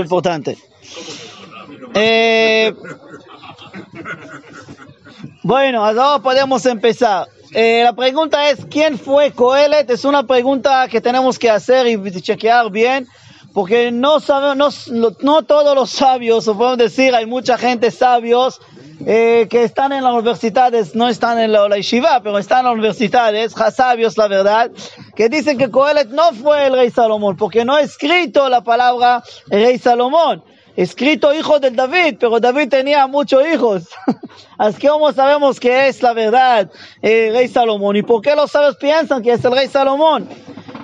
importante. Eh, bueno, ahora podemos empezar. Eh, la pregunta es, ¿quién fue Coelet? Es una pregunta que tenemos que hacer y chequear bien, porque no, sabemos, no, no todos los sabios, o podemos decir, hay mucha gente sabios eh, que están en las universidades, no están en la, la pero están en las universidades, sabios la verdad, que dicen que Coelet no fue el rey Salomón, porque no ha escrito la palabra rey Salomón escrito hijo del David, pero David tenía muchos hijos. Así que cómo sabemos que es la verdad el rey Salomón y por qué los sabios piensan que es el rey Salomón.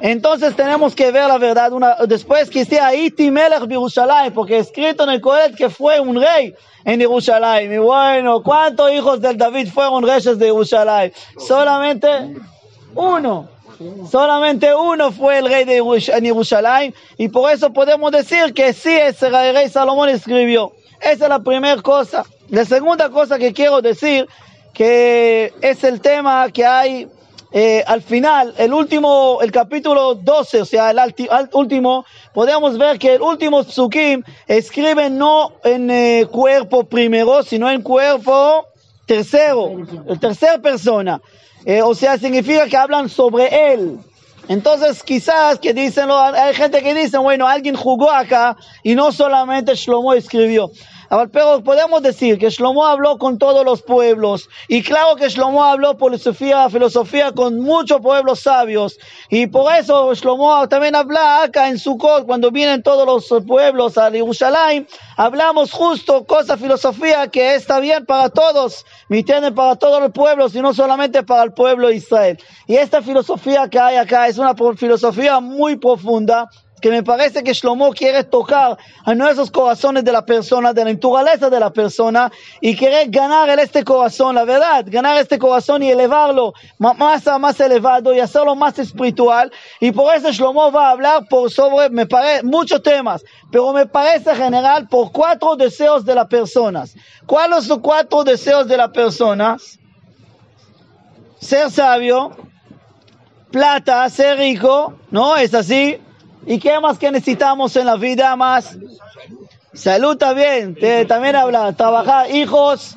Entonces tenemos que ver la verdad después que sea Iti Melech Jerusalén, porque escrito en el Coelet que fue un rey en Jerusalén. Y bueno, ¿cuántos hijos del David fueron reyes de Jerusalén? Solamente uno. Solamente uno fue el rey de Jerusalén y por eso podemos decir que sí, ese rey Salomón escribió. Esa es la primera cosa. La segunda cosa que quiero decir, que es el tema que hay eh, al final, el último, el capítulo 12, o sea, el último, podemos ver que el último psukim escribe no en eh, cuerpo primero, sino en cuerpo tercero, el tercera persona. Eh, o sea, significa que hablan sobre él. Entonces, quizás que dicen, hay gente que dice, bueno, alguien jugó acá y no solamente Shlomo escribió. Pero podemos decir que Shlomo habló con todos los pueblos. Y claro que Shlomo habló filosofía, filosofía con muchos pueblos sabios. Y por eso Shlomo también habla acá en Sukkot, cuando vienen todos los pueblos a Jerusalén. Hablamos justo cosa, filosofía que está bien para todos. Me tiene para todos los pueblos y no solamente para el pueblo de Israel. Y esta filosofía que hay acá es una filosofía muy profunda que me parece que Shlomo quiere tocar a nuestros corazones de la persona, de la naturaleza de la persona, y quiere ganar este corazón, la verdad, ganar este corazón y elevarlo más más elevado y hacerlo más espiritual. Y por eso Shlomo va a hablar por sobre, me parece, muchos temas, pero me parece general por cuatro deseos de las personas. ¿Cuáles son cuatro deseos de las personas? Ser sabio, plata, ser rico, ¿no? Es así ¿Y qué más que necesitamos en la vida más? Salud también, también habla, trabajar, hijos,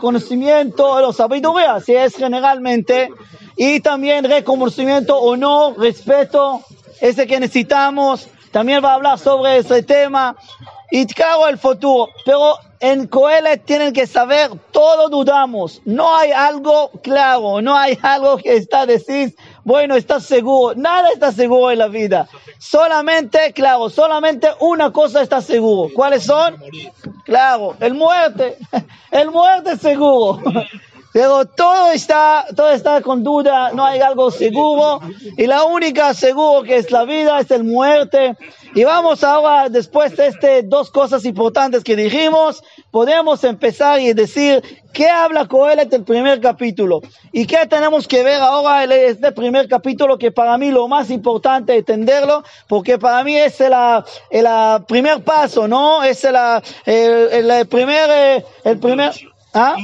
conocimiento, los sabiduría, si es generalmente, y también reconocimiento, honor, respeto, ese que necesitamos, también va a hablar sobre ese tema, y claro, el futuro, pero en Coelet tienen que saber, todo dudamos, no hay algo claro, no hay algo que está decir bueno, estás seguro. Nada está seguro en la vida. Solamente, claro, solamente una cosa está seguro. ¿Cuáles son? Claro, el muerte. El muerte es seguro. Pero todo está, todo está con duda, no hay algo seguro. Y la única seguro que es la vida es el muerte. Y vamos ahora, después de este dos cosas importantes que dijimos, podemos empezar y decir qué habla Coelet el primer capítulo. Y qué tenemos que ver ahora en este primer capítulo, que para mí lo más importante es entenderlo, porque para mí es el, el, primer paso, ¿no? Es el, el, el primer, eh, el primer, ¿Ah?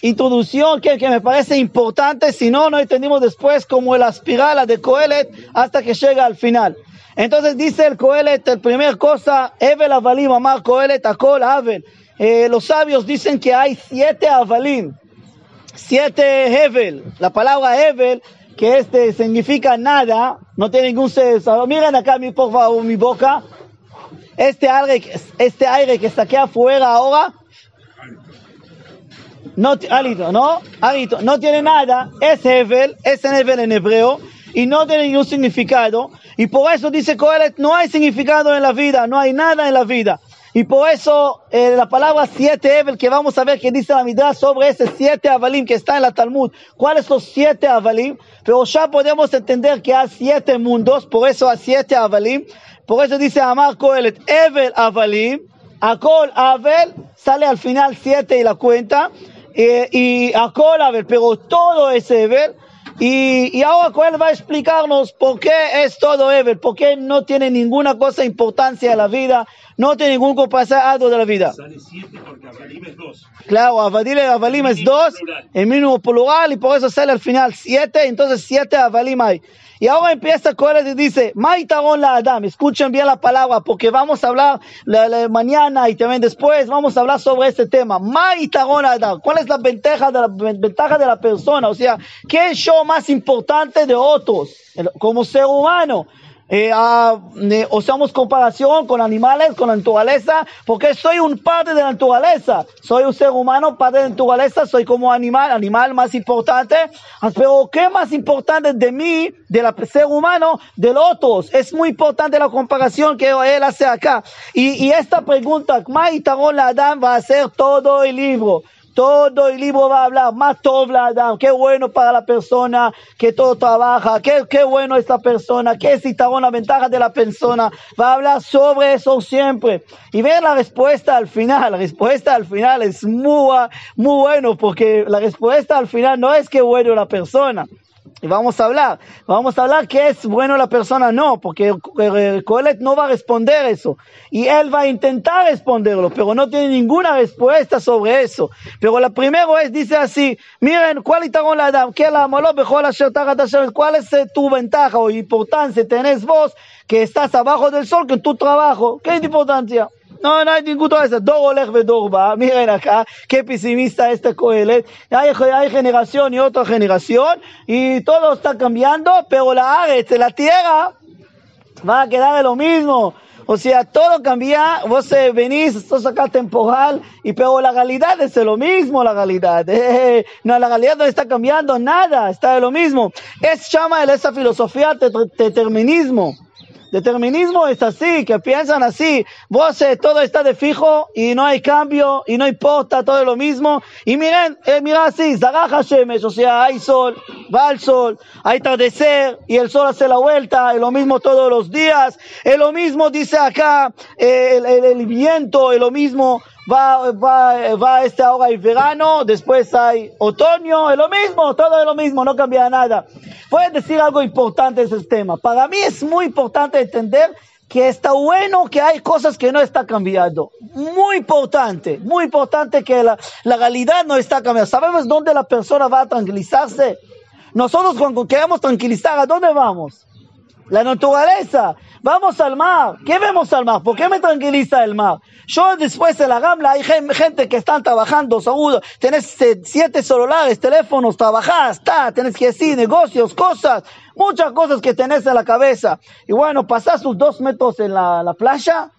Introducción que, que, me parece importante, si no, no entendimos después como la espiral de Coelet hasta que llega al final. Entonces dice el Coelet, la primera cosa, Evel Avalim, Amar Coelet, Akol Avel. Eh, los sabios dicen que hay siete Avalim, siete Hevel. La palabra Hevel, que este significa nada, no tiene ningún sentido. Miren acá, mi, por favor, mi boca. Este aire, este aire que saqué afuera ahora no, alito, ¿no? Alito, no tiene nada, es Hevel, es Hevel en hebreo, y no tiene ningún significado, y por eso dice Coelet, no hay significado en la vida, no hay nada en la vida. Y por eso eh, la palabra siete Evel, que vamos a ver que dice la mitad sobre ese siete Avalim que está en la Talmud. ¿Cuáles son los siete Avalim? Pero ya podemos entender que hay siete mundos, por eso hay siete Avalim. Por eso dice Amar Coelet, Evel Avalim, Akol Avel, sale al final siete y la cuenta y a ver, pero todo es Ever. Y, y ahora él va a explicarnos por qué es todo Ever, por qué no tiene ninguna cosa importancia en la vida, no tiene ningún pasado de la vida. Sale siete porque Avalim es dos. Claro, Avalim, es dos, el mínimo plural, y por eso sale al final siete, entonces siete Avalim hay. Y ahora empieza Coelet y dice, Maitaron la Adam, escuchen bien la palabra, porque vamos a hablar mañana y también después, vamos a hablar sobre este tema. Maitaron la Adam, ¿cuál es la ventaja de la, ventaja de la persona? O sea, ¿qué es yo más importante de otros como ser humano? Eh, o seamos comparación con animales, con la naturaleza, porque soy un parte de la naturaleza, soy un ser humano, parte de la naturaleza, soy como animal, animal más importante, pero ¿qué más importante de mí, del ser humano, de los otros? Es muy importante la comparación que él hace acá. Y, y esta pregunta, la Adam va a ser todo el libro. Todo el libro va a hablar, más Adam, qué bueno para la persona que todo trabaja, qué, qué bueno esta persona, qué citarón la ventaja de la persona. Va a hablar sobre eso siempre. Y ver la respuesta al final, la respuesta al final es muy, muy bueno, porque la respuesta al final no es qué bueno la persona. Y vamos a hablar, vamos a hablar que es bueno la persona, no, porque Coelet no va a responder eso. Y él va a intentar responderlo, pero no tiene ninguna respuesta sobre eso. Pero la primera es, dice así, miren, ¿cuál ¿Cuál es tu ventaja o importancia? Tenés vos que estás abajo del sol, que tu trabajo. ¿Qué es importancia? No, no hay ningún eso. Dor Vedorba. Miren acá, qué pesimista este Coelet. Hay, hay generación y otra generación, y todo está cambiando, pero la Ares, la tierra, va a quedar lo mismo. O sea, todo cambia, vos eh, venís, sos acá temporal, y pero la realidad es lo mismo, la realidad. Eh, no, la realidad no está cambiando nada, está de lo mismo. Es llama esa filosofía de determinismo. Determinismo es así, que piensan así. Vos eh, todo está de fijo y no hay cambio y no importa, todo es lo mismo. Y miren, eh, mira así, Zaraja Shemesh, o sea, hay sol, va el sol, hay atardecer y el sol hace la vuelta, es lo mismo todos los días. Es lo mismo, dice acá, eh, el, el, viento, es lo mismo va, va, va este ahora hay verano, después hay otoño, es lo mismo, todo es lo mismo, no cambia nada. Voy decir algo importante de ese tema. Para mí es muy importante entender que está bueno que hay cosas que no está cambiando. Muy importante, muy importante que la, la realidad no está cambiando. ¿Sabemos dónde la persona va a tranquilizarse? Nosotros cuando queremos tranquilizar, ¿a dónde vamos? La naturaleza. Vamos al mar. ¿Qué vemos al mar? ¿Por qué me tranquiliza el mar? Yo después de la gamla hay gente que están trabajando, seguro. Tenés eh, siete celulares, teléfonos, trabajás, está, tenés que decir negocios, cosas, muchas cosas que tenés en la cabeza. Y bueno, pasás sus dos metros en la, la playa,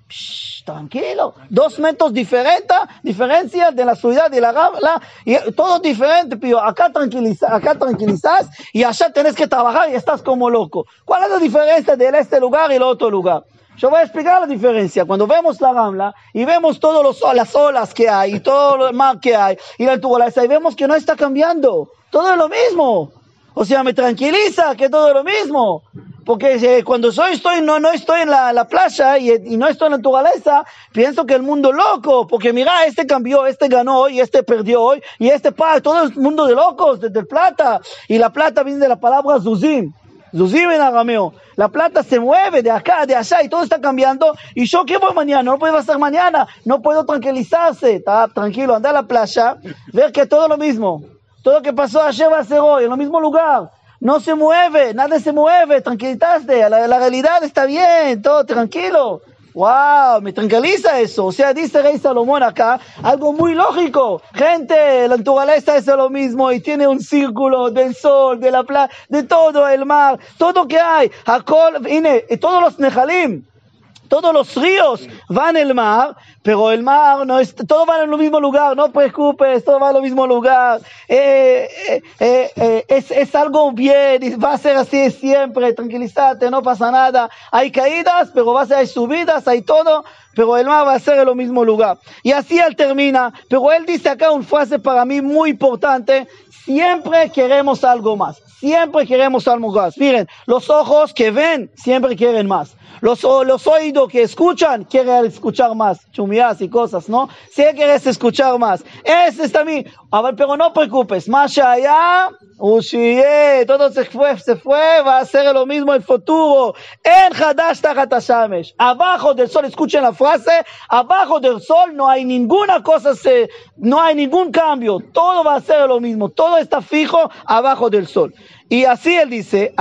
tranquilo. Dos metros diferentes, diferencia de la ciudad y la gamla, y todo diferente, pero acá tranquiliza, acá tranquilizás y allá tenés que trabajar y estás como loco. ¿Cuál es la diferencia de este lugar y el otro lugar? Yo voy a explicar la diferencia. Cuando vemos la Gamla y vemos todas las olas que hay y todo el mar que hay y la naturaleza y vemos que no está cambiando. Todo es lo mismo. O sea, me tranquiliza que todo lo mismo. Porque eh, cuando soy, estoy, no, no estoy en la, la playa y, no estoy en la naturaleza, pienso que el mundo loco. Porque mira, este cambió, este ganó y este perdió hoy y este pa, todo el mundo de locos, desde el plata. Y la plata viene de la palabra Zuzim. Zuzim en arameo. La plata se mueve de acá, de allá y todo está cambiando. Y yo, ¿qué voy mañana? No puedo hacer mañana. No puedo tranquilizarse. Está tranquilo, anda a la playa, ver que todo lo mismo. Todo lo que pasó ayer va a ser hoy, en el mismo lugar. No se mueve, nada se mueve, tranquilizaste. La, realidad está bien, todo tranquilo. Wow, me tranquiliza eso. O sea, dice Rey Salomón acá algo muy lógico. Gente, la naturaleza es lo mismo y tiene un círculo del sol, de la playa, de todo el mar, todo que hay. y todos los Nehalim, todos los ríos van al mar, pero el mar no es, todo va en el mismo lugar, no preocupes, todo va en el mismo lugar. Eh, eh, eh, es, es, algo bien, va a ser así siempre, tranquilízate, no pasa nada. Hay caídas, pero va a ser, hay subidas, hay todo, pero el mar va a ser en el mismo lugar. Y así él termina, pero él dice acá una frase para mí muy importante, siempre queremos algo más, siempre queremos algo más. Miren, los ojos que ven siempre quieren más. Los, los oídos que escuchan quieren escuchar más, chumías y cosas, ¿no? Si quieres escuchar más. Ese es también. Pero no preocupes, más allá, Ushie, todo se fue, se fue, va a ser lo mismo el futuro. En Hadash. Abajo del sol, escuchen la frase, abajo del sol no hay ninguna cosa, se, no hay ningún cambio. Todo va a ser lo mismo. Todo está fijo abajo del sol. Y así él dice,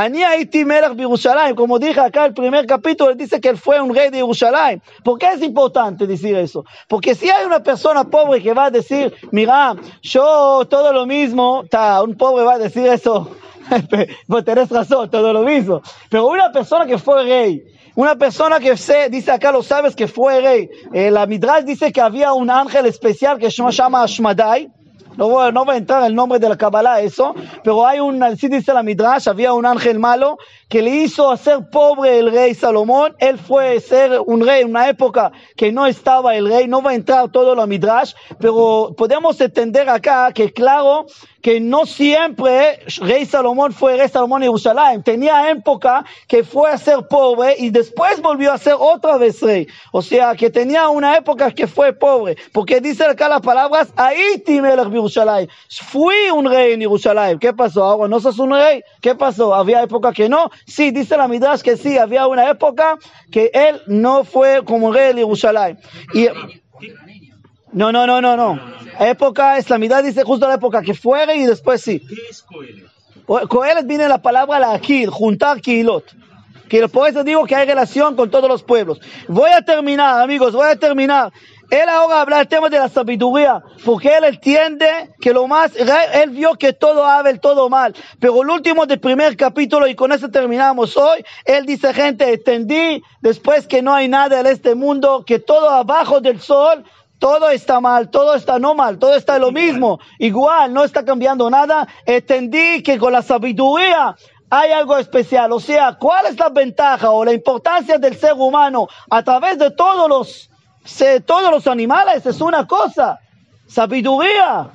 como dije acá el primer capítulo, él dice que él fue un rey de Jerusalén. ¿Por qué es importante decir eso? Porque si hay una persona pobre que va a decir, mira, yo todo lo mismo, ta, un pobre va a decir eso, pues tenés razón, todo lo mismo. Pero una persona que fue rey, una persona que se, dice acá, lo sabes, que fue rey. Eh, la Midrash dice que había un ángel especial que se llama Ashmadai, no no voy, a entrar el nombre de la Kabbalah eso, pero hay un, así dice la Midrash, había un ángel malo que le hizo hacer pobre el rey Salomón. Él fue ser un rey en una época que no estaba el rey, no va a entrar todo la Midrash, pero podemos entender acá que claro que no siempre rey Salomón fue rey Salomón en Jerusalén. Tenía época que fue a ser pobre y después volvió a ser otra vez rey. O sea, que tenía una época que fue pobre. Porque dice acá las palabras, ahí Timelech Jerusalén. Fui un rey en Jerusalén. ¿Qué pasó? Ahora no sos un rey. ¿Qué pasó? Había época que no. Sí, dice la Midrash que sí, había una época que él no fue como rey en Jerusalén. No, no, no, no, no. Época, islamidad dice justo la época que fue y después sí. ¿Qué es Coelet? Coelet viene la palabra la akil, juntar kilot. Que por eso digo que hay relación con todos los pueblos. Voy a terminar, amigos, voy a terminar. Él ahora habla el tema de la sabiduría, porque él entiende que lo más, él vio que todo habla, todo mal. Pero el último del primer capítulo, y con eso terminamos hoy, él dice, gente, entendí después que no hay nada en este mundo, que todo abajo del sol todo está mal, todo está no mal, todo está lo mismo, igual, no está cambiando nada. Entendí que con la sabiduría hay algo especial. O sea, ¿cuál es la ventaja o la importancia del ser humano a través de todos los, todos los animales? Es una cosa, sabiduría.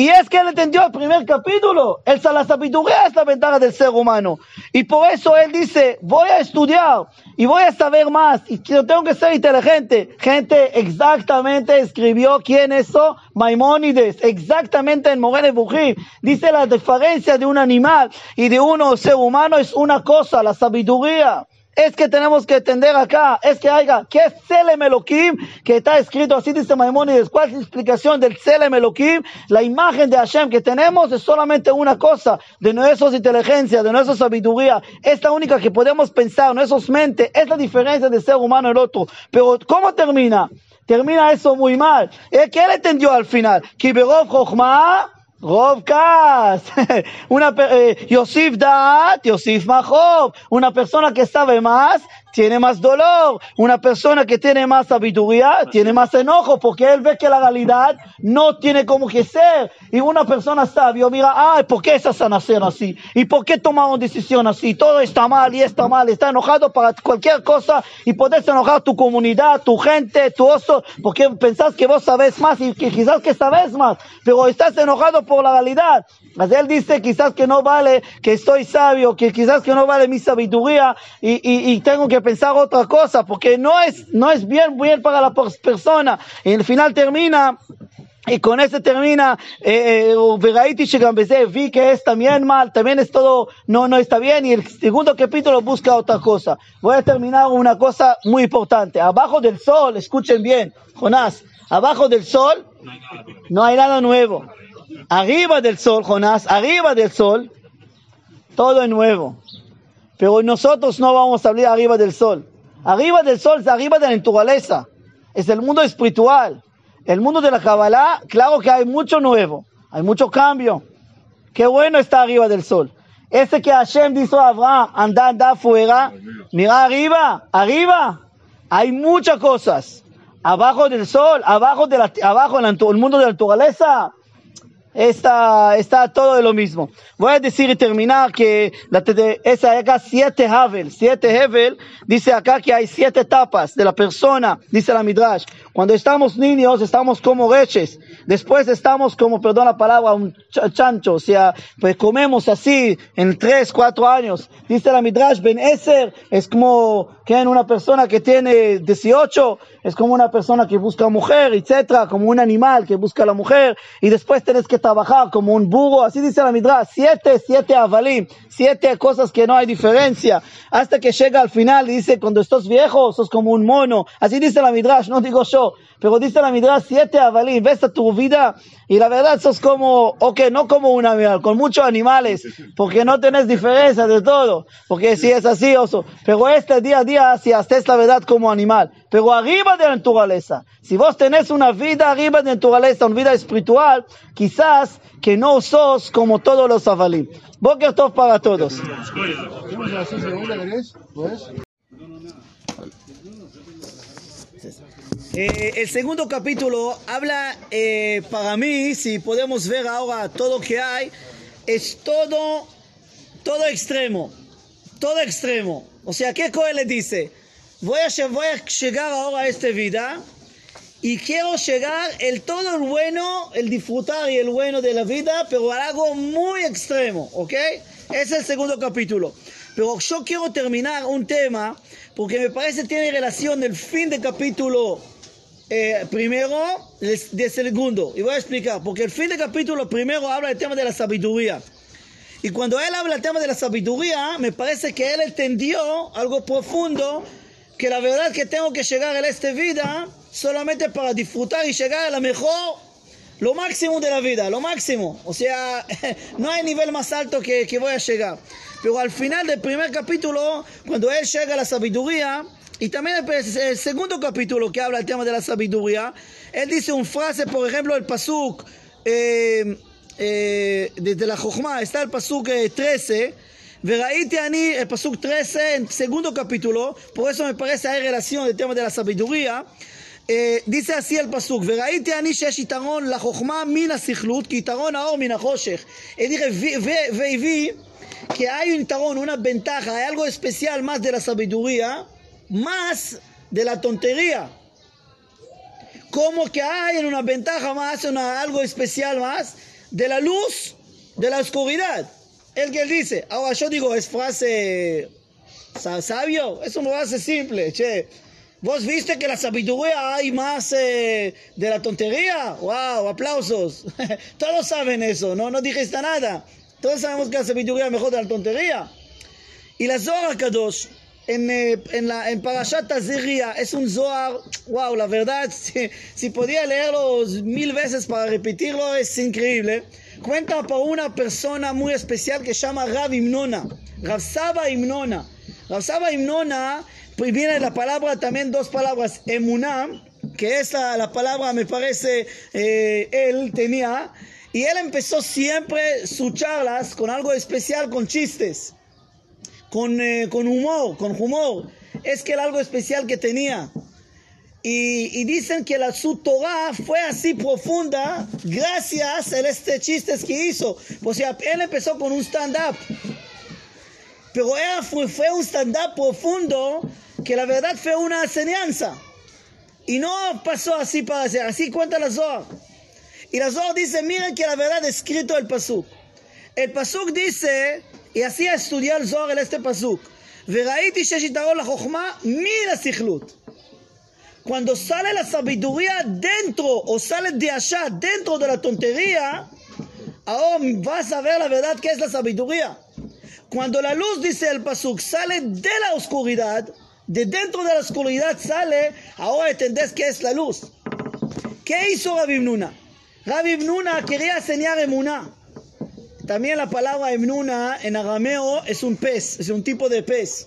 Y es que él entendió el primer capítulo. El, la sabiduría es la ventaja del ser humano. Y por eso él dice, voy a estudiar y voy a saber más. Y yo tengo que ser inteligente. Gente exactamente escribió quién es eso. Maimónides. Exactamente en Morene Bujim. Dice la diferencia de un animal y de un ser humano es una cosa, la sabiduría es que tenemos que entender acá, es que haya, ¿qué es Selem Elohim? Que está escrito así, dice Maimónides, ¿cuál es la explicación del Selem Elohim? La imagen de Hashem que tenemos es solamente una cosa, de nuestra inteligencia, de nuestra sabiduría, es la única que podemos pensar, nuestras mentes, es la diferencia de ser humano el otro. Pero, ¿cómo termina? Termina eso muy mal. ¿Qué él entendió al final? Kiberov Chochmah Rob Kas, una eh, Yosif Daat, Yosif Mahov, una persona que sabe más tiene más dolor. Una persona que tiene más sabiduría tiene más enojo porque él ve que la realidad no tiene como que ser. Y una persona sabia mira, ay, ¿por qué esa sanación así? ¿Y por qué tomaron decisión así? Todo está mal y está mal. Está enojado para cualquier cosa y puedes enojar tu comunidad, tu gente, tu oso, porque pensás que vos sabes más y que quizás que sabes más, pero estás enojado por la realidad. Él dice quizás que no vale que estoy sabio, que quizás que no vale mi sabiduría y, y, y tengo que pensar otra cosa, porque no es, no es bien, bien para la persona. Y el final termina y con ese termina, eh, eh vi que es también mal, también es todo, no, no está bien, y el segundo capítulo busca otra cosa. Voy a terminar una cosa muy importante. Abajo del sol, escuchen bien, Jonás, abajo del sol no hay nada nuevo. Arriba del sol, Jonás, arriba del sol, todo es nuevo. Pero nosotros no vamos a hablar arriba del sol. Arriba del sol es arriba de la naturaleza. Es el mundo espiritual. El mundo de la Kabbalah, claro que hay mucho nuevo. Hay mucho cambio. Qué bueno está arriba del sol. Ese que Hashem dijo a Abraham, anda, anda afuera. Mira arriba, arriba. Hay muchas cosas. Abajo del sol, abajo, de la, abajo en el mundo de la naturaleza está, está todo de lo mismo. Voy a decir y terminar que la, esa acá siete Havel, siete Havel, dice acá que hay siete etapas de la persona, dice la Midrash. Cuando estamos niños estamos como reches, después estamos como, perdón la palabra, un chancho, o sea, pues comemos así en tres, cuatro años. Dice la Midrash, Ben Eser es como que en una persona que tiene 18, es como una persona que busca mujer, etcétera, como un animal que busca la mujer, y después tienes que trabajar como un burro, así dice la Midrash, siete, siete avalim, siete cosas que no hay diferencia, hasta que llega al final y dice, cuando estás viejo, sos como un mono, así dice la Midrash, no digo yo, pero dice la Midrash, siete avalim, ves a tu vida y la verdad sos como, ok, no como un animal, con muchos animales, porque no tenés diferencia de todo, porque si es así, oso, pero este día a día, si haces la verdad como animal, pero arriba de la naturaleza, si vos tenés una vida arriba de naturaleza, una vida espiritual, quizás que no sos como todos los avalim. Boker Tov para todos. Eh, el segundo capítulo habla eh, para mí, si podemos ver ahora todo que hay, es todo, todo extremo, todo extremo. O sea, ¿qué le dice? Voy a, voy a llegar ahora a esta vida y quiero llegar el todo el bueno, el disfrutar y el bueno de la vida, pero algo muy extremo, ¿ok? Es el segundo capítulo. Pero yo quiero terminar un tema porque me parece tiene relación del fin del capítulo eh, primero del segundo. Y voy a explicar, porque el fin del capítulo primero habla del tema de la sabiduría. Y cuando él habla del tema de la sabiduría, me parece que él entendió algo profundo, que la verdad que tengo que llegar a esta vida solamente para disfrutar y llegar a la mejor, lo máximo de la vida, lo máximo. O sea, no hay nivel más alto que, que voy a llegar. Pero al final del primer capítulo, cuando él llega a la sabiduría, y también el, segundo capítulo que habla del tema de la sabiduría, él dice una frase, por ejemplo, el Pasuk, eh, eh, desde la Jochma, está el Pasuk 13, Veraíte Ani, el Pasuk 13, en segundo capítulo, por eso me parece hay relación del tema de la sabiduría. Eh, dice así el pasuk, וראיתי אני שיש יתרון לחוכמה מן הסכלות, כי יתרון האור מן החושך. Él dice, ve, vi que hay un yitaron, una ventaja, hay algo especial más de la sabiduría, más de la tontería. Como que hay una ventaja más, una, algo especial más de la luz, de la oscuridad. El que dice, ahora yo digo, es frase sabio, es una frase simple, che. ¿Vos viste que la sabiduría hay más eh, de la tontería? ¡Wow! ¡Aplausos! Todos saben eso, no, no dijiste nada. Todos sabemos que la sabiduría es mejor de la tontería. Y la Zohar Kadosh, en, eh, en, la, en Parashat es un Zohar, wow, la verdad, si, si, podía leerlo mil veces para repetirlo, es increíble. Cuenta por una persona muy especial que se llama Rav Imnona, Rav Saba Imnona. Rav Saba Imnona pues viene la palabra, también dos palabras, emuná, que esa la palabra me parece eh, él tenía, y él empezó siempre sus charlas con algo especial, con chistes, con, eh, con humor, con humor. Es que era algo especial que tenía. Y, dicen que la su Torah fue así profunda gracias a este chistes que hizo. O sea, él empezó con un stand-up. Pero fue, fue un stand-up profundo que la verdad fue una enseñanza. Y no pasó así para hacer, así cuenta la Zohar. Y la Zohar dice, miren que la verdad es escrito el Pasuk. El Pasuk dice, así a estudiar el Zohar en este Pasuk, cuando sale la sabiduría dentro o sale de allá, dentro de la tontería, ahora vas a ver la verdad que es la sabiduría. Cuando la luz, dice el Pasuk, sale de la oscuridad, de dentro de la oscuridad sale, ahora entendés que es la luz. ¿Qué hizo Rabbi Nuna? Rabbi Nuna quería enseñar emuná. También la palabra emnuna en arameo es un pez, es un tipo de pez.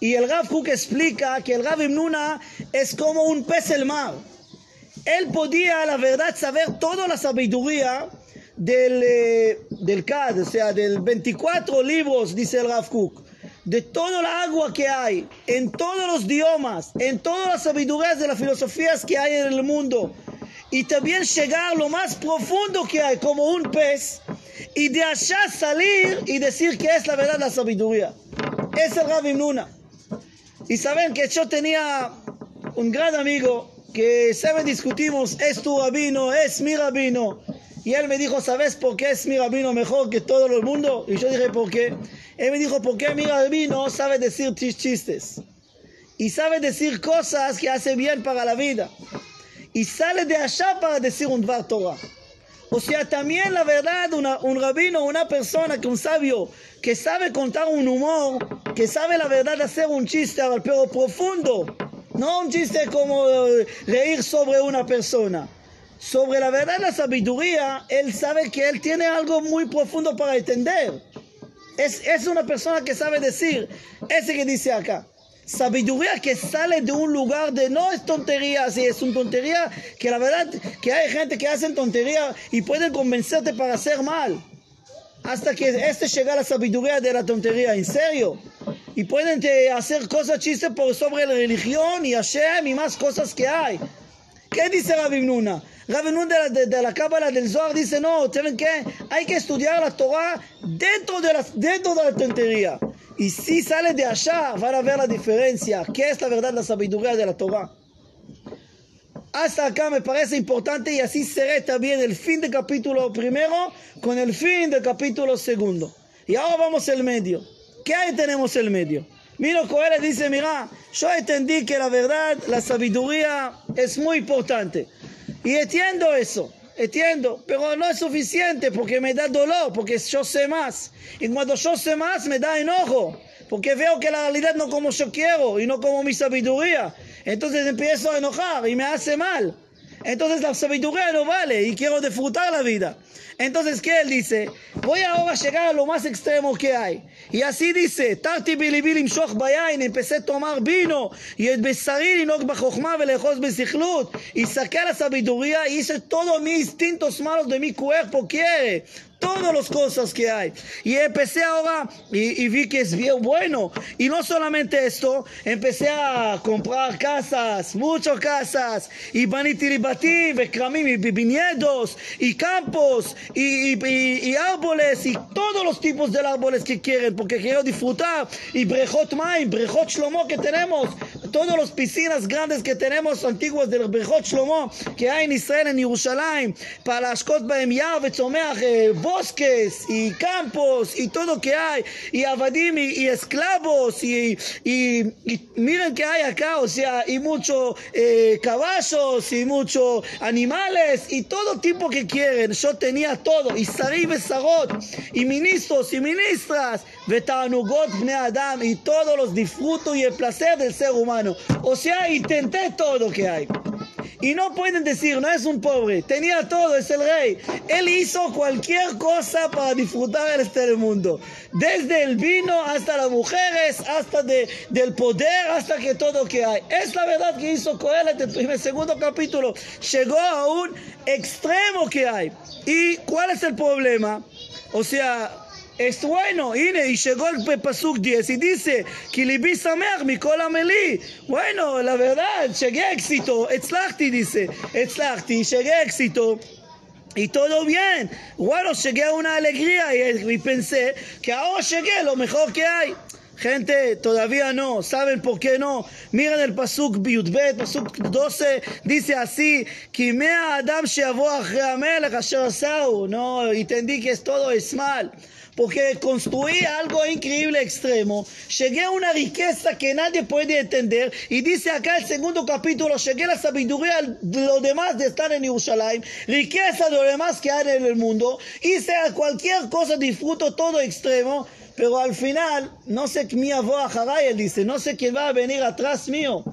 Y el Rav Cook explica que el Rabbi Nuna es como un pez el mar. Él podía, la verdad, saber toda la sabiduría del, eh, del CAD, o sea, del 24 libros, dice el Rav Cook de toda la agua que hay, en todos los idiomas, en todas las sabidurías de las filosofías que hay en el mundo, y también llegar lo más profundo que hay, como un pez, y de allá salir y decir que es la verdad la sabiduría. Es el Rabbi Nuna. Y saben que yo tenía un gran amigo que saben discutimos, es tu rabino, es mi rabino. Y él me dijo, ¿sabes por qué es mi rabino mejor que todo el mundo? Y yo dije, ¿por qué? Él me dijo, ¿por qué mi rabino sabe decir chistes? Y sabe decir cosas que hace bien para la vida. Y sale de allá para decir un Dvar Torah. O sea, también la verdad, un rabino, una persona que un sabio que sabe contar un humor, que sabe la verdad hacer un chiste, pero profundo. No un chiste como eh, reír sobre una persona. Sobre la verdad, la sabiduría, él sabe que él tiene algo muy profundo para entender. Es, es una persona que sabe decir, ese que dice acá. Sabiduría que sale de un lugar de no es tontería, si es una tontería que la verdad que hay gente que hace tontería y pueden convencerte para hacer mal. Hasta que este llega a la sabiduría de la tontería, en serio. Y pueden hacer cosas chistes por sobre la religión y Hashem y más cosas que hay. ¿Qué dice Rabbi Nuna? Rabbi Nuna de, de, la Cábala del Zohar dice, no, ¿saben qué? Hay que estudiar la Torah dentro de la, dentro de la tontería. Y si sale de allá, van a ver la diferencia. ¿Qué es la verdad, la sabiduría de la Torah? Hasta acá me parece importante y así seré también el fin del capítulo primero con el fin del capítulo segundo. Y ahora vamos al medio. ¿Qué hay tenemos el medio? Miro Coelho dice, mira, yo entendí que la verdad, la sabiduría es muy importante. Y entiendo eso. Entiendo, pero no es suficiente porque me da dolor, porque yo sé más. Y cuando yo sé más me da enojo, porque veo que la realidad no como yo quiero y no como mi sabiduría. Entonces empiezo a enojar y me hace mal. Entonces la sabiduría no vale y quiero disfrutar la vida. Entonces, ¿qué él dice? Voy ahora a llegar a lo más extremo que hay. Y así dice, Tarti bilibilim shoch bayain, empecé a tomar vino, y el besarir y no bajochma velejos besichlut, y saqué la sabiduría y hice todos mis instintos malos de mi cuerpo, quiere todas las cosas que hay. Y empecé ahora y, vi que es bien bueno. Y no solamente esto, empecé a comprar casas, muchas casas, y banitiribatim, y viñedos, y campos, y, y, y, árboles, y todos los tipos de árboles que quieren, porque quiero disfrutar. Y brejot maim, brejot shlomo que tenemos, todas las piscinas grandes que tenemos, antiguas del brejot shlomo, que hay en Israel, en Jerusalén, para las cosas, bosques y campos y todo que hay, y abadim y, esclavos, y, y, miren que hay acá, o sea, y muchos eh, caballos, y muchos animales, y todo tipo que quieren. Yo tenía todo, y Sarí Besarot, y ministros y ministras, Adam, y todos los disfrutos y el placer del ser humano. O sea, intenté todo que hay. Y no pueden decir, no es un pobre, tenía todo, es el rey. Él hizo cualquier cosa para disfrutar este mundo. Desde el vino hasta las mujeres, hasta de, del poder, hasta que todo que hay. Es la verdad que hizo Coelho en el segundo capítulo. Llegó a un extremo que hay. ¿Y cuál es el problema? O sea, es bueno, y llegó el Pasuk 10 y dice, Bueno, la verdad, llegué a éxito, Etzlachti dice, Etzlachti, llegué a éxito. Y todo bien. Bueno, llegué a una alegría y, pensé que ahora llegué lo mejor que hay. Gente, todavía no. ¿Saben por qué no? Miren el Pasuk Biudbet, Pasuk 12, dice así, Adam No, entendí que es todo es mal porque construí algo increíble extremo, llegué a una riqueza que nadie puede entender, y dice acá el segundo capítulo, llegué a la sabiduría de los demás de estar en Jerusalén, riqueza de lo demás que hay en el mundo, hice cualquier cosa, disfruto todo extremo, pero al final, no sé quién va a él dice, no sé quién va a venir atrás mío,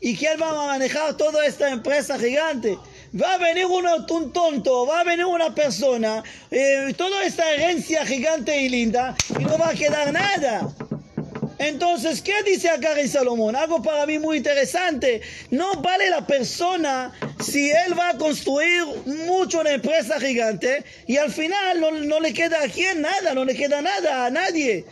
y quién va a manejar toda esta empresa gigante va a venir uno, un tonto, va a venir una persona, eh, toda esta herencia gigante y linda, y no va a quedar nada. Entonces, ¿qué dice acá Rey Salomón? Algo para mí muy interesante. No vale la persona si él va a construir mucho una empresa gigante y al final no, no le queda a quién nada, no le queda nada a nadie.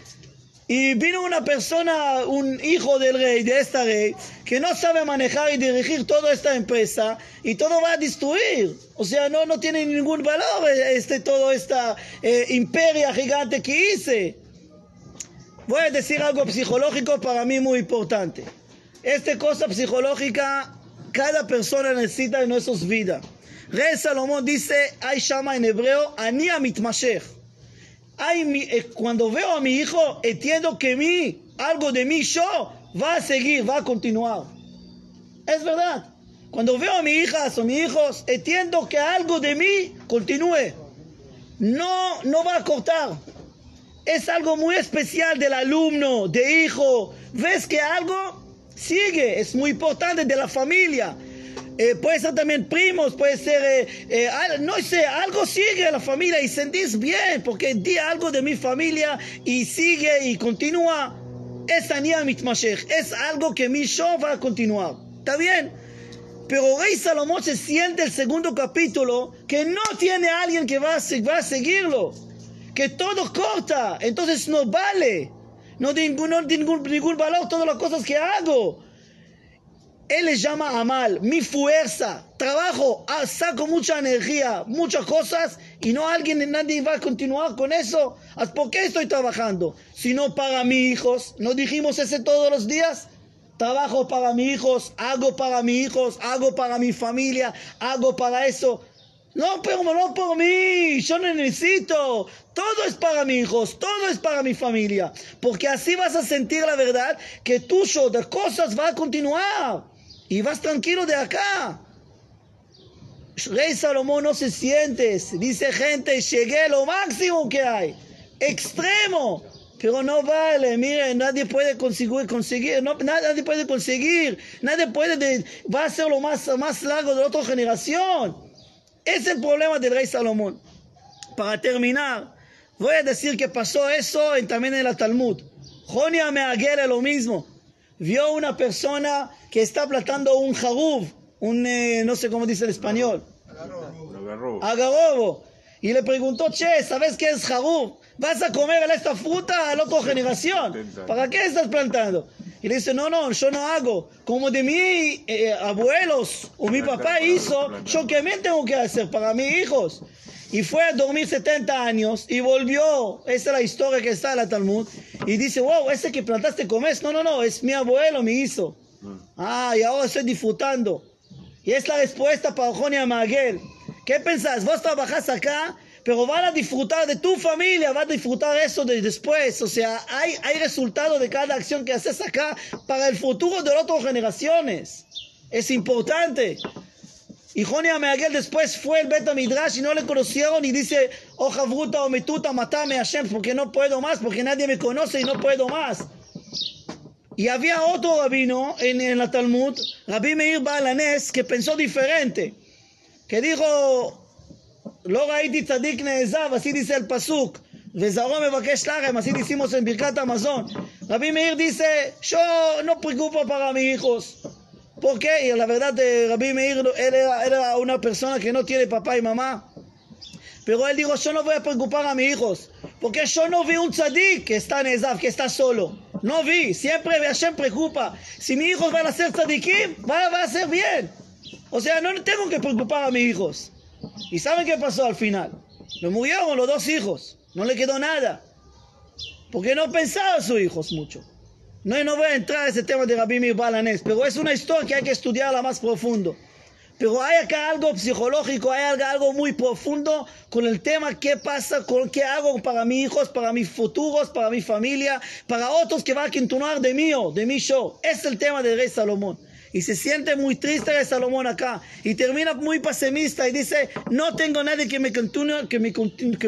Y vino una persona, un hijo del rey, de esta rey, que no sabe manejar y dirigir toda esta empresa y todo va a destruir. O sea, no, no tiene ningún valor este, todo esta eh, imperia gigante que hice. Voy a decir algo psicológico para mí muy importante. Esta cosa psicológica, cada persona necesita en nuestras vidas. Rey Salomón dice, hay llama en hebreo, ani mitmashech. Eh, cuando veo a mi hijo, entiendo que mí, algo de mí, yo, va a seguir, va a continuar. Es verdad. Cuando veo a mi hijas o mis hijos, entiendo que algo de mí continúe. No, no va a cortar. Es algo muy especial del alumno, de hijo. Ves que algo sigue, es muy importante de la familia. Eh, puede ser también primos, puede ser, eh, eh, no sé, algo sigue a la familia y sentís bien, porque di algo de mi familia y sigue y continúa. Es es algo que mi show va a continuar. ¿Está bien? Pero Rey Salomón se siente el segundo capítulo que no tiene alguien que va a, va a seguirlo, que todo corta, entonces no vale, no tiene ningún, ningún, ningún valor todas las cosas que hago. Él le llama Amal, mi fuerza, trabajo, ah, saco mucha energía, muchas cosas y no alguien, nadie va a continuar con eso. ¿Por qué estoy trabajando? Si no para mis hijos, ¿no dijimos ese todos los días? Trabajo para mis hijos, hago para mis hijos, hago para mi familia, hago para eso. No, pero no por mí, yo no necesito. Todo es para mis hijos, todo es para mi familia. Porque así vas a sentir la verdad que tu show de cosas va a continuar. Y vas tranquilo de acá. Rey Salomón no se siente. Dice gente, llegué lo máximo que hay. Extremo. Pero no vale, mire, nadie puede conseguir, conseguir no, nadie puede conseguir, nadie puede, va a ser lo más, más largo de la otra generación. Es el problema del rey Salomón. Para terminar, voy a decir que pasó eso también en la Talmud. Jonia Meagere lo mismo. Vio una persona que está plantando un jagub, un, eh, no sé cómo dice en español. Agarrobo. Y le preguntó, che, ¿sabes qué es jagub? ¿Vas a comer esta fruta a la otra generación? ¿Para qué estás plantando? Y le dice, no, no, yo no hago. Como de mis eh, abuelos o mi papá hizo, yo también tengo que hacer para mis hijos. Y fue a dormir 70 años y volvió. Esa es la historia que está en la Talmud. Y dice, wow, ese que plantaste comes. No, no, no, es mi abuelo, mi hizo. Ah, y ahora estoy disfrutando. Y es la respuesta para Jonia Maguel. ¿Qué pensás? Vos trabajás acá, pero van a disfrutar de tu familia, van a disfrutar eso de después. O sea, hay, hay resultado de cada acción que haces acá para el futuro de otras generaciones. Es importante. Y Jonia Meagel después fue el Beta Midrash y no le conocieron y dice, hoja bruta o metuta, matame a Hashem porque no puedo más, porque nadie me conoce y no puedo más. Y había otro rabino en, en la Talmud, Rabbi Meir Balanes, que pensó diferente. Que dijo, lo ראיתי צדיק נעזב, así dice el pasuk. וזרעו מבקש לחם, así decimos en Birkat Amazon. Rabbi Meir dice, yo no preocupo para mis hijos. ¿Por qué? Y la verdad, de Rabbi Meir él era, era, una persona que no tiene papá y mamá. Pero él dijo, yo no voy a preocupar a mis hijos. Porque yo no vi un tzadik que está en Ezav, que está solo. No vi, siempre Hashem preocupa. Si mis hijos van a ser tzadikim, va, va a ser bien. O sea, no tengo que preocupar a mis hijos. ¿Y saben qué pasó al final? Me murieron los dos hijos. No le quedó nada. Porque no pensaba en sus hijos mucho. No, no voy a entrar en ese tema de Rabbi Mir Balanés, pero es una historia que hay que estudiarla más profundo. Pero hay acá algo psicológico, hay algo, muy profundo con el tema qué pasa, con qué hago para mis hijos, para mis futuros, para mi familia, para otros que van a continuar de mí, de mi show. Es el tema del rey Salomón. Y se siente muy triste de Salomón acá. Y termina muy pesimista y dice, no tengo nadie que me continúe, que, me,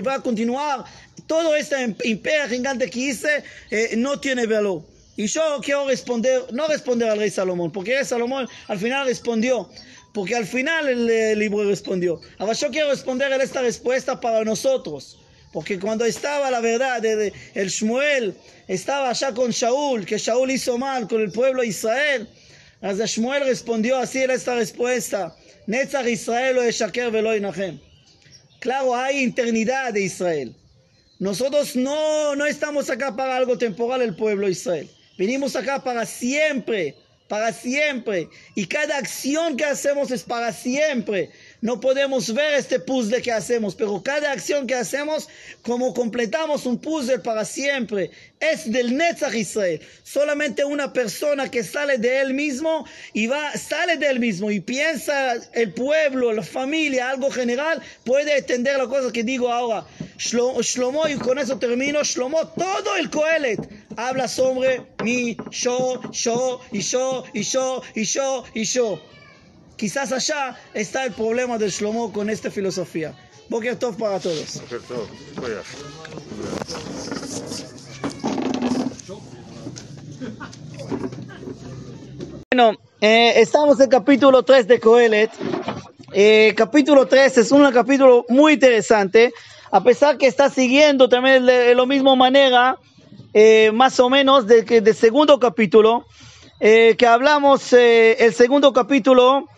va a continuar. Todo este imperio gigante que hice eh, no tiene valor. Y yo quiero responder, no responder al rey Salomón, porque el rey Salomón al final respondió. Porque al final el, libro respondió. Ahora yo quiero responder a esta respuesta para nosotros. Porque cuando estaba la verdad, el, el Shmuel estaba allá con Shaul, que Shaul hizo mal con el pueblo de Israel. Así Shmuel respondió así en esta respuesta. Netzach Israel lo Eshaker velo Claro, hay eternidad de Israel. Nosotros no, no estamos acá para algo temporal el pueblo de Israel. Venimos acá para siempre para siempre. Y cada acción que hacemos es para siempre. No podemos ver este puzzle que hacemos, pero cada acción que hacemos, como completamos un puzzle para siempre, es del Netzach Israel. Solamente una persona que sale de él mismo y va, sale de él mismo y piensa el pueblo, la familia, algo general, puede entender la cosa que digo ahora. Shlomo, y con eso termino, Shlomo, todo el Coelet habla sobre mi, yo, yo, y yo, y yo, y yo, y yo. Quizás allá está el problema del Shlomo con esta filosofía. Boker Tov para todos. Bueno, eh, estamos en el capítulo 3 de Coelet. Eh, capítulo 3 es un capítulo muy interesante, a pesar que está siguiendo también de la misma manera, eh, más o menos, del de segundo capítulo, eh, que hablamos eh, el segundo capítulo,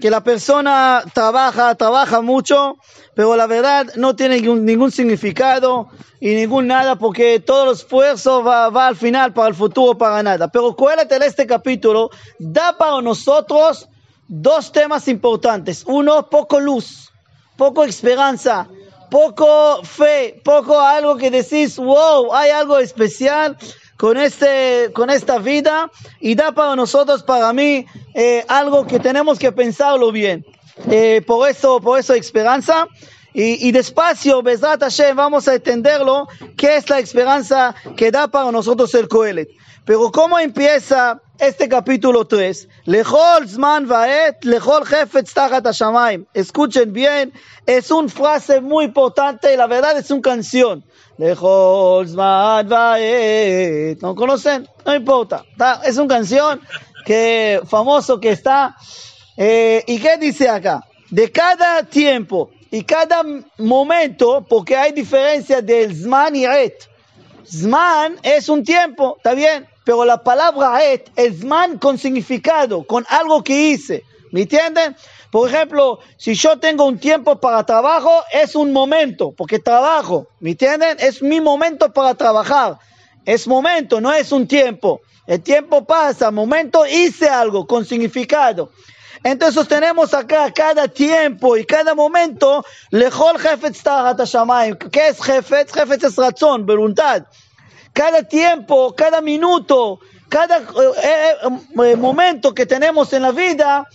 que la persona trabaja, trabaja mucho, pero la verdad no tiene ningún, significado y ningún nada, porque todo el esfuerzo va, va al final para el futuro, para nada. Pero Coelet en este capítulo da para nosotros dos temas importantes. Uno, poco luz, poco esperanza, poco fe, poco algo que decís, wow, hay algo especial con, este, con esta vida y da para nosotros, para mí, eh, algo que tenemos que pensarlo bien. Eh, por eso, por eso esperanza. Y, y despacio, Besrat Hashem, vamos a entenderlo, qué es la esperanza que da para nosotros el Coelet. Pero ¿cómo empieza este capítulo 3? Lechol Zman Vaet, Lechol Jefetz Tachat. Escuchen bien, es una frase muy importante la verdad es una canción. ¿No conocen? No importa. Está- Es una canción que famoso que está. Eh, ¿Y qué dice acá? De cada tiempo y cada momento, porque hay diferencia del Zman y Et. Zman es un tiempo, está bien, pero la palabra et es Zman con significado, con algo que hice. ¿Me entienden? Por ejemplo, si yo tengo un tiempo para trabajo, es un momento, porque trabajo. ¿Me entienden? Es mi momento para trabajar. Es momento, no es un tiempo. El tiempo pasa, momento hice algo con significado. Entonces tenemos acá cada tiempo y cada momento, lejol. ¿Qué es jefetz? Jefetz es razón, voluntad. Cada tiempo, cada minuto, cada eh, eh, eh, momento que tenemos en la vida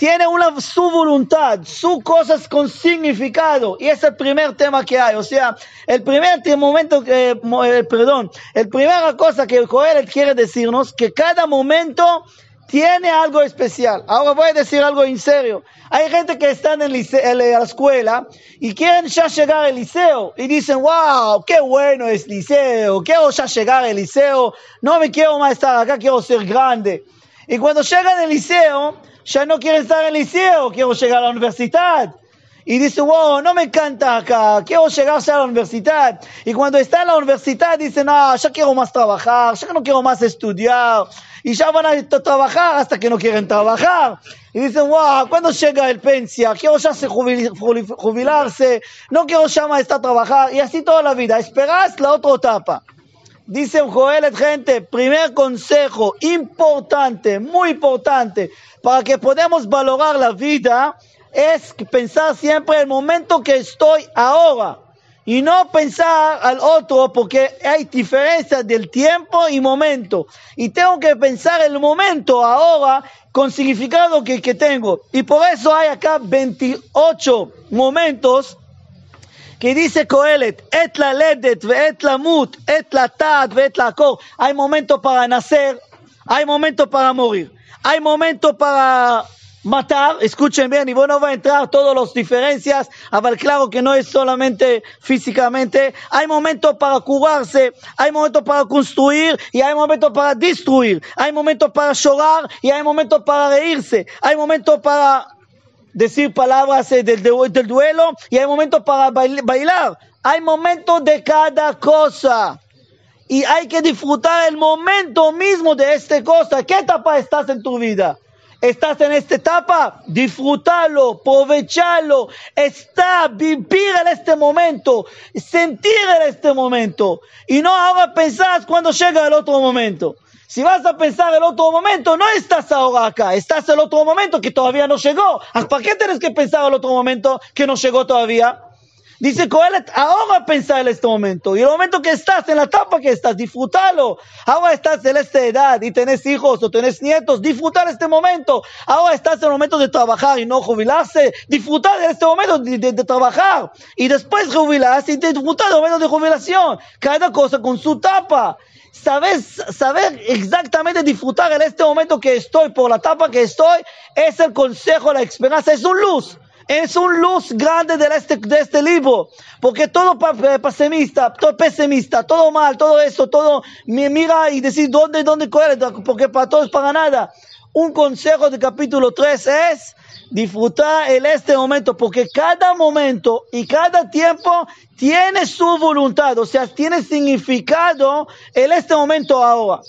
tiene una su voluntad, sus cosas con significado. Y es el primer tema que hay. O sea, el primer momento que, eh, perdón, el primera cosa que el quiere decirnos, que cada momento tiene algo especial. Ahora voy a decir algo en serio. Hay gente que está en, en la escuela y quieren ya llegar al liceo y dicen, wow, qué bueno es liceo, quiero ya llegar al liceo, no me quiero más estar acá, quiero ser grande. Y cuando llegan al liceo, ya no quieren estar en el liceo, quiero llegar a la universidad. Y dice, wow, no me encanta acá, quiero llegar ya a la universidad. Y cuando está en la universidad, dice, no, ya quiero más trabajar, ya no quiero más estudiar. Y ya van a trabajar hasta que no quieren trabajar. Y dicen, wow, ¿cuándo llega el pensia? Quiero ya se jubil- jubil- jubilarse, no quiero ya más estar trabajar. Y así toda la vida. Esperás la otra etapa. Dice Joel, gente, primer consejo importante, muy importante, para que podamos valorar la vida, es pensar siempre el momento que estoy ahora. Y no pensar al otro porque hay diferencia del tiempo y momento. Y tengo que pensar el momento ahora con significado que, que tengo. Y por eso hay acá 28 momentos que dice et la ledet, et la mut, et la et la cor. Hay momentos para nacer, hay momentos para morir, hay momentos para matar, escuchen bien, y bueno, va a entrar todas las diferencias, pero claro que no es solamente físicamente, hay momentos para curarse, hay momentos para construir y hay momentos para destruir, hay momentos para llorar y hay momentos para reírse, hay momentos para decir palabras eh, del, del duelo y hay momentos para bail- bailar. Hay momentos de cada cosa. Y hay que disfrutar el momento mismo de esta cosa. ¿Qué etapa estás en tu vida? ¿Estás en esta etapa? Disfrutarlo, aprovecharlo, estar, vivir en este momento, sentir en este momento. Y no ahora pensar cuando llega el otro momento. Si vas a pensar el otro momento, no estás ahora acá, estás el otro momento que todavía no llegó. Ah, ¿Para qué tienes que pensar el otro momento que no llegó todavía? Dice Coelet, ahora pensar en este momento. Y el momento que estás, en la etapa que estás, disfrútalo. Ahora estás en esta edad y tenés hijos o tenés nietos, disfrutar este momento. Ahora estás en el momento de trabajar y no jubilarse. Disfrutar de este momento de, trabajar. Y después jubilarse y disfrutar del momento de jubilación. Cada cosa con su etapa. Saber, saber exactamente disfrutar en este momento que estoy, por la etapa que estoy, es el consejo, la esperanza, es un luz. Es un luz grande de este, de este libro, porque todo pesimista, todo pesimista, todo mal, todo eso, todo mira y decir dónde, dónde, porque para todos para nada. Un consejo del capítulo 3 es disfrutar en este momento, porque cada momento y cada tiempo tiene su voluntad, o sea, tiene significado en este momento ahora.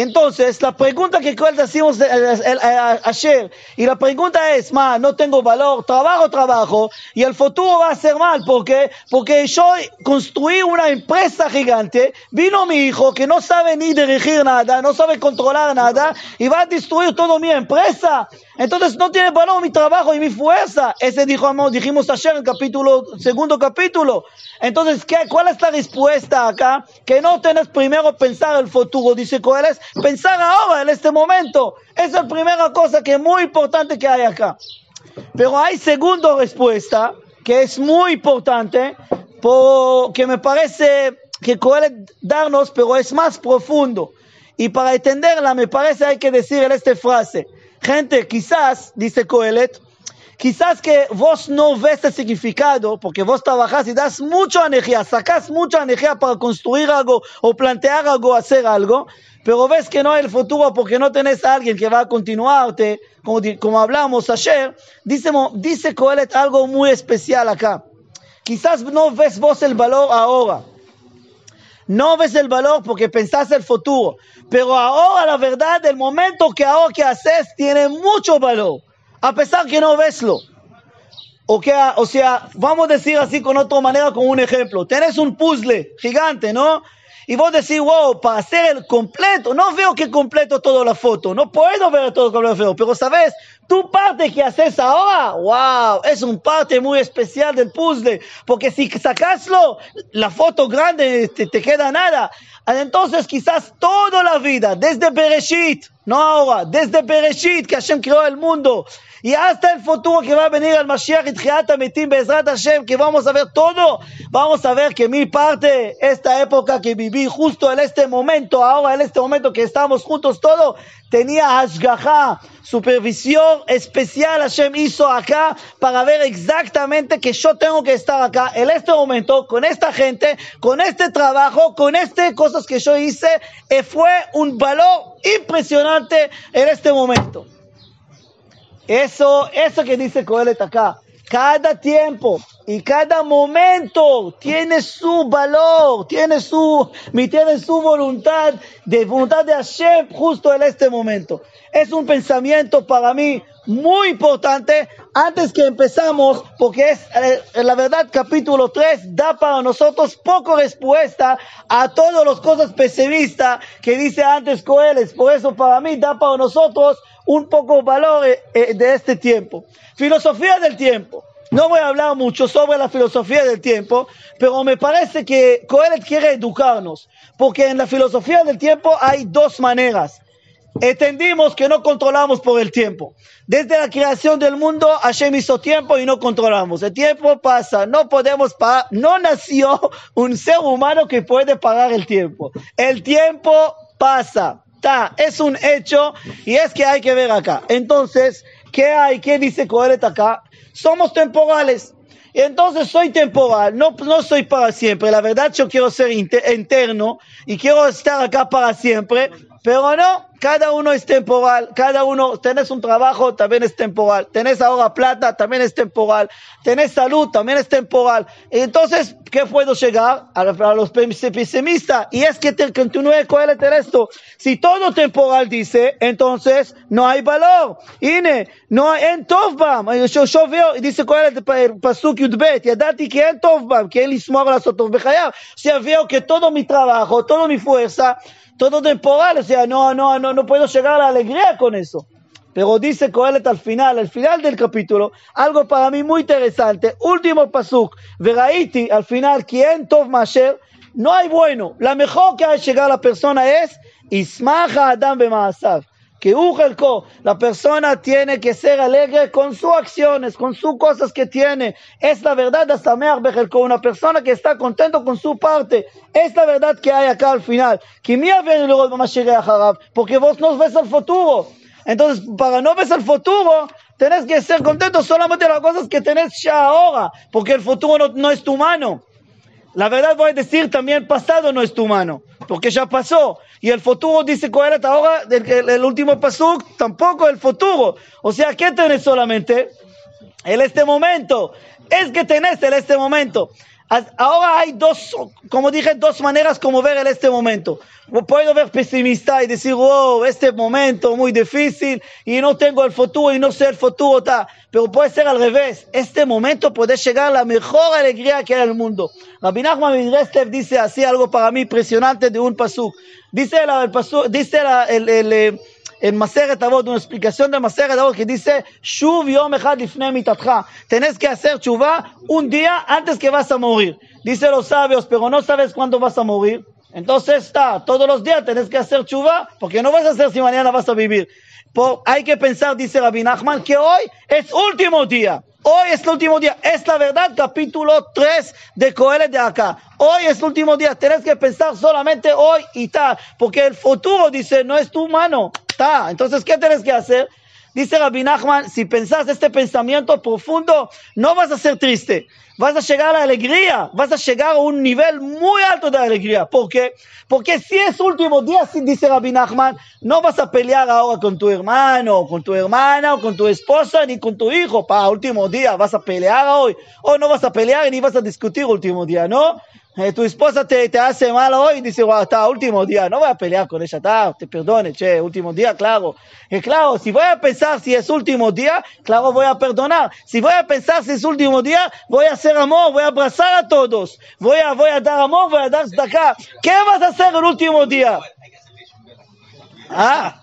Entonces, la pregunta que decimos ayer, y la pregunta es, ma, no tengo valor, trabajo, trabajo, y el futuro va a ser mal, porque Porque yo construí una empresa gigante, vino mi hijo que no sabe ni dirigir nada, no sabe controlar nada, y va a destruir toda mi empresa. Entonces no tiene valor mi trabajo y mi fuerza. Ese dijo, dijimos ayer en el capítulo, segundo capítulo. Entonces, ¿qué, ¿cuál es la respuesta acá? Que no tenés primero pensar el futuro, dice Coeles, pensar ahora, en este momento. Esa es la primera cosa que es muy importante que hay acá. Pero hay segunda respuesta, que es muy importante, que me parece que Coeles darnos, pero es más profundo. Y para entenderla, me parece hay que decir en esta frase. Gente, quizás, dice Coelet, quizás que vos no ves el significado, porque vos trabajás y das mucha energía, sacas mucha energía para construir algo o plantear algo, hacer algo, pero ves que no hay el futuro porque no tenés a alguien que va a continuarte, como, como hablamos ayer, dice, dice Coelet algo muy especial acá. Quizás no ves vos el valor ahora. No ves el valor porque pensás el futuro. Pero ahora la verdad, el momento que ahora que haces tiene mucho valor. A pesar que no veslo. O, que, o sea, vamos a decir así con otra manera, con un ejemplo. Tienes un puzzle gigante, ¿no? Y vos decís, wow, para hacer el completo, no veo que completo toda la foto, no puedo ver todo completo, pero sabes, tu parte que haces ahora, wow, es un parte muy especial del puzzle, porque si sacaslo, la foto grande te, te queda nada. Entonces quizás toda la vida, desde Bereshit, no ahora, desde Bereshit que Hashem creó el mundo, y hasta el futuro que va a venir al Mashiach y Metim Bezrat Hashem, que vamos a ver todo, vamos a ver que mi parte, esta época que viví justo en este momento, ahora en este momento que estamos juntos todo, tenía Hashgaha, supervisión especial Hashem hizo acá para ver exactamente que yo tengo que estar acá en este momento con esta gente, con este trabajo, con este cosas que yo hice, y fue un valor impresionante en este momento. Eso, eso que dice Coelet acá, cada tiempo y cada momento tiene su valor, tiene su, tiene su voluntad, de voluntad de Hashem justo en este momento. Es un pensamiento para mí muy importante antes que empezamos, porque es eh, la verdad capítulo 3 da para nosotros poco respuesta a todas las cosas pesimistas que dice antes Coeles. Por eso para mí da para nosotros un poco valor eh, eh, de este tiempo. Filosofía del tiempo. No voy a hablar mucho sobre la filosofía del tiempo, pero me parece que Coelet quiere educarnos, porque en la filosofía del tiempo hay dos maneras. Entendimos que no controlamos por el tiempo. Desde la creación del mundo, Hashem hizo tiempo y no controlamos. El tiempo pasa, no podemos parar. No nació un ser humano que puede pagar el tiempo. El tiempo pasa es un hecho y es que hay que ver acá. Entonces, ¿qué hay? ¿Qué dice Coelet acá? Somos temporales. Entonces soy temporal, no, no soy para siempre. La verdad yo quiero ser interno y quiero estar acá para siempre, pero no, cada uno es temporal, cada uno, tenés un trabajo, también es temporal, tenés ahora plata, también es temporal, tenés salud, también es temporal. Entonces, ¿qué puedo llegar? A, los pesimistas, y es que te, continúe con esto. Si todo temporal dice, entonces no hay valor. Ine, no hay en Tovbam. Yo, yo veo, dice el Pasuk Yudbet, dati que en Tovbam, que él ismor la Sotov O sea, veo que todo mi trabajo, toda mi fuerza, todo temporal, o sea, no, no, no, no puedo llegar a la alegría con eso. Pero dice Coelet al final, al final del capítulo, algo para mí muy interesante. Último pasuk, Veraiti, al final, quien Tov Masher, no hay bueno. La mejor que ha llegado a la persona es Ismaja Adam Bemaasav. Que Ujelko, la persona tiene que ser alegre con sus acciones, con sus cosas que tiene. Es la verdad de Sameach Bejelko, una persona que está contento con su parte. Es la verdad que hay acá al final. Porque vos no ves el futuro. Entonces, para no ver el futuro, tenés que ser contento solamente las cosas que tenés ya ahora, porque el futuro no, es tu mano. La verdad voy a decir también pasado no es tu mano, porque ya pasó. Y el futuro dice Coelet ahora, el, el, último paso tampoco el futuro. O sea, ¿qué tenés solamente? En este momento. Es que tenés en este momento. Ahora hay dos, como dije, dos maneras como ver en este momento. Puedo ver pesimista y decir, wow, este momento muy difícil y no tengo el futuro y no sé el futuro. Ta. Pero puede ser al revés. Este momento puede llegar a la mejor alegría que hay en el mundo. Rabbi Nachman dice así algo para mí impresionante de un pasuk. Dice, el, pasuk, dice el, el, el en Maseret Avot, una explicación de Maseret Avot que dice, Shuv yom echad lifnei mitatcha. Tenés que hacer chuva un día antes que vas a morir. Dice los sabios, pero no sabes cuándo vas a morir. Entonces está, todos los días tenés que hacer chuva, porque no vas a hacer si mañana vas a vivir. hay que pensar, dice Rabbi Nachman, que hoy es último día. Hoy es el último día. Es la verdad, capítulo 3 de Coelet de acá. Hoy es el último día. Tienes que pensar solamente hoy y tal. Porque el futuro, dice, no es tu mano. Está. Entonces, ¿qué tienes que hacer? Dice Rabbi Nachman, si pensás este pensamiento profundo, no vas a ser triste vas a llegar a la alegría, vas a llegar a un nivel muy alto de alegría. ¿Por qué? Porque si es último día, dice Rabbi Nachman, no vas a pelear ahora con tu hermano, con tu hermana, o con tu esposa, ni con tu hijo. Para último día, vas a pelear hoy, o no vas a pelear ni vas a discutir último día, ¿no? Eh, tu esposa te, te, hace mal hoy dice, wow, está, último día, no voy a pelear con ella, está, te perdone, che, último día, claro. Y claro, si voy a pensar si es último día, claro, voy a perdonar. Si voy a pensar si es último día, voy a hacer amor, voy a abrazar a todos. Voy a, voy a dar amor, voy a dar hasta acá. ¿Qué vas a hacer el último día? ¿Ah?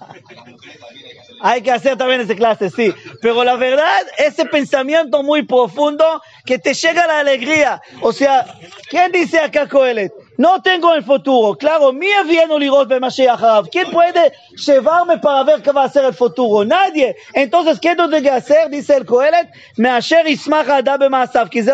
Hay que hacer también esa clase, sí. Pero la verdad, ese pensamiento muy profundo que te llega la alegría. O sea, ¿quién dice acá Coelet? No tengo el futuro. Claro, mi viene de Mashiach ¿Quién puede llevarme para ver qué va a ser el futuro? Nadie. Entonces, ¿qué tengo que hacer? Dice el Coelet. Me asher ismacha dabe masav. Que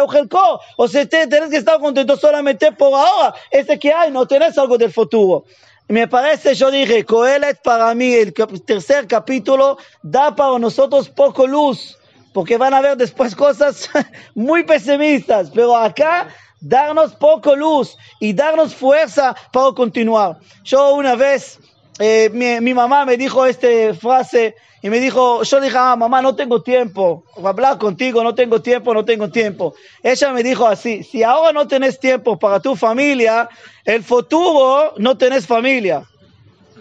O sea, tienes que estar contento solamente por ahora. Ese que hay, no tenés algo del futuro. Me parece, yo dije, Coelet para mí, el tercer capítulo, da para nosotros poco luz, porque van a ver después cosas muy pesimistas, pero acá darnos poco luz y darnos fuerza para continuar. Yo una vez, eh, mi, mi, mamá me dijo esta frase y me dijo, yo dije, ah, mamá, no tengo tiempo, hablar contigo, no tengo tiempo, no tengo tiempo. Ella me dijo así, si ahora no tenés tiempo para tu familia, el futuro no tenés familia.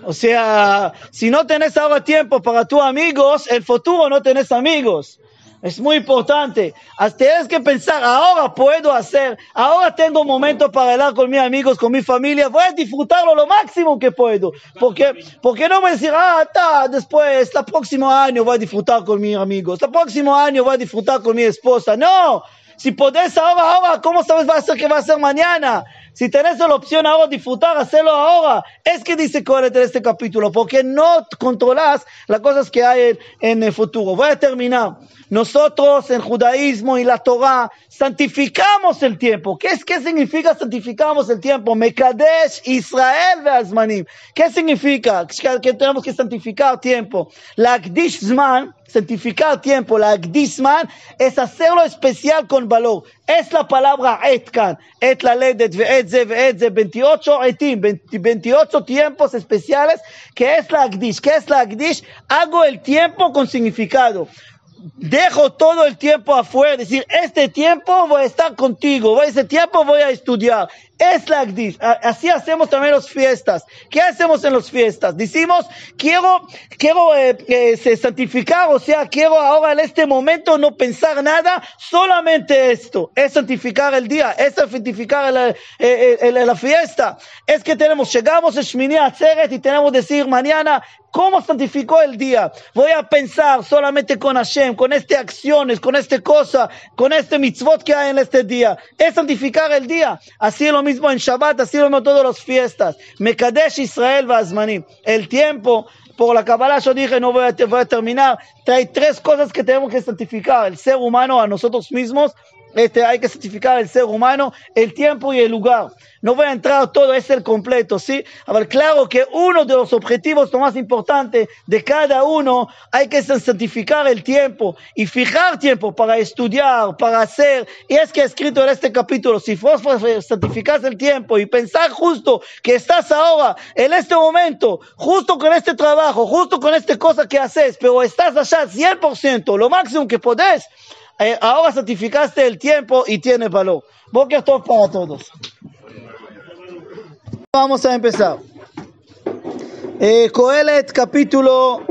O sea, si no tenés ahora tiempo para tus amigos, el futuro no tenés amigos. Es muy importante. Tienes que pensar, ahora puedo hacer, ahora tengo un momento para hablar con mis amigos, con mi familia, voy a disfrutarlo lo máximo que puedo. Porque, porque no me decir, ah, está, después, el próximo año voy a disfrutar con mis amigos, el próximo año voy a disfrutar con mi esposa. No, si podés ahora, ahora, ¿cómo sabes va a ser que va a ser mañana? Si tenés la opción ahora de disfrutar, hacerlo ahora. Es que dice Coret en este capítulo, porque no controlas las cosas que hay en, el futuro. Voy a terminar. Nosotros en judaísmo y la Torah santificamos el tiempo. ¿Qué, es, qué significa santificamos el tiempo? Mekadesh Israel Veazmanim. ¿Qué significa? Que, tenemos que santificar tiempo. La Zman santificar tiempo, la Gdisman, es hacerlo especial con valor. Es la palabra etkan, et la ledet, ve'etze, 28 etim, 28 tiempos especiales, que es la Gdish. ¿Qué es la Gdish? Hago el tiempo con significado dejo todo el tiempo afuera, decir, este tiempo voy a estar contigo, este tiempo voy a estudiar, es la Agdis. Así hacemos también las fiestas. ¿Qué hacemos en las fiestas? Decimos, quiero, quiero eh, santificar, o sea, quiero ahora en este momento no pensar nada, solamente esto. Es santificar el día, es santificar la, eh, eh, la fiesta. Es que tenemos, llegamos a Shmini Atzeret y tenemos que decir mañana, ¿Cómo santificó el día? Voy a pensar solamente con Hashem, con estas acciones, con esta cosa, con este mitzvot que hay en este día. Es santificar el día. Así lo mismo en Shabbat, así mismo en todas las fiestas. Mekadesh Israel Vazmanim. El tiempo por la Kabbalah yo dije, no voy a, voy a terminar, hay tres cosas que tenemos que santificar, el ser humano a nosotros mismos, este, hay que santificar el ser humano, el tiempo y el lugar. No voy a entrar todo, es el completo, ¿sí? A ver, claro que uno de los objetivos más importantes de cada uno hay que santificar el tiempo y fijar tiempo para estudiar, para hacer. Y es que he escrito en este capítulo, si vos santificas el tiempo y pensar justo que estás ahora, en este momento, justo con este trabajo, justo con esta cosa que haces, pero estás allá 100%, lo máximo que podés, eh, ahora santificaste el tiempo y tiene valor. Tov para todos. Vamos a empezar. Eh, Coelet, capítulo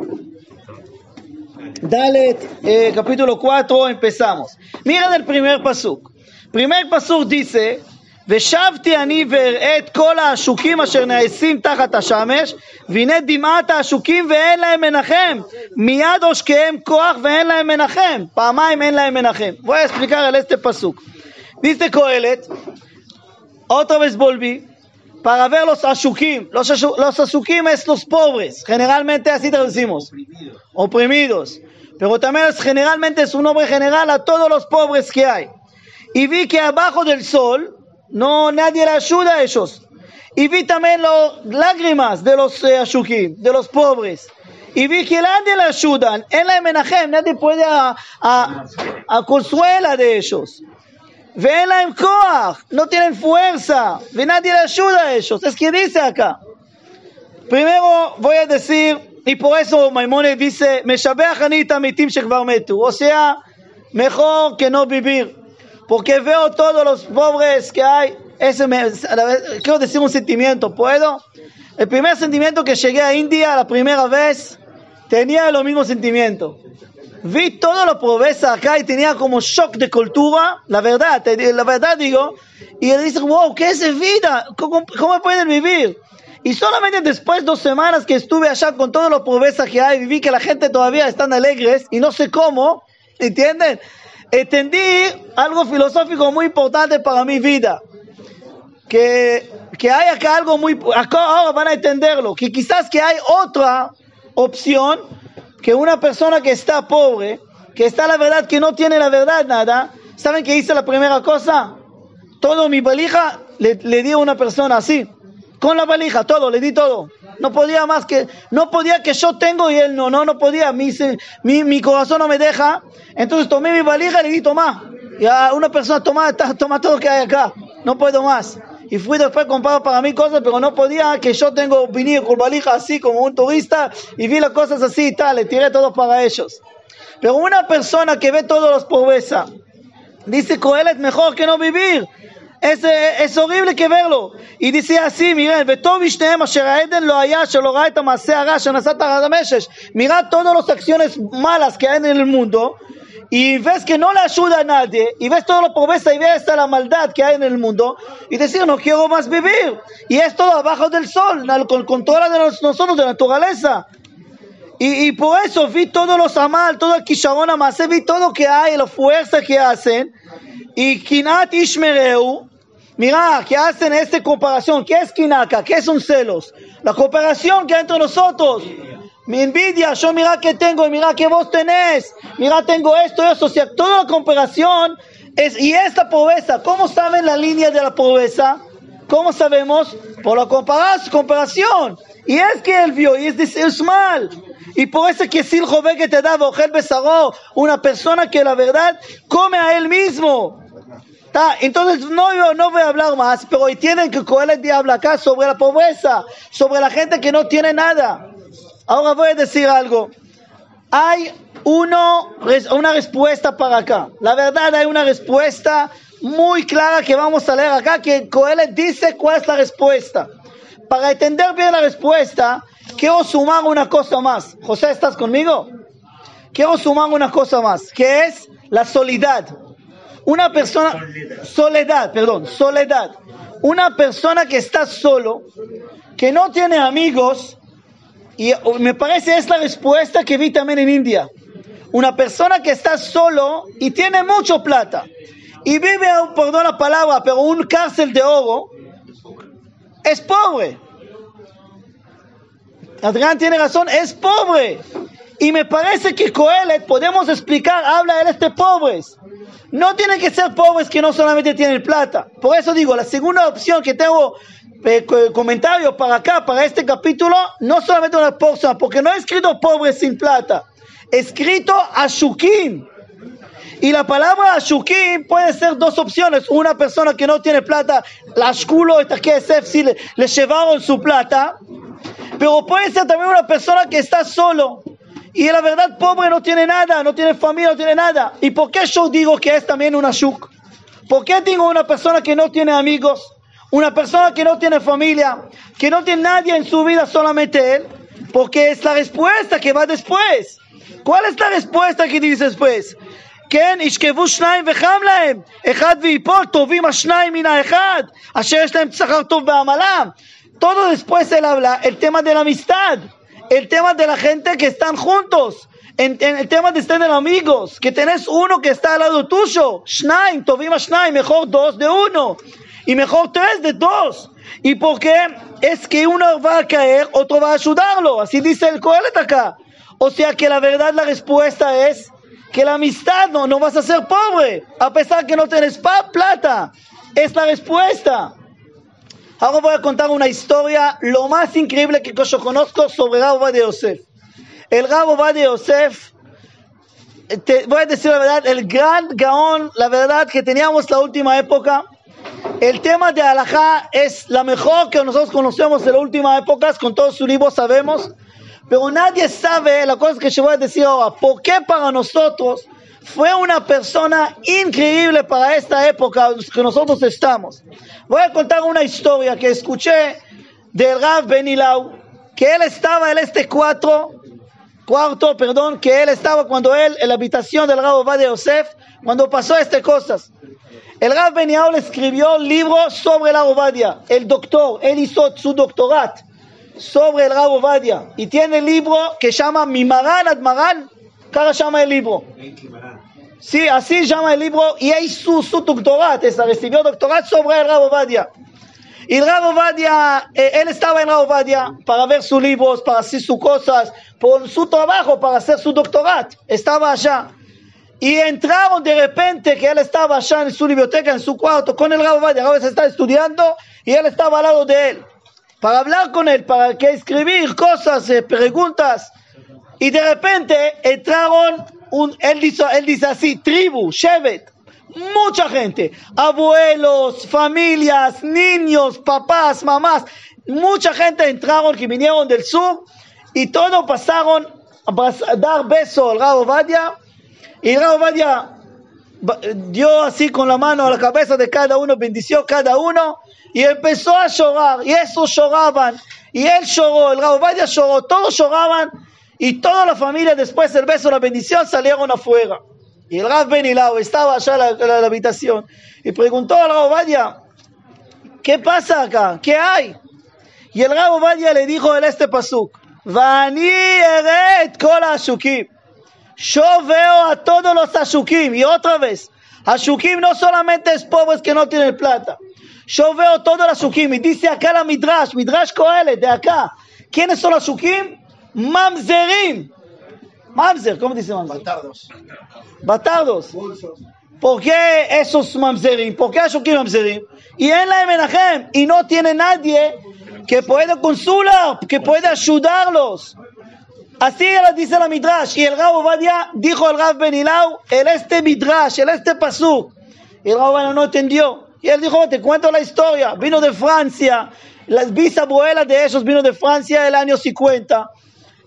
Dalet, eh, capítulo 4, empezamos. Miren el primer pasuk. Primer pasuk dice, ושבתי אני ואראה את כל העשוקים אשר נעשים תחת השמש, והנה דמעת העשוקים ואין להם מנחם, מיד עושקיהם כוח ואין להם מנחם, פעמיים אין להם מנחם. Voy a explicar el este pasuk. Dice Coelet, otra vez volví, para ver los ashukim. Los, los ashukim es los pobres, generalmente así traducimos, oprimidos. Pero también es, generalmente es un nombre general a todos los pobres que hay. Y vi que abajo del sol no nadie le ayuda a ellos. Y vi también las lágrimas de los eh, ashukim, de los pobres. Y vi que nadie le ayudan. En la Menahem nadie puede a, a, a consuela de ellos. ואין להם כוח, no tienen fuerza, nadie le ayuda a ellos. Es que dice acá. Primero voy a decir, y por eso Maimonides dice, משבח אני את המתים שכבר מתו. O sea, mejor que no vivir. Porque veo todos los pobres que hay. Ese me, quiero decir un sentimiento, ¿puedo? El primer sentimiento que llegué a India la primera vez, tenía lo mismo sentimiento. Vi todo lo pobreza acá y tenía como shock de cultura, la verdad, la verdad digo, y él dice, wow, ¿qué es vida? ¿Cómo, ¿Cómo, pueden vivir? Y solamente después de dos semanas que estuve allá con todo lo pobreza que hay, vi que la gente todavía están alegres y no sé cómo, ¿entienden? Entendí algo filosófico muy importante para mi vida, que, que hay acá algo muy, acá ahora van a entenderlo, que quizás que hay otra opción, que una persona que está pobre, que está la verdad, que no tiene la verdad nada, ¿saben qué hice la primera cosa? Todo mi valija le, le di a una persona así, con la valija, todo, le di todo. No podía más que, no podía que yo tengo y él no, no, no podía, mi, mi, corazón no me deja. Entonces tomé mi valija y le di toma. Y a una persona toma, toma todo que hay acá, no puedo más. Y fui después comprar para mí cosas, pero no podía que yo tengo vinido con valija así como un turista y vi las cosas así y tal, le tiré todo para ellos. Pero una persona que ve todos los pobreza, dice que es mejor que no vivir es, eh, es horrible que verlo. Y dice así, miren, Beto lo haya, lo Mira todas las acciones malas que hay en el mundo. Y ves que no le ayuda a nadie, y ves toda la pobreza y ves la maldad que hay en el mundo, y decir, no quiero más vivir. Y es todo abajo del sol, con controla de nosotros, de la naturaleza. Y, y, por eso vi todos los amal, todo el kisharón amase, vi todo lo que hay, la fuerza que hacen. Y Kinat Ishmereu, mira, que hacen esta comparación. ¿Qué es kinaka? ¿Qué es un celos? La cooperación que hay entre nosotros. Mi envidia, yo mira que tengo y mira que vos tenés, mira tengo esto eso, o sea, toda la comparación y esta pobreza, ¿cómo saben la línea de la pobreza? ¿Cómo sabemos? Por la comparación. Y es que él vio, y es, es mal. Y por eso que si el joven que te da Bojel Besaró, una persona que la verdad come a él mismo. ¿Tá? Entonces no, yo no voy a hablar más, pero hoy tienen que coger el diablo acá sobre la pobreza, sobre la gente que no tiene nada. Ahora voy a decir algo. Hay uno, una respuesta para acá. La verdad hay una respuesta muy clara que vamos a leer acá, que Coelho dice cuál es la respuesta. Para entender bien la respuesta, quiero sumar una cosa más. José, ¿estás conmigo? Quiero sumar una cosa más, que es la soledad. Una persona, soledad, soledad perdón, soledad. Una persona que está solo, que no tiene amigos, y me parece es la respuesta que vi también en India. Una persona que está solo y tiene mucho plata y vive, perdón la palabra, pero un cárcel de oro, es pobre. Adrián tiene razón, es pobre. Y me parece que Coelet, podemos explicar, habla de este pobres. No tienen que ser pobres que no solamente tienen plata. Por eso digo, la segunda opción que tengo eh, comentario para acá, para este capítulo, no solamente una persona, porque no he escrito pobres sin plata, he escrito Ashukim. Y la palabra Ashukim puede ser dos opciones. Una persona que no tiene plata, la shkulo, esta que si le, le llevaron su plata. Pero puede ser también una persona que está solo. Y la verdad, pobre no tiene nada, no tiene familia, no tiene nada. ¿Y por qué yo digo que es también una shuk? ¿Por qué tengo una persona que no tiene amigos? Una persona que no tiene familia, que no tiene nadie en su vida, solamente él. Porque es la respuesta que va después. ¿Cuál es la respuesta que dice después? כן, ישכבו שניים וחם להם, אחד ויפול, טובים השניים מן האחד, אשר יש להם שכר טוב בעמלם. Todo después él habla el tema de la amistad el tema de la gente que están juntos, en, el tema de estar amigos, que tenés uno que está al lado tuyo, Shnaim, Tovim Shnaim, mejor dos de uno, y mejor tres de dos. ¿Y por qué? Es que uno va a caer, otro va a ayudarlo, así dice el Coelet acá. O sea que la verdad, la respuesta es que la amistad no, no vas a ser pobre, a pesar que no tienes plata. Es la respuesta. Ahora voy a contar una historia, lo más increíble que yo conozco sobre Rabo de Yosef. El Rabo de Yosef, te voy a decir la verdad, el gran gaón, la verdad que teníamos la última época. El tema de Alajá es la mejor que nosotros conocemos en la última época, con todos sus libros sabemos, pero nadie sabe la cosa que yo voy a decir ahora. ¿Por qué para nosotros fue una persona increíble para esta época que nosotros estamos? Voy a contar una historia que escuché del Rav Benilau, que él estaba en este cuarto, cuarto, perdón, que él estaba cuando él, en la habitación del Rav Yosef, cuando pasó estas cosas. El Rav Benilau escribió un libro sobre la Ovadia, el doctor, él hizo su doctorado sobre el Rav Ovadia, y tiene el libro que llama Mimaran Admaran, ¿cómo se llama el libro? Sí, así llama el libro y hay su, su doctorado, recibió doctorado sobre el Rabo Badia. Y el Rabo Badia, eh, él estaba en Rabo Badia para ver sus libros, para hacer sus cosas, por su trabajo, para hacer su doctorado. Estaba allá. Y entraron de repente que él estaba allá en su biblioteca, en su cuarto, con el Rabo Badia. Rabo se está estudiando y él estaba al lado de él. Para hablar con él, para que escribir cosas, eh, preguntas. Y de repente entraron él, dice, él dice así, tribu, Shevet, mucha gente, abuelos, familias, niños, papás, mamás, mucha gente entraron que vinieron del sur y todos pasaron a dar beso al Rabo Badia y el Rabo Badia dio así con la mano a la cabeza de cada uno, bendició cada uno y empezó a llorar y esos lloraban y él lloró, el Rabo Badia lloró, todos lloraban y toda la familia después del beso, la bendición, salieron afuera. Y el Rav Benilao estaba allá en la, habitación y preguntó al Rav Obadia, ¿qué pasa acá? ¿Qué hay? Y el Rav Obadia le dijo en este pasuk, Vani eret kol ashukim. Yo veo a todos los ashukim. Y otra vez, ashukim no solamente es pobres que no tienen plata. Yo veo todos los ashukim. Y dice acá la Midrash, Midrash Kohelet, de acá. ¿Quiénes son los ashukim? Mamzerim. Mamzer, ¿cómo dice mamzer? Batardos. Batardos. ¿Por qué esos mamzerim? ¿Por qué esos mamzerim? Y en la Menachem, y no tiene nadie que pueda consolar, que pueda ayudarlos. Así lo dice la Midrash. Y el Rab Ovadia dijo al Rab Benilau, el este Midrash, el este Pasuk. Y el Rab Ovadia no entendió. Y él dijo, te cuento la historia. Vino de Francia. Las bisabuelas de ellos vino de Francia el año 50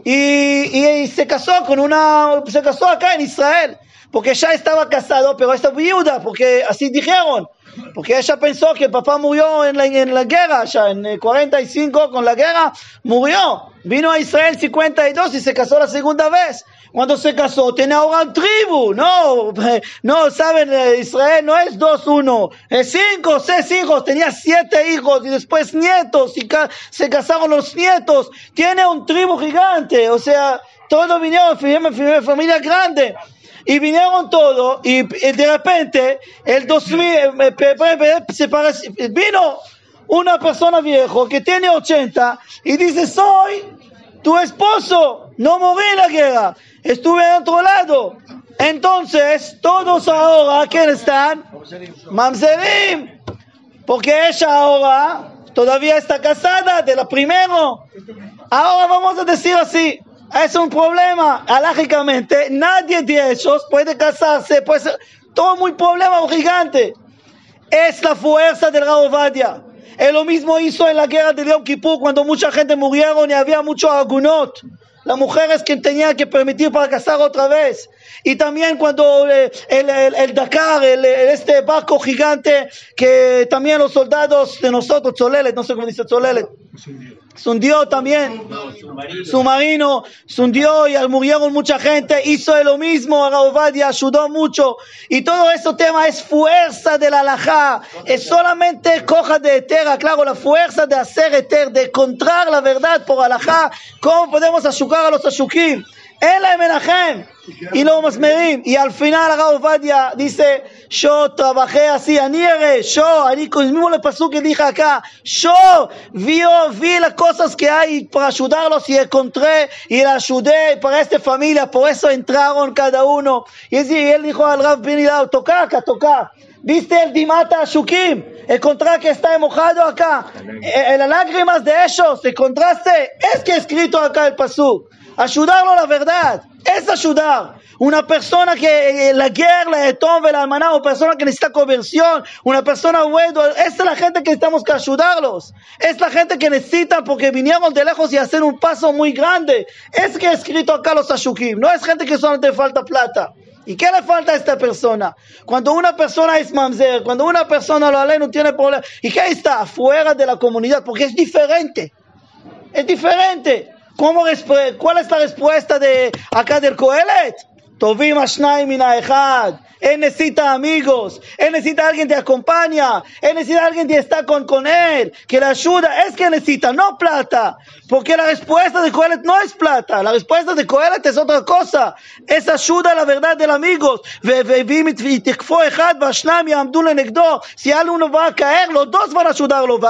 y, se casó con una, se casó acá en Israel, porque ya estaba casado, pero esta viuda, porque así dijeron, porque ella pensó que el papá murió en la, en la guerra, ya en el 45 con la guerra, murió, vino a Israel 52 y se casó la segunda vez. Cuando se casó tenía ahora tribu, no, no, saben, eh, Israel no es dos, uno, es cinco, seis hijos, tenía siete hijos y después nietos y se casaron los nietos, tiene un tribu gigante, o sea, todos vinieron, familia grande. Y vinieron todos y, de repente el 2000 eh, se parece, vino una persona viejo que tiene 80 y dice soy tu esposo, no morí en la guerra, estuve en otro lado. Entonces, todos ahora, ¿quién están? Mamzerim. Porque ella ahora todavía está casada de la primero. Ahora vamos a decir así, es un problema. Alágicamente, nadie de ellos puede casarse, puede ser todo muy problema gigante. Es la fuerza del Raovadia. Él lo mismo hizo en la guerra de Yom Kippur cuando mucha gente murieron y había mucho agunot. Las mujeres que tenían que permitir para casar otra vez. Y también cuando eh, el, el, Dakar, el, este barco gigante, que también los soldados de nosotros, Tzolelet, no sé cómo dice Tzolelet, se hundió también, submarino, se hundió y murieron mucha gente, hizo lo mismo, Raovadia ayudó mucho. Y todo ese tema es fuerza de la alajá, es solamente coja de etera, claro, la fuerza de hacer eter, de encontrar la verdad por alajá, cómo podemos ayudar a los ashukim. Él es y no Masmerim. Y al final Vadia dice, yo trabajé así, Aniere, yo, el mismo le pasó que dije acá, yo vi, vi las cosas que hay para ayudarlos y encontré y la ayudé para esta familia, por eso entraron cada uno. Y él dijo al Rav Benidao, toca acá, toca. ¿Viste el Dimata Shukim? Encontré que está mojado acá. En eh, las lágrimas de ellos, encontraste, es que escrito acá el pasú. Ayudarlo a la verdad. Es ayudar. Una persona que eh, la guerra, la etombe, la hermana, una persona que necesita conversión, una persona buena, es la gente que necesitamos que ayudarlos. Es la gente que necesita porque vinieron de lejos y hacer un paso muy grande. Es que he escrito acá los ashukim. No es gente que solamente falta plata. ¿Y qué le falta a esta persona? Cuando una persona es mamzer, cuando una persona lo lee no tiene problema. ¿Y qué está? Fuera de la comunidad, porque es diferente. Es diferente. ¿Cómo, ¿Cuál es la respuesta de acá del Coelet? Tovim Ashnai Mina. Él necesita amigos, él necesita alguien que te acompaña, él necesita alguien que está con, con él, que le ayuda. Es que necesita, no plata. Porque la respuesta de Coelet no es plata, la respuesta de Coelet es otra cosa. Es ayuda a la verdad del amigo. Si alguno va a caer, los dos van a ayudarlo.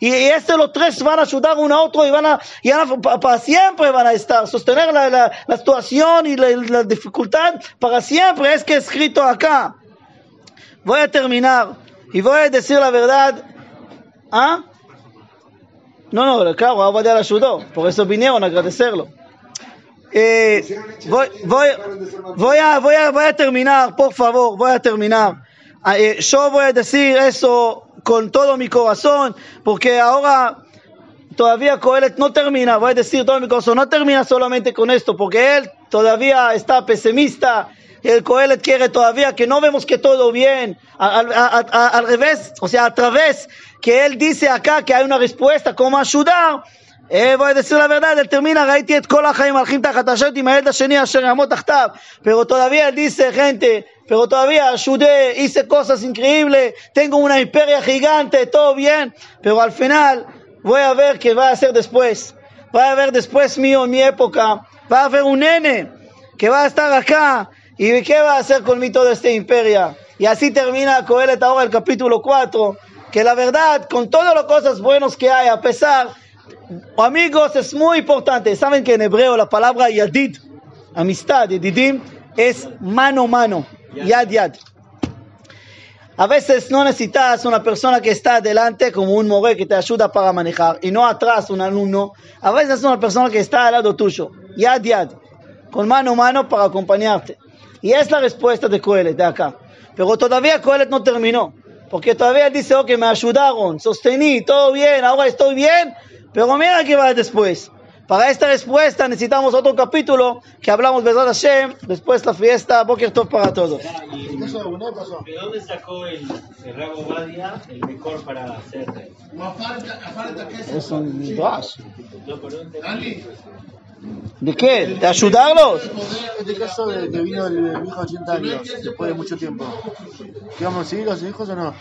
Y este los tres van a ayudar uno a otro y van a, y para siempre van a estar, sostener la, la situación y la, la dificultad para siempre es que escrito acá. Voy a terminar y voy a decir la verdad. ¿Ah? No, no, claro, Abadía le ayudó, por eso vinieron a agradecerlo. Eh, voy, voy, voy, a, voy, a, voy a terminar, por favor, voy a terminar. Ah, eh, yo voy a decir eso con todo mi corazón, porque ahora todavía Coelet no termina, voy a decir todo mi corazón, no termina solamente con esto, porque él todavía está pesimista, el Coelet quiere todavía que no vemos que todo bien, al, revés, o sea, a través que él dice acá que hay una respuesta, cómo ayudar, eh, voy a decir la verdad, él termina, pero todavía él dice, gente, pero todavía ayudé, hice cosas increíbles, tengo una imperia gigante, todo bien, pero al final voy a ver qué va a hacer después, va a ver después mío en mi época, va a haber un nene que va a estar acá y qué va a hacer conmigo todo este imperio. Y así termina Coelet ahora el capítulo 4, que la verdad, con todas las cosas buenas que hay, a pesar, amigos, es muy importante. Saben que en hebreo la palabra yadid, amistad, yadidim, es mano mano, yad yad. A veces no necesitas una persona que está adelante como un more que te ayuda para manejar y no atrás un alumno. A veces es una persona que está al lado tuyo, yad yad, con mano a mano para acompañarte. Y es la respuesta de Coelet de acá. Pero todavía Coelet no terminó. Porque todavía dice, ok, me ayudaron, sostení, todo bien, ahora estoy bien. Pero mira qué va después. Para esta respuesta necesitamos otro capítulo que hablamos de Hashem, después la fiesta, Boker Tov para todos. ¿De dónde sacó el, el Rabo Badia el mejor para hacer? Es un midrash. ¿De qué? ¿De ayudarlos? Este caso de que vino el hijo 80 años, después de mucho tiempo. ¿Qué vamos a seguir sus hijos o no?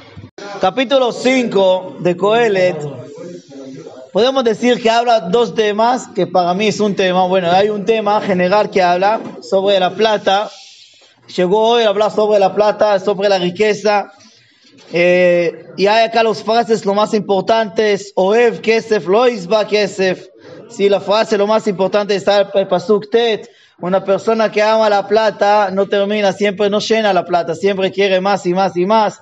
Capítulo 5 de Coelet podemos decir que habla dos temas, que para mí es un tema, bueno, hay un tema general que habla sobre la plata, llegó hoy a hablar sobre la plata, sobre la riqueza, eh, y hay acá los frases lo más importantes, Oev Kesef, Loisba Kesef, Sí, la frase lo más importante está el Pasuk Tet. Una persona que ama la plata no termina, siempre no llena la plata, siempre quiere más y más y más.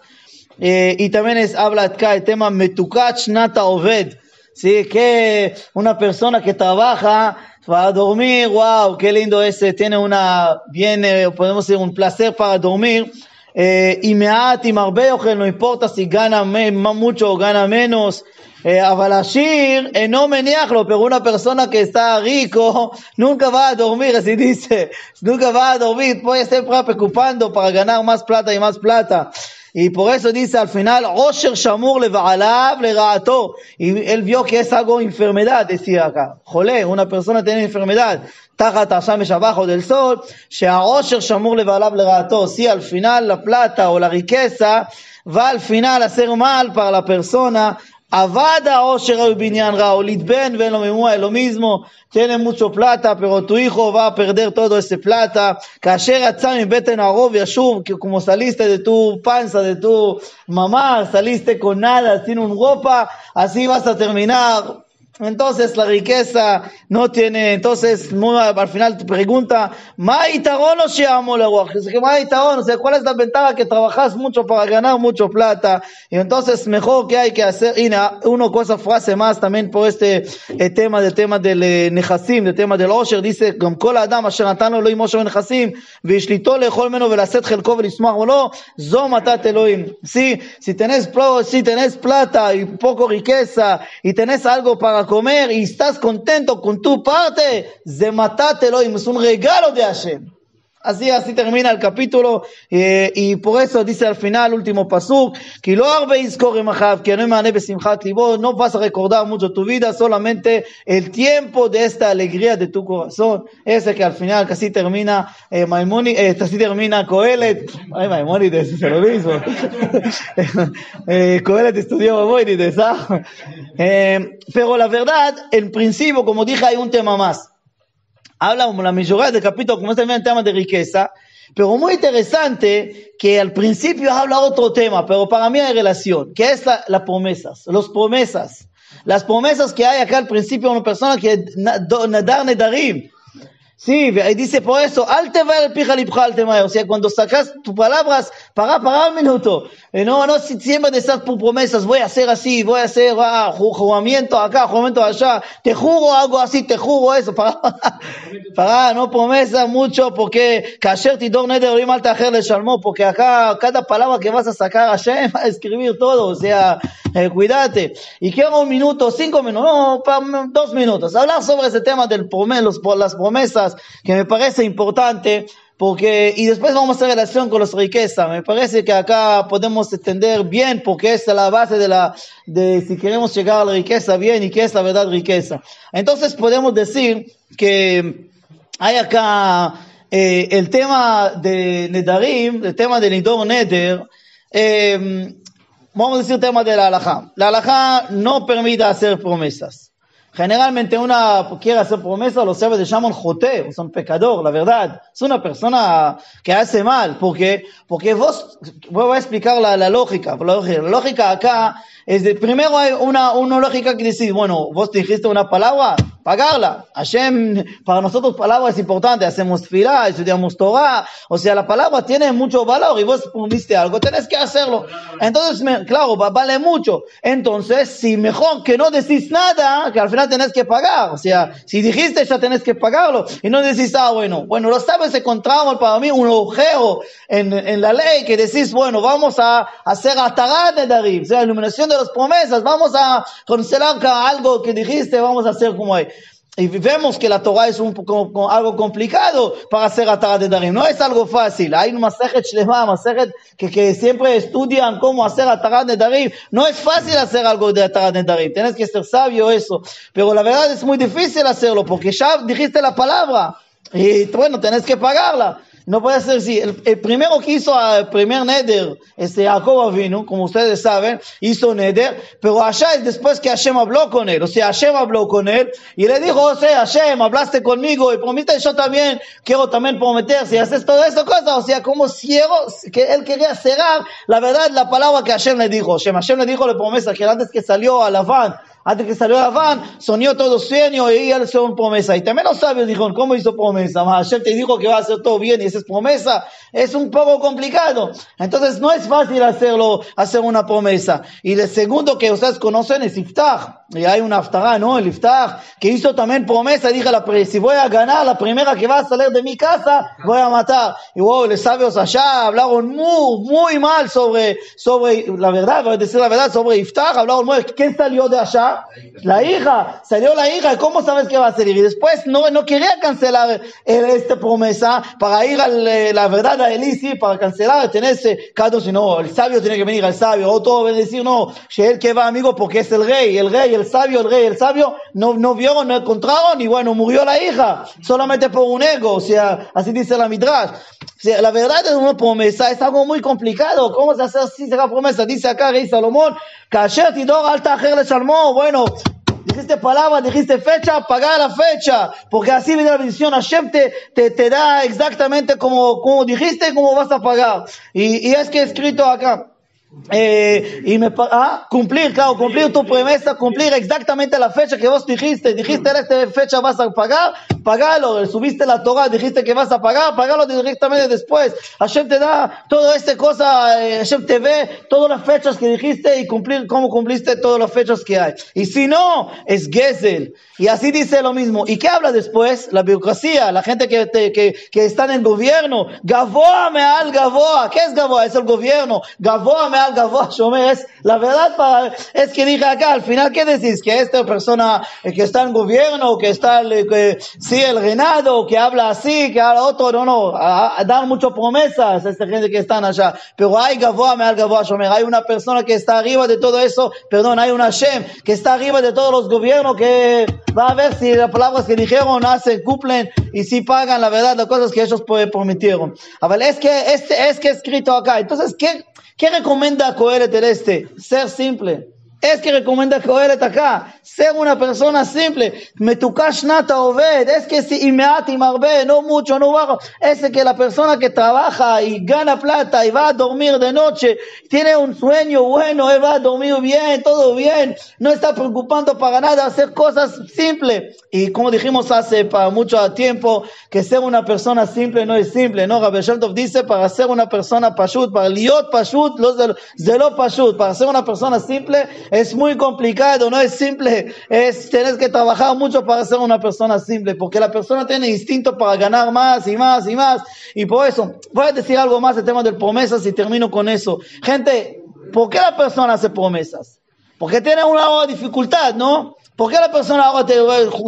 Eh, y también es, habla acá el tema Metukach Nata Oved. Sí, que una persona que trabaja para dormir, wow, qué lindo ese, tiene una, viene, podemos decir, un placer para dormir. Eh, y me y no importa si gana mucho o gana menos. Eh, Avalashir, eh, no menearlo, pero una persona que está rico nunca va a dormir, así dice, nunca va a dormir, puede estar preocupando para ganar más plata y más plata. Y por eso dice al final, Osher Shamur le le Y él vio que es algo enfermedad, decía acá. Jolé, una persona tiene enfermedad. תחת השמש abajo del sol, שהעושר שמור לבעליו לרעתו, si al final la plata o la riqueza va al final a hacer mal para la persona, Avada Osher Binyan Raolit Ben ven lo mismo, lo mismo, tiene mucho plata, pero tu hijo va a perder todo ese plata. Kasher Atzami Beten Arov Yashub, que como saliste de tu panza, de tu mamá, saliste con nada, sin un ropa, así vas a terminar entonces la riqueza no tiene, entonces al final te pregunta, o sea, ¿cuál es la ventaja que trabajas mucho para ganar mucho plata? Y entonces mejor que hay que hacer, y una cosa frase más también por este el tema del tema del eh, nehasim, del tema del osher, dice, גם כל האדם אשר נתן לו אלוהים עושר ונכסים, והשליטו לאכול ממנו ולשאת חלקו ולשמוח לו, זו מתת אלוהים. Si, si tenés, si tenés plata y poco riqueza, y tenés algo para comer y estás contento con tu parte, Zematatelo, es un regalo de Hashem. Así, así termina el capítulo eh, y por eso dice al final, último pasuk, que lo que no me no vas a recordar mucho tu vida, solamente el tiempo de esta alegría de tu corazón. Ese que al final casi termina eh, eh casi termina Coelet, ay Maimónides, es lo mismo. eh, Coelet estudió Maimónides, ¿ah? Eh, pero la verdad, en principio, como dije, hay un tema más habla la mayoría del capítulo, como también el tema de riqueza, pero muy interesante que al principio habla otro tema, pero para mí hay relación, que es las la promesas, los promesas. Las promesas que hay acá al principio una persona que nadar nedarim, Sí, dice por eso, al te va el pija o sea, cuando sacas tus palabras, para, para un minuto. Eh, no, no, si siempre estás por promesas, voy a hacer así, voy a hacer ah, jugamiento acá, jugamiento allá, te juro algo así, te juro eso, para, para, no promesas mucho, porque porque acá cada palabra que vas a sacar a Hashem, va a escribir todo, o sea, eh, cuídate. Y quiero un minuto, cinco minutos, no, dos minutos, hablar sobre ese tema del los, las promesas, que me parece importante porque, y después vamos a hacer relación con las riquezas. Me parece que acá podemos entender bien porque es la base de la, de si queremos llegar a la riqueza bien y qué es la verdad riqueza. Entonces podemos decir que hay acá eh, el tema de Nedarim, el tema del Nidor Neder, eh, vamos a decir el tema de la halajá. La halajá no permite hacer promesas. Generalmente una quiere hacer promesa, los sabe de llaman jote, son pecador, la verdad. Es una persona que hace mal, porque, porque vos, voy a explicar la, la lógica. La lógica acá es de, primero hay una, una lógica que dice, bueno, vos dijiste una palabra, pagarla. Hashem, para nosotros palabra es importante, hacemos fila, estudiamos Torah, o sea, la palabra tiene mucho valor y vos prometiste algo, tenés que hacerlo. Entonces, claro, vale mucho. Entonces, si mejor que no decís nada, que al final tenés que pagar, o sea, si dijiste ya tenés que pagarlo y no decís, ah, bueno, bueno, lo sabes, encontramos para mí un agujero en, en la ley que decís, bueno, vamos a hacer atagar de Darim, o sea, iluminación de las promesas, vamos a cancelar algo que dijiste, vamos a hacer como hay. Y vemos que la Torah es un poco, algo complicado para hacer Atarat de Darim. No es algo fácil. Hay un Masejet Shlema, Masejet que, que siempre estudian cómo hacer Atarat de Darim. No es fácil hacer algo de Atarat de Darim. Tienes que ser sabio eso. Pero la verdad es muy difícil hacerlo porque ya dijiste la palabra. Y bueno, tenés que pagarla. No puede ser así. El, primero que hizo el primer Neder, este Jacob vino, como ustedes saben, hizo Neder, pero allá es después que Hashem habló con él. O sea, Hashem habló con él y le dijo, o sea, Hashem, hablaste conmigo y prometiste yo también, quiero también prometer, si haces toda esta cosa, o sea, como ciego, que él quería cerrar la verdad, la palabra que Hashem le dijo. Hashem, Hashem le dijo la promesa que antes que salió a Laván, Antes que salió la van, soñó todo sueño y él hizo una promesa. Y también los sabios dijeron, ¿cómo hizo promesa? Hashem te dijo que va a hacer todo bien y esa es promesa. Es un poco complicado. Entonces no es fácil hacerlo, hacer una promesa. Y el segundo que ustedes conocen es Iftach. Y hay una Aftara, ¿no? El Iftach, que hizo también promesa. Dije, la, si voy a ganar, la primera que va a salir de mi casa, voy a matar. Y wow, los sabios allá hablaron muy, muy mal sobre, sobre, la verdad, voy a decir la verdad, sobre Iftach. Hablaron muy, ¿quién salió de allá? La hija, salió la hija, ¿cómo sabes que va a salir? Y después no, no quería cancelar esta promesa para ir a la verdad a Elisi, para cancelar, tenerse cada si no, el sabio tiene que venir al sabio, va a decir no, él que va amigo porque es el rey, el rey, el sabio, el rey, el sabio, no, no vieron, no encontraron y bueno, murió la hija, solamente por un ego, o sea, así dice la Midrash. O sea, la verdad es una promesa, es algo muy complicado, ¿cómo se hace así la promesa? Dice acá Rey Salomón, Kasher Tidor Alta le Salmón, bueno, dijiste palabra, dijiste fecha, paga la fecha, porque así viene la bendición, Hashem te, te, te da exactamente como, como dijiste, cómo vas a pagar. Y, y es que escrito acá, eh, y me ah, cumplir, claro, cumplir tu promesa, cumplir exactamente la fecha que vos dijiste, dijiste en esta fecha vas a pagar, pagalo, subiste la Torah, dijiste que vas a pagar, pagalo directamente después. Hashem te da toda esta cosa, eh, Hashem te ve todas las fechas que dijiste y cumplir cómo cumpliste todas las fechas que hay. Y si no, es Gesel. Y así dice lo mismo. ¿Y qué habla después? La biocracia, la gente que, que, que está en el gobierno. Gavoa al Gavoa. ¿Qué es Gavoa? Es el gobierno. Gavoa. Es la verdad es que dije acá, al final, ¿qué decís? Que esta persona que está en gobierno, que está, que, sí, el reinado, que habla así, que habla otro, no, no, a, dar muchas promesas a esta gente que están allá. Pero hay Gavoa Shomer. Hay una persona que está arriba de todo eso, perdón, hay una Shem que está arriba de todos los gobiernos que va a ver si las palabras que dijeron hacen, cumplen y si pagan la verdad las cosas que ellos prometieron. A ver, es que, este, es que escrito acá. Entonces, ¿qué, qué recomienda Coelet este? Ser simple. Es que recomienda Coelet acá, ser una persona simple. Metukash nata obed, es que si imeati marbe, no mucho, no bajo. Es que la persona que trabaja y gana plata y va a dormir de noche, tiene un sueño bueno, él va a dormir bien, todo bien, no está preocupando para nada, hacer cosas simples. Y como dijimos hace para mucho tiempo, que ser una persona simple no es simple, ¿no? Rabbi dice, para ser una persona pashut, para liot pashut, lo pashut, para ser una persona simple, es muy complicado, no es simple, es, tienes que trabajar mucho para ser una persona simple, porque la persona tiene instinto para ganar más y más y más, y por eso, voy a decir algo más el tema de promesas y termino con eso. Gente, ¿por qué la persona hace promesas? Porque tiene una dificultad, ¿no? ¿Por qué la persona ahora te,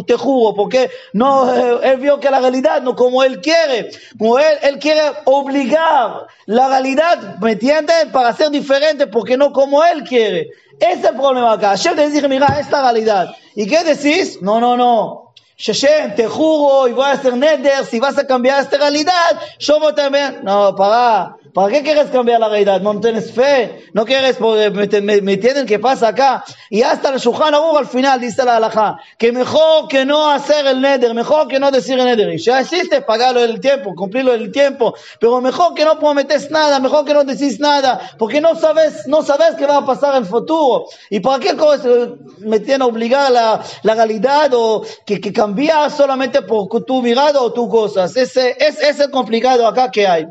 te juro? Porque no, él vio que la realidad no como él quiere. Como él, él quiere obligar la realidad, ¿me entiendes? Para ser diferente, porque no como él quiere. Ese es el problema acá. Hashem te dice, mira, esta realidad. ¿Y qué decís? No, no, no. Hashem, te juro y voy a hacer neder, si vas a cambiar esta realidad, yo voy también. No, para. ¿Para qué quieres cambiar la realidad? ¿No tienes fe? ¿No quieres? Porque me, me, entienden qué pasa acá. Y hasta el Shulchan al final dice la halajá, que mejor que no hacer el neder, mejor que no decir el neder. Y ya existe, pagarlo el tiempo, cumplirlo el tiempo. Pero mejor que no prometes nada, mejor que no decís nada, porque no sabes, no sabes qué va a pasar en el futuro. ¿Y para qué cosa me tiene obligada la, la realidad o que, que cambiar solamente por tu mirada o tus cosas? Ese, es, ese es complicado acá que hay.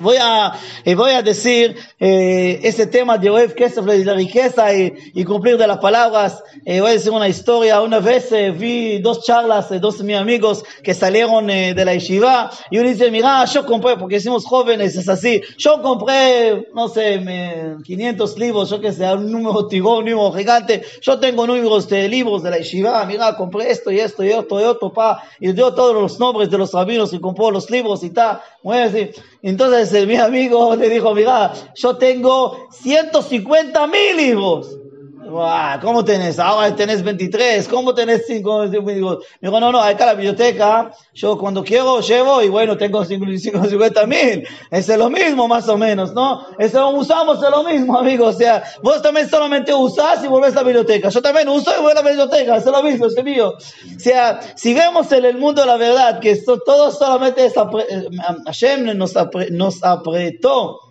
Voy a, eh, voy a decir eh, ese tema de Oev Kesef, la riqueza y, y, cumplir de las palabras. Eh, voy a decir una historia. Una vez eh, vi dos charlas de dos de mis amigos que salieron eh, de la yeshiva y uno dice, mira, yo compré, porque somos jóvenes, es así, yo compré, no sé, me, 500 libros, yo que sé, un número tigón, un número gigante. Yo tengo números de libros de la yeshiva, mira, compré esto y esto y esto y otro, pa, y dio todos los nombres de los rabinos y compró los libros y tal. Voy a decir, entonces mi amigo le dijo, mira, yo tengo 150 mil libros. ¿Cómo tenés? Ahora tenés 23, ¿cómo tenés 5? Me dijo, no, no, acá la biblioteca, yo cuando quiero llevo y bueno, tengo 50 mil. Es lo mismo más o menos, ¿no? Eso usamos es lo mismo, amigo. O sea, vos también solamente usás y volvés a la biblioteca. Yo también uso y voy a la biblioteca, es lo mismo, es mío. O sea, si vemos en el mundo la verdad, que todo solamente es, eh, Hashem nos, nos apretó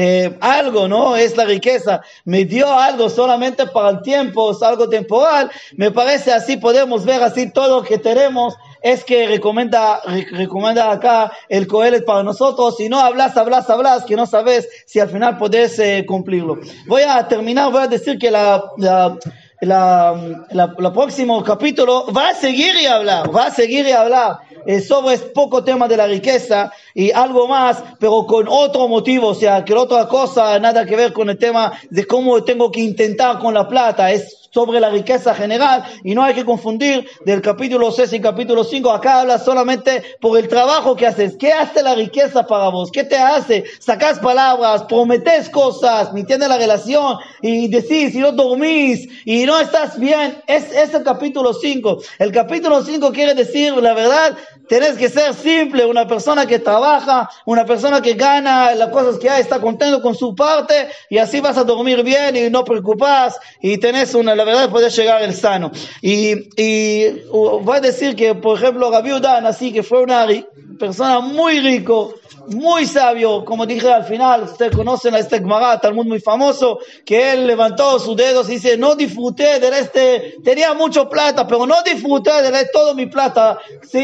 eh, algo, ¿no? Es la riqueza. Me dio algo solamente para el tiempo, es algo temporal. Me parece así, podemos ver así todo lo que tenemos. Es que recomienda, recomienda acá el Coelet para nosotros. Si no hablas, hablas, hablas, que no sabes si al final podés eh, cumplirlo. Voy a terminar, voy a decir que la, la la, la, la, próximo capítulo va a seguir y hablar, va a seguir y hablar sobre es poco tema de la riqueza y algo más, pero con otro motivo, o sea, que otra cosa, nada que ver con el tema de cómo tengo que intentar con la plata, es sobre la riqueza general y no hay que confundir del capítulo 6 y capítulo 5, acá habla solamente por el trabajo que haces. ¿Qué hace la riqueza para vos? ¿Qué te hace? Sacas palabras, prometes cosas, ni entiendes la relación y decís y no dormís y no estás bien. Es, es el capítulo 5. El capítulo 5 quiere decir, la verdad, Tenés que ser simple, una persona que trabaja, una persona que gana las cosas que hay, está contento con su parte y así vas a dormir bien y no preocupas y tenés una, la verdad, puedes llegar el sano. Y, y voy a decir que, por ejemplo, Udan, así que fue una persona muy rico, muy sabio, como dije al final, ustedes conocen a este Gemara, Talmud muy famoso, que él levantó sus dedos y dice, no disfruté de este, tenía mucho plata, pero no disfruté de todo mi plata, sí,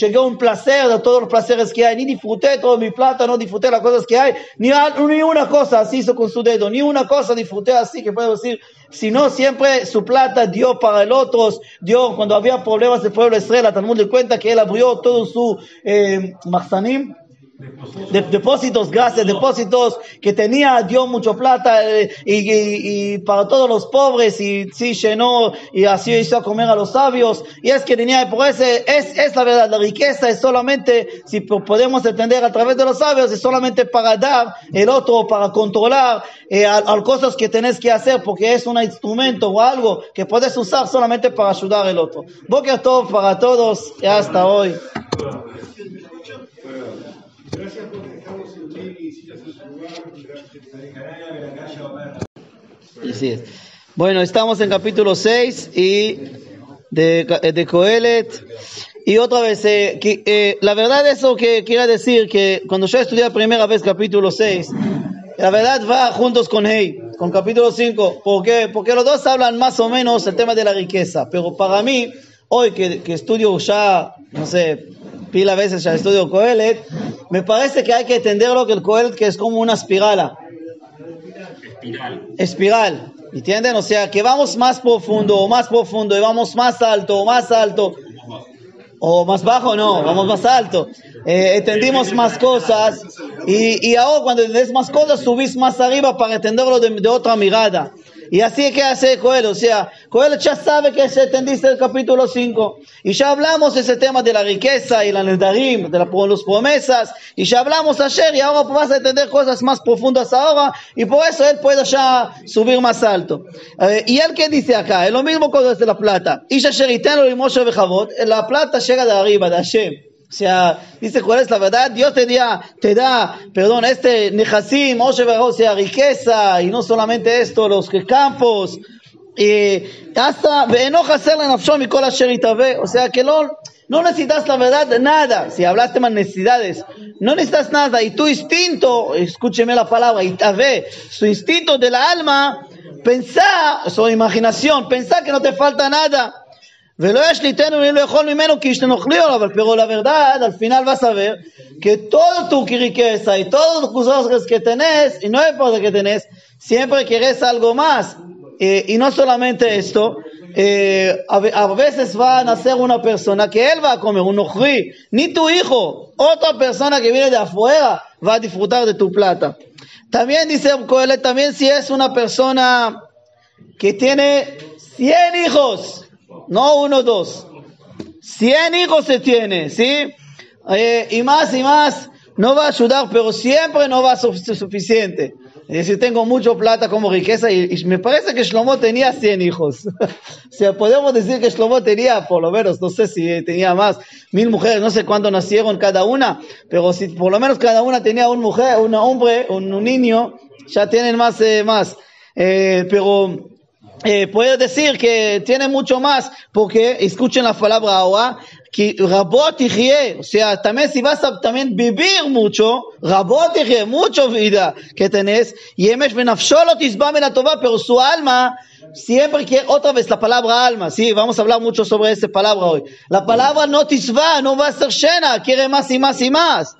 llegué a un placer de todos los placeres que hay, ni disfruté de toda mi plata, no disfruté las cosas que hay, ni, ni una cosa así hizo con su dedo, ni una cosa disfruté. Así, que puedo decir, sino siempre su plata dio para el otro, dio cuando había problemas del pueblo de Israel, Talmud le cuenta que él abrió todo su eh, de, depósitos, gracias, depósitos que tenía, dio mucho plata eh, y, para todos los pobres y sí llenó y así hizo a comer a los sabios y es que tenía, por ese, es, es la verdad, la riqueza es solamente, si podemos entender a través de los sabios, es solamente para dar el otro, para controlar eh, a, cosas que tenés que hacer porque es un instrumento o algo que puedes usar solamente para ayudar al otro. Boker todo para todos y hasta hoy. Gracias porque estamos en y sillas en su lugar. Así es. Bueno, estamos en capítulo 6 y de, de Coelet. Y otra vez, eh, que, eh, la verdad eso que quiero decir, que cuando yo estudié la primera vez capítulo 6, la verdad va juntos con Hey, con capítulo 5. ¿Por qué? Porque los dos hablan más o menos el tema de la riqueza. Pero para mí, hoy que, que estudio ya, no sé, pila veces ya estudio Coelet, me parece que hay que entenderlo que el Coelet que es como una espiral. Espiral. Espiral. ¿Entienden? O sea, que vamos más profundo o más profundo y vamos más alto o más alto. O más bajo, no, vamos más alto. Eh, entendimos más cosas y, y ahora cuando entendés más cosas subís más arriba para entenderlo de, de otra mirada. Y así es que hace Coelho, o sea, Coelho ya sabe que se entendiste el capítulo 5. Y ya hablamos de ese tema de la riqueza y la nedarim, de las promesas, y ya hablamos ayer y ahora vas a entender cosas más profundas ahora, y por eso él puede ya subir más alto. Eh, y él que dice acá, es lo mismo con de la plata. Y ya la plata llega de arriba, de Hashem. O sea, dice cuál es la verdad, Dios te da, te da, perdón, este Nehasim, o sea, riqueza, y no solamente esto, los campos, y hasta o sea que no, no necesitas la verdad nada, si hablaste más necesidades, no necesitas nada, y tu instinto, escúcheme la palabra, y ve, su instinto de la alma, pensá, su imaginación, pensá que no te falta nada, pero la verdad, al final vas a ver que todo tu riqueza y todos los cosas que tenés, y no importa que tenés, siempre querés algo más. Y no solamente esto, eh, a, veces va a nacer una persona que él va a comer, un ojri, ni tu hijo, otra persona que viene de afuera va a disfrutar de tu plata. También dice también si es una persona que tiene 100 hijos, no uno, dos. Cien hijos se tiene, ¿sí? Eh, y más y más no va a ayudar, pero siempre no va a ser suficiente. Es decir, tengo mucho plata como riqueza y, me parece que Shlomo tenía 100 hijos. o sea, podemos decir que Shlomo tenía, por lo menos, no sé si tenía más, mil mujeres, no sé cuándo nacieron cada una, pero si por lo menos cada una tenía un mujer, un hombre, un, niño, ya tienen más, eh, más. Eh, pero eh, puede decir que tiene mucho más, porque escuchen la palabra ahora, que rabot o sea, también si vas a también vivir mucho, rabot mucho vida que tenés, yemesh benafsholo tisba tova, pero su alma siempre quiere, otra vez la palabra alma, sí, vamos a hablar mucho sobre esa palabra hoy. La palabra no tisba, no va a ser llena, quiere más y más y más.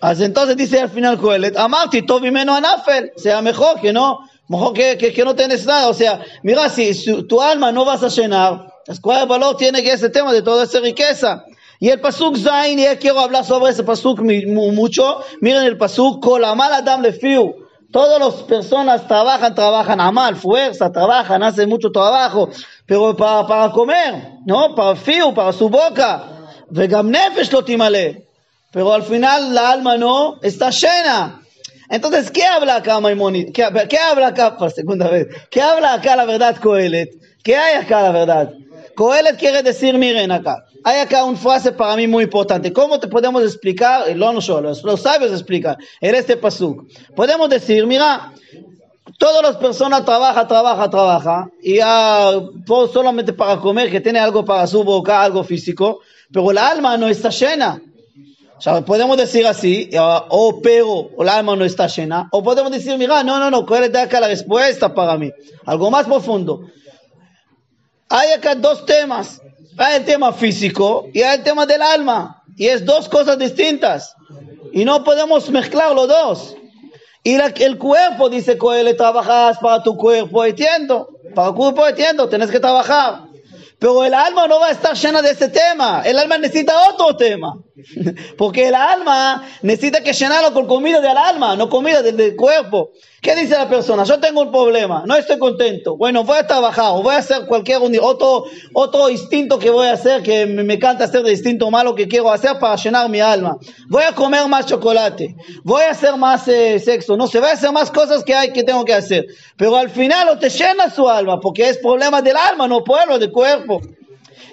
Así entonces dice al final Coelet, amarte, todo menos anafel, sea mejor que no, mejor que, que, que no tenés nada. O sea, mira, si, si tu alma no vas a llenar, ¿cuál valor tiene que ese tema de toda esa riqueza? Y el pasuk Zain, y quiero hablar sobre ese pasuk mucho. Miren el pasuk, Kolamal Adam Lefiu. Todas las personas trabajan, trabajan a mal, fuerza, trabajan, hacen mucho trabajo, pero para, para comer, ¿no? Para fiu, para su boca. Pero al final la alma no está llena. Entonces, ¿qué habla acá Maimonides? ¿Qué, ¿Qué, habla acá por segunda vez? ¿Qué habla acá la verdad Coelet? ¿Qué hay acá la verdad? Coelet quiere decir, miren acá, hay acá una frase para mí muy importante. ¿Cómo te podemos explicar? Los, los sabios explican en este pasuk. Podemos decir, mira, todas las personas trabajan, trabajan, trabajan, y ya solamente para comer, que tiene algo para su boca, algo físico, pero la alma no está llena. O podemos decir así, o pero el alma no está llena, o podemos decir, mira, no, no, no, ¿cuál es acá la respuesta para mí? Algo más profundo. Hay acá dos temas. Hay el tema físico y hay el tema del alma. Y es dos cosas distintas. Y no podemos mezclar los dos. Y el cuerpo, dice Coelho, trabajas para tu cuerpo, entiendo. Para el cuerpo, entiendo, tienes que trabajar. Pero el alma no va a estar llena de ese tema. El alma necesita otro tema. Porque el alma necesita que llenarlo con comida del alma, no comida del, cuerpo. ¿Qué dice la persona? Yo tengo un problema, no estoy contento. Bueno, voy a trabajar o voy a hacer cualquier otro, otro instinto que voy a hacer, que me, me canta hacer de instinto malo que quiero hacer para llenar mi alma. Voy a comer más chocolate, voy a hacer más eh, sexo, no sé, voy a hacer más cosas que hay que tengo que hacer. Pero al final no te llena su alma, porque es problema del alma, no pueblo, del cuerpo.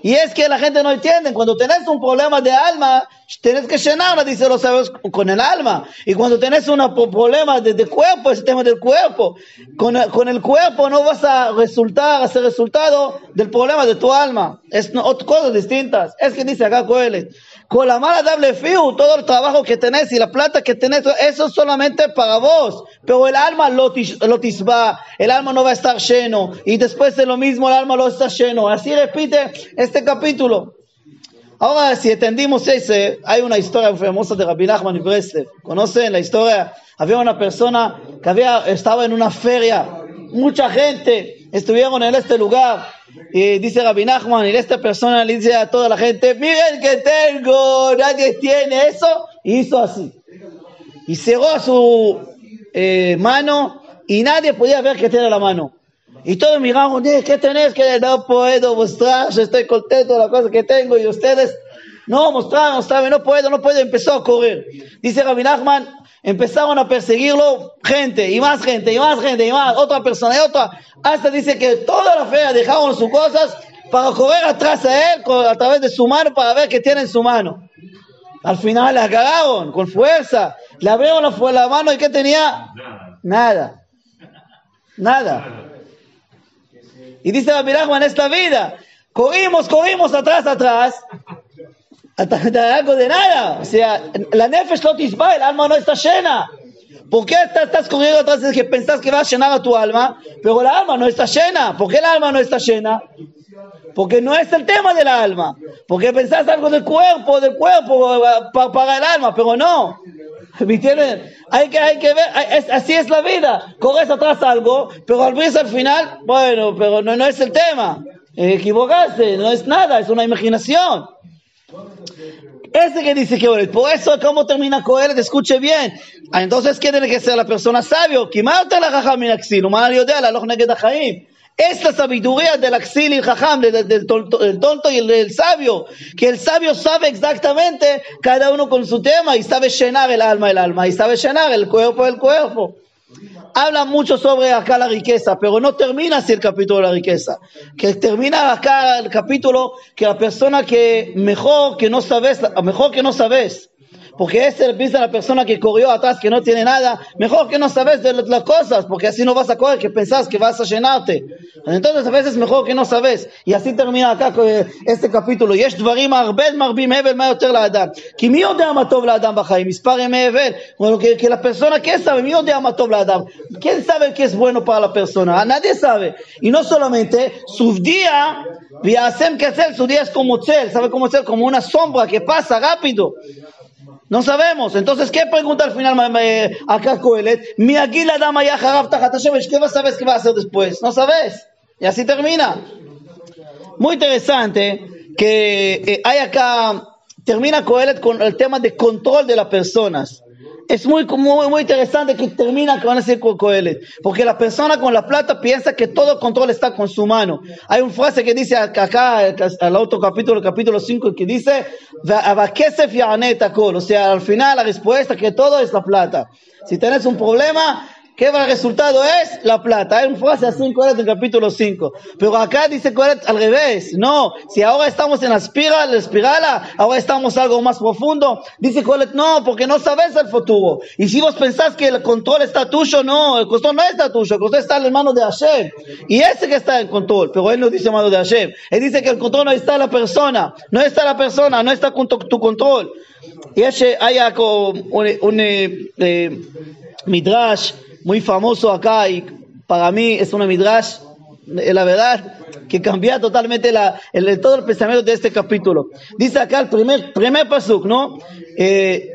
Y es que la gente no entiende, cuando tenés un problema de alma, Tienes que llenarla, dice los sabios, con el alma. Y cuando tenés un problema de, cuerpo, ese tema del cuerpo, con, con, el cuerpo no vas a resultar, a ser resultado del problema de tu alma. Es cosas distintas. Es que dice acá Coelet. Con la mala dable fiu, todo el trabajo que tenés y la plata que tenés, eso es solamente para vos. Pero el alma lo, lo tisba, el alma no va a estar lleno. Y después de lo mismo, el alma lo está lleno. Así repite este capítulo. Ahora, si entendimos ese, hay una historia famosa de Rabbi Nachman Breslev. ¿Conocen la historia? Había una persona que había, estaba en una feria, mucha gente estuvieron en este lugar. Y dice Rabbi Nachman, y esta persona le dice a toda la gente, miren que tengo, nadie tiene eso. Y hizo así. Y cerró su eh, mano y nadie podía ver que tiene la mano. Y todos miraron, ¿qué tenés? Que no puedo mostrar, estoy contento de la cosa que tengo. Y ustedes, no, mostrar, mostrar, no puedo, no puedo. Empezó a correr. Dice Rabbi Nachman, empezaron a perseguirlo gente, y más gente, y más gente, y más, otra persona, y otra. Hasta dice que toda la fe dejaron sus cosas para correr atrás a él a través de su mano para ver qué tiene en su mano. Al final le agarraron con fuerza, le abrieron la, la mano y ¿qué tenía? Nada. Nada. Y dice la en esta vida, corrimos, corrimos atrás, atrás, hasta algo de nada. O sea, la nefesh lotisba, el alma no está llena. ¿Por qué estás, corriendo atrás de que pensás que vas a llenar a tu alma, pero la alma no está llena? ¿Por qué el alma no está llena? Porque no es el tema del alma. Porque pensás algo del cuerpo, del cuerpo para, el alma, pero no. ¿Me entienden? Hay que, hay que ver, así es la vida. Corres atrás algo, pero al al final, bueno, pero no, no es el tema. Equivocaste, no es nada, es una imaginación. Ese que dice que por eso, ¿cómo termina Coel? Escuche bien. Ah, entonces, ¿qué tiene que ser la persona sabio? Esta sabiduría del axil y el jajam, del, del, tonto, y el, del sabio, que el sabio sabe exactamente cada uno con su tema y sabe llenar el alma el alma y sabe llenar el cuerpo el cuerpo. Habla mucho sobre acá la riqueza, pero no termina así el capítulo de la riqueza. Que termina acá el capítulo que la persona que mejor que no sabes, mejor que no sabes, Porque ese piensa la persona que corrió atrás, que no tiene nada. Mejor que no sabes de las cosas, porque así no vas a correr, que pensás que vas a llenarte. Entonces a veces mejor que no sabes. Y así termina acá este capítulo. יש דברים הרבה מרבים הבל, מה יותר לאדם? כי מי יודע מה טוב לאדם בחיים? מספר ימי הבל. Que, que la persona, ¿qué sabe? ¿Mí יודע מה טוב לאדם? ¿Quién sabe qué es bueno para la persona? Nadie sabe. Y no solamente, su día Viasem hacer su día es como cel, ¿sabe cómo ser? Como una sombra que pasa rápido. No sabemos. Entonces, ¿qué pregunta al final acá Coelet? Mi aguila dama ya ¿Qué vas a saber qué va a hacer después? No sabes. Y así termina. Muy interesante que eh, hay acá, termina Coelet con el tema de control de las personas es muy, muy, muy interesante que termina con ese Coelet, porque la persona con la plata piensa que todo control está con su mano. Hay una frase que dice acá, al otro capítulo, capítulo 5, que dice, o sea, al final la respuesta que todo es la plata. Si tienes un problema, ¿Qué el resultado es? La plata. Hay una frase así en Coelet en capítulo 5. Pero acá dice Coelet al revés. No, si ahora estamos en la espiral, la espiral, ahora estamos algo más profundo. Dice Coelet, no, porque no sabes el futuro. Y si vos pensás que el control está tuyo, no, el control no está tuyo, el control está en las manos de Hashem. Y ese que está en control, pero él no dice mano de Hashem. Él dice que el control no está en la persona, no está la persona, no está con tu, control. Ese hay un, un eh, eh, midrash muy famoso acá y para mí es una midrash, eh, la verdad, que cambia totalmente la, el, todo el pensamiento de este capítulo. Dice acá el primer, primer pasuk, ¿no? Eh,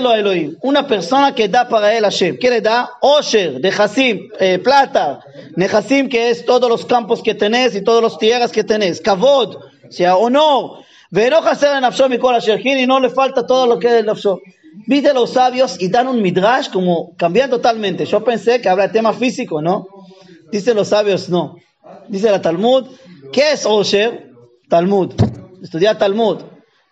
lo Elohim, una persona que da para él Hashem. ¿Qué le da? Osher, de Hasim, eh, plata. Nehasim, que es todos los campos que tenés y todas las tierras que tenés. Kavod, o sea, honor. Y no le falta todo lo que es el Afshom. Viste los sabios y dan un midrash como cambian totalmente. Yo pensé que habla de tema físico, ¿no? Dice los sabios, no. Dice la Talmud, ¿qué es Osher? Talmud. Estudiar Talmud.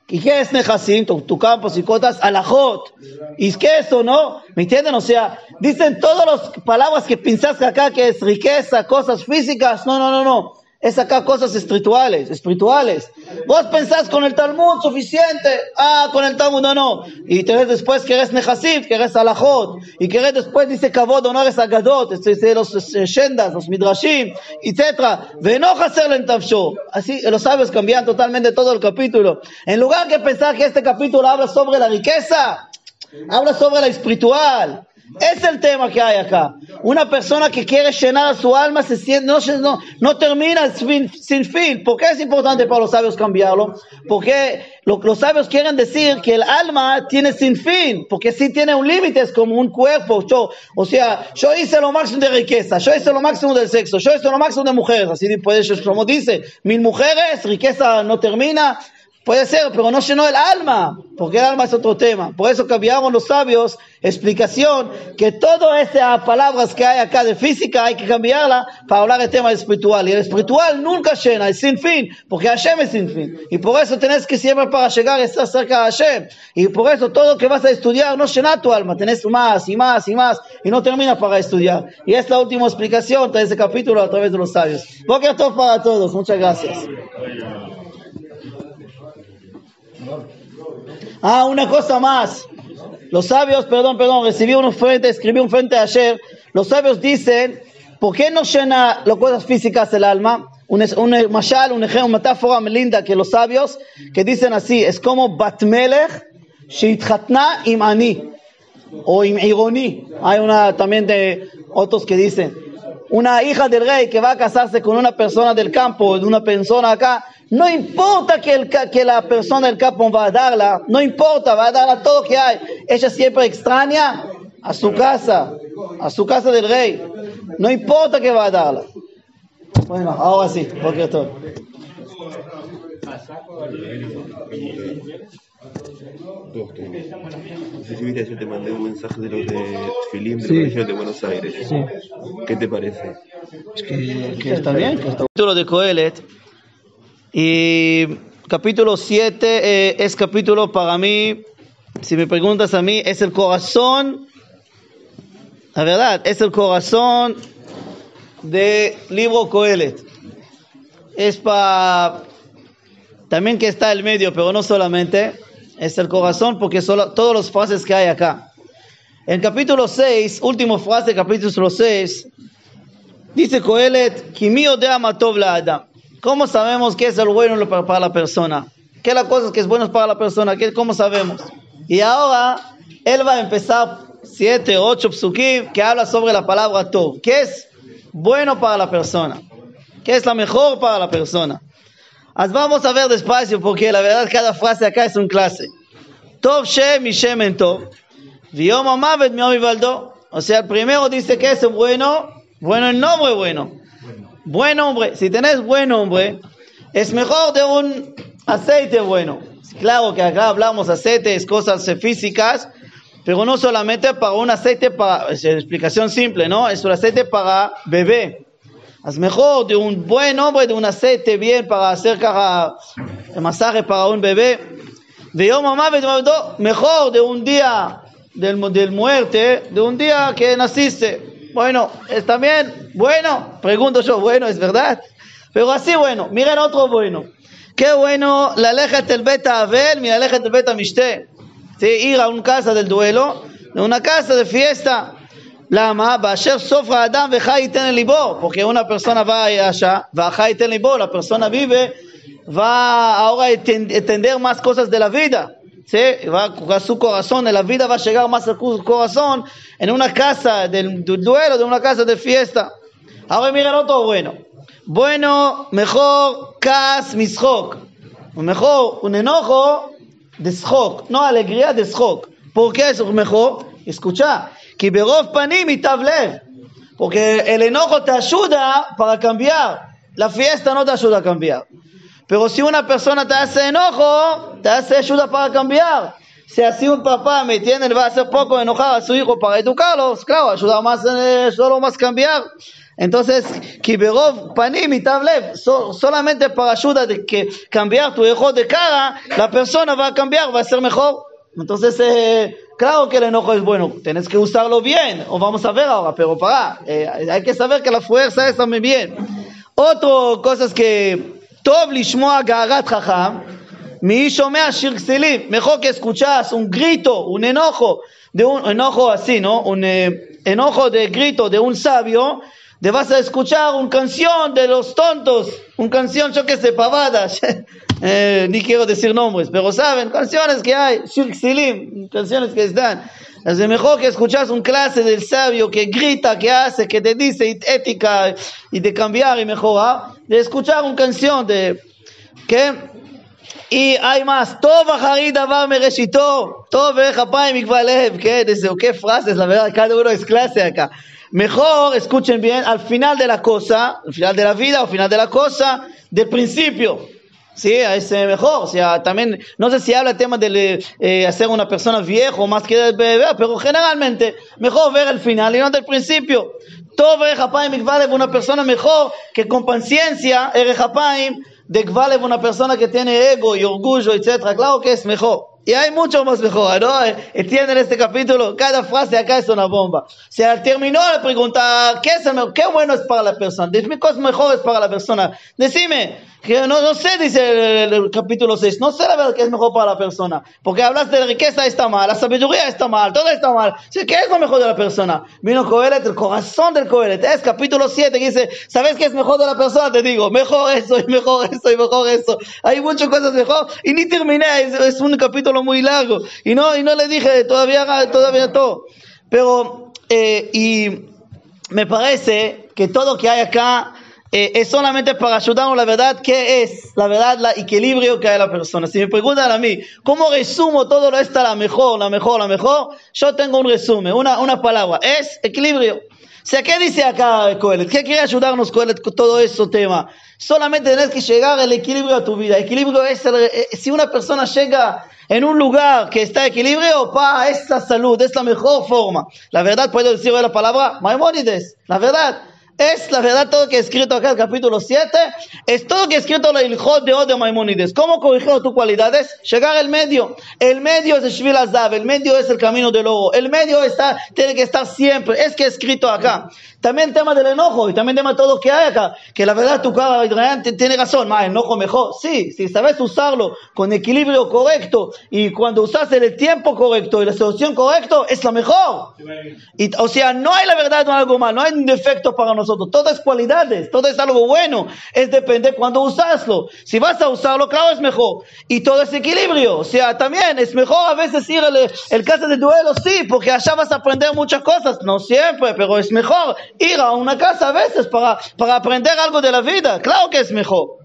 ¿Y qué es Nehasim? Tu, campo, y cotas, alajot. ¿Y qué es eso, no? ¿Me entienden? O sea, dicen todas las palabras que piensas acá que es riqueza, cosas físicas. No, no, no, no es acá cosas espirituales, espirituales. Vos pensás con el Talmud suficiente, ah, con el Talmud no, no. Y querés después que eres Nehasif, que eres Alajot, y querés después dice Kavod, honores a Gadot, este, los eh, Shendas, los Midrashim, etc. Veno hacer en Tavsho. Así, los sabios cambian totalmente todo el capítulo. En lugar de pensar que este capítulo habla sobre la riqueza, habla sobre la espiritual. Es el tema que hay acá. Una persona que quiere llenar su alma se siente, no, no, no termina sin, fin. ¿Por qué es importante para los sabios cambiarlo? Porque los sabios quieren decir que el alma tiene sin fin, porque si tiene un límite, es como un cuerpo. Yo, o sea, yo hice lo máximo de riqueza, yo hice lo máximo del sexo, yo hice lo máximo de mujeres. Así pues, como dice, mil mujeres, riqueza no termina, Puede ser, pero no llenó el alma, porque el alma es otro tema. Por eso cambiaron los sabios explicación que todas esas palabras que hay acá de física hay que cambiarla para hablar del tema espiritual. Y el espiritual nunca llena, es sin fin, porque Hashem es sin fin. Y por eso tenés que siempre para llegar estar cerca de Hashem. Y por eso todo que vas a estudiar no llena tu alma, tenés más y más y más y no termina para estudiar. Y es la última explicación de ese capítulo a través de los sabios. Todo para todos, muchas gracias. Ah, una cosa más. Los sabios, perdón, perdón, recibí un frente, escribí un frente ayer. Los sabios dicen, ¿por qué no llena las cosas físicas el alma? Un, un mashal, un ejemplo, una metáfora linda que los sabios que dicen así, es como Batmelech Sheitchatna Imani o Ironi. Hay una también de otros que dicen, una hija del rey que va a casarse con una persona del campo, de una persona acá, no importa que, el, que la persona del campo va a darla, no importa, va a darla todo lo que hay. Ella siempre extraña a su casa, a su casa del rey. No importa que va a darla. Bueno, ahora sí, porque todo. No sé si viste, yo te mandé un mensaje de los de Filim de sí. de Buenos Aires. Sí. ¿Qué te parece? Es que, que está bien. Que está... El título de Coelet y capítulo 7 eh, es capítulo para mí, si me preguntas a mí, es el corazón, la verdad, es el corazón de libro Coelet. Es para, también que está el medio, pero no solamente, Es el corazón porque son todas las frases que hay acá. En capítulo 6, última frase, capítulo 6, dice Coelet, Kimio de Amatov la Adam. ¿Cómo sabemos qué es el bueno para la persona? ¿Qué es la cosa que es bueno para la persona? ¿Qué, ¿Cómo sabemos? Y ahora él va a empezar siete, ocho psukim que habla sobre la palabra Tov. ¿Qué es bueno para la persona? ¿Qué es la mejor para la persona? vamos a ver despacio porque la verdad cada frase acá es un clase. Tov Shem y Shemen Tov. Viom Amavet mi O sea, el primero dice que es bueno, bueno el nombre bueno. Buen hombre. Si tenés buen hombre, es mejor de un aceite bueno. Claro que acá hablamos aceites, cosas físicas, pero no solamente para un aceite para, es explicación simple, ¿no? Es un aceite para bebé. Es mejor de un buen hombre, de un aceite bien para hacer cara, masaje para un bebé. De mamá, mejor de un día del, del muerte, de un día que naciste. Bueno, ¿está bien? Bueno, pregunto yo, bueno, es verdad. Pero así bueno, miren otro bueno. Qué bueno, la leja del beta Abel, mi la leja del beta Mishte. Sí, ir a una casa del duelo, de una casa de fiesta. למה? באשר סוף האדם וחי ייתן ליבו, porque una persona va allá, וחי ייתן ליבו, la persona vive, va ahora a entender más cosas de la vida. ¿Sí? Va a su corazón, la vida va a llegar más a su corazón en una casa del, duelo, de una casa de fiesta. Ahora miren otro bueno. Bueno, mejor kas mishok. Mejor un enojo de shok, no alegría de shok. ¿Por qué es mejor? Escucha, que panim y Porque el enojo te ayuda para cambiar. La fiesta no te ayuda a cambiar. Pero si una persona te hace enojo, te hace ayuda para cambiar. Si así un papá me tiene, va a hacer poco enojar a su hijo para educarlos, claro, ayuda más, eh, solo más cambiar. Entonces, Kiberov Panim y Tablev, solamente para ayuda de que cambiar tu hijo de cara, la persona va a cambiar, va a ser mejor. Entonces, eh, claro que el enojo es bueno, tienes que usarlo bien, o vamos a ver ahora, pero para, eh, hay que saber que la fuerza es también bien. Otra cosa es que Tob Lishmoa Gagat Jajam, mi Shomea Shirxelim, mejor que escuchás un grito, un enojo, de un enojo así, ¿no? Un enojo de grito de un sabio, te vas a escuchar una canción de los tontos, una canción, yo que sé, pavadas, ni quiero decir nombres, pero saben, canciones que hay, Shirxelim, canciones que están. Es mejor que escuchas un clase del sabio que grita, que hace, que te dice ética y de cambiar y mejorar, de escuchar una canción de que y hay más, todo אחרי דבר מראשיתו, טוב איך אפיים יקבע לב, כן, איזה qué frases, la verdad, cada uno es clase acá. Mejor, escuchen bien, al final de la cosa, al final de la vida, al final de la cosa, del principio. Sí, es mejor. O sea, también, no sé si habla el tema de eh, hacer una persona vieja o más que bebé, pero generalmente, mejor ver el final y no del principio. Todo Erejapaim una persona mejor que con paciencia, Erejapaim, de vale una persona que tiene ego y orgullo, etc. Claro que es mejor. Y hay mucho más mejor, ¿no? Entienden este capítulo, cada frase acá es una bomba. Se terminó la pregunta, ¿qué, es el, ¿qué bueno es para la persona? Dime cosas mejores para la persona. Decime, que no, no sé, dice el, capítulo 6, no sé la verdad qué es mejor para la persona. Porque hablas de riqueza está mal, la sabiduría está mal, todo está mal. ¿Qué es lo mejor de la persona? Vino Coelet, el corazón del Coelet. Es capítulo 7 que dice, ¿sabes qué es mejor de la persona? Te digo, mejor eso y mejor eso y mejor eso. Hay muchas cosas mejor. Y ni terminé, es, un capítulo muy largo. Y no, y no le dije todavía, todavía todo. Pero, eh, y me parece que todo que hay acá eh, es solamente para ayudarnos la verdad, ¿qué es la verdad, el equilibrio que hay en la persona? Si me preguntan a mí, ¿cómo resumo todo esto, la mejor, la mejor, la mejor? Yo tengo un resumen, una, una palabra, es equilibrio. O sea, ¿qué dice acá Coelet? ¿Qué quiere ayudarnos Coelet con todo este tema? Solamente tenés que llegar al equilibrio a tu vida. Equilibrio es, eh, si una persona llega en un lugar que está equilibrio, pa, es la salud, es la mejor forma. La verdad, puedo decir la palabra Maimonides, la verdad. Es la verdad todo que he escrito acá el capítulo 7, es todo que he escrito el hijo de Od de Maimónides. ¿Cómo corrigió tus cualidades? Llegar al medio. El medio es el Shvil Azav, el medio es el camino del lobo. El medio está, tiene que estar siempre. Es que he escrito acá. También tema del enojo y también tema de todo que hay acá. Que la verdad tu cara tiene razón. Más enojo mejor. Sí, si sabes usarlo con equilibrio correcto y cuando usas el tiempo correcto y la solución correcta, es lo mejor. Y, o sea, no hay la verdad o algo mal, no hay un defecto para nosotros. Todo es cualidades, todo es algo bueno. Es depende cuando usaslo. Si vas a usarlo, claro, es mejor. Y todo es equilibrio. O sea, también es mejor a veces ir al el casa de duelo, sí, porque allá vas a aprender muchas cosas. No siempre, pero es mejor ir a una casa a veces para, para aprender algo de la vida. Claro que es mejor.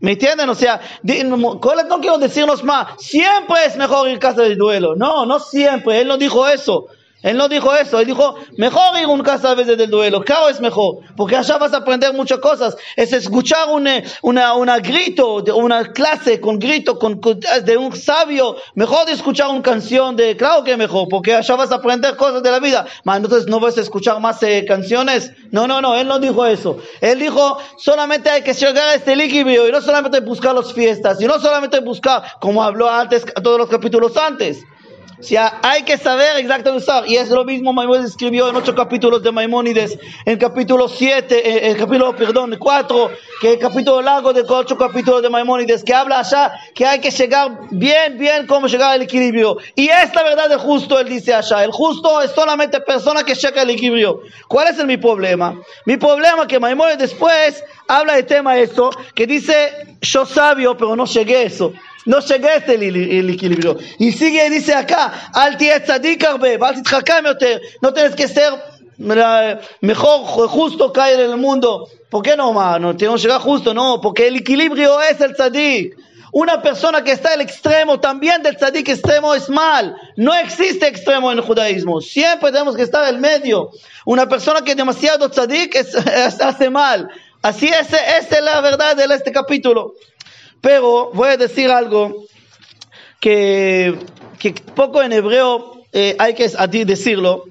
¿Me entienden? O sea, no quiero decirnos más, siempre es mejor ir a casa de duelo. No, no siempre, él no dijo eso. Él no dijo eso, él dijo, mejor ir a un casa a veces del duelo, claro es mejor, porque allá vas a aprender muchas cosas, es escuchar un una, una grito, una clase con grito con, de un sabio, mejor de escuchar una canción de, claro que mejor, porque allá vas a aprender cosas de la vida, mas entonces no vas a escuchar más eh, canciones, no, no, no, él no dijo eso, él dijo, solamente hay que llegar a este equilibrio y no solamente buscar las fiestas, y no solamente buscar, como habló antes, todos los capítulos antes, sea, hay que saber exactamente usar. Y es lo mismo Maimónides escribió en ocho capítulos de Maimónides, en capítulo 7, eh, el capítulo, perdón, 4, que es el capítulo largo de ocho capítulos de Maimónides, que habla allá que hay que llegar bien, bien cómo llegar al equilibrio. Y esta verdad del justo, él dice allá. El justo es solamente persona que llega al equilibrio. ¿Cuál es mi problema? Mi problema es que Maimónides después habla de tema esto, que dice, yo sabio, pero no llegué a eso. No llegué a este el equilibrio. Y sigue y dice acá, al no tienes que ser mejor, justo caer en el mundo. ¿Por qué no, más? No tenemos que llegar justo, no, porque el equilibrio es el tzadik. Una persona que está el extremo también del tzadik extremo es mal. No existe extremo en el judaísmo. Siempre tenemos que estar en el medio. Una persona que demasiado tzadik hace mal. Así es, es la verdad de este capítulo. Pero voy a decir algo que, poco en hebreo eh, hay que decirlo.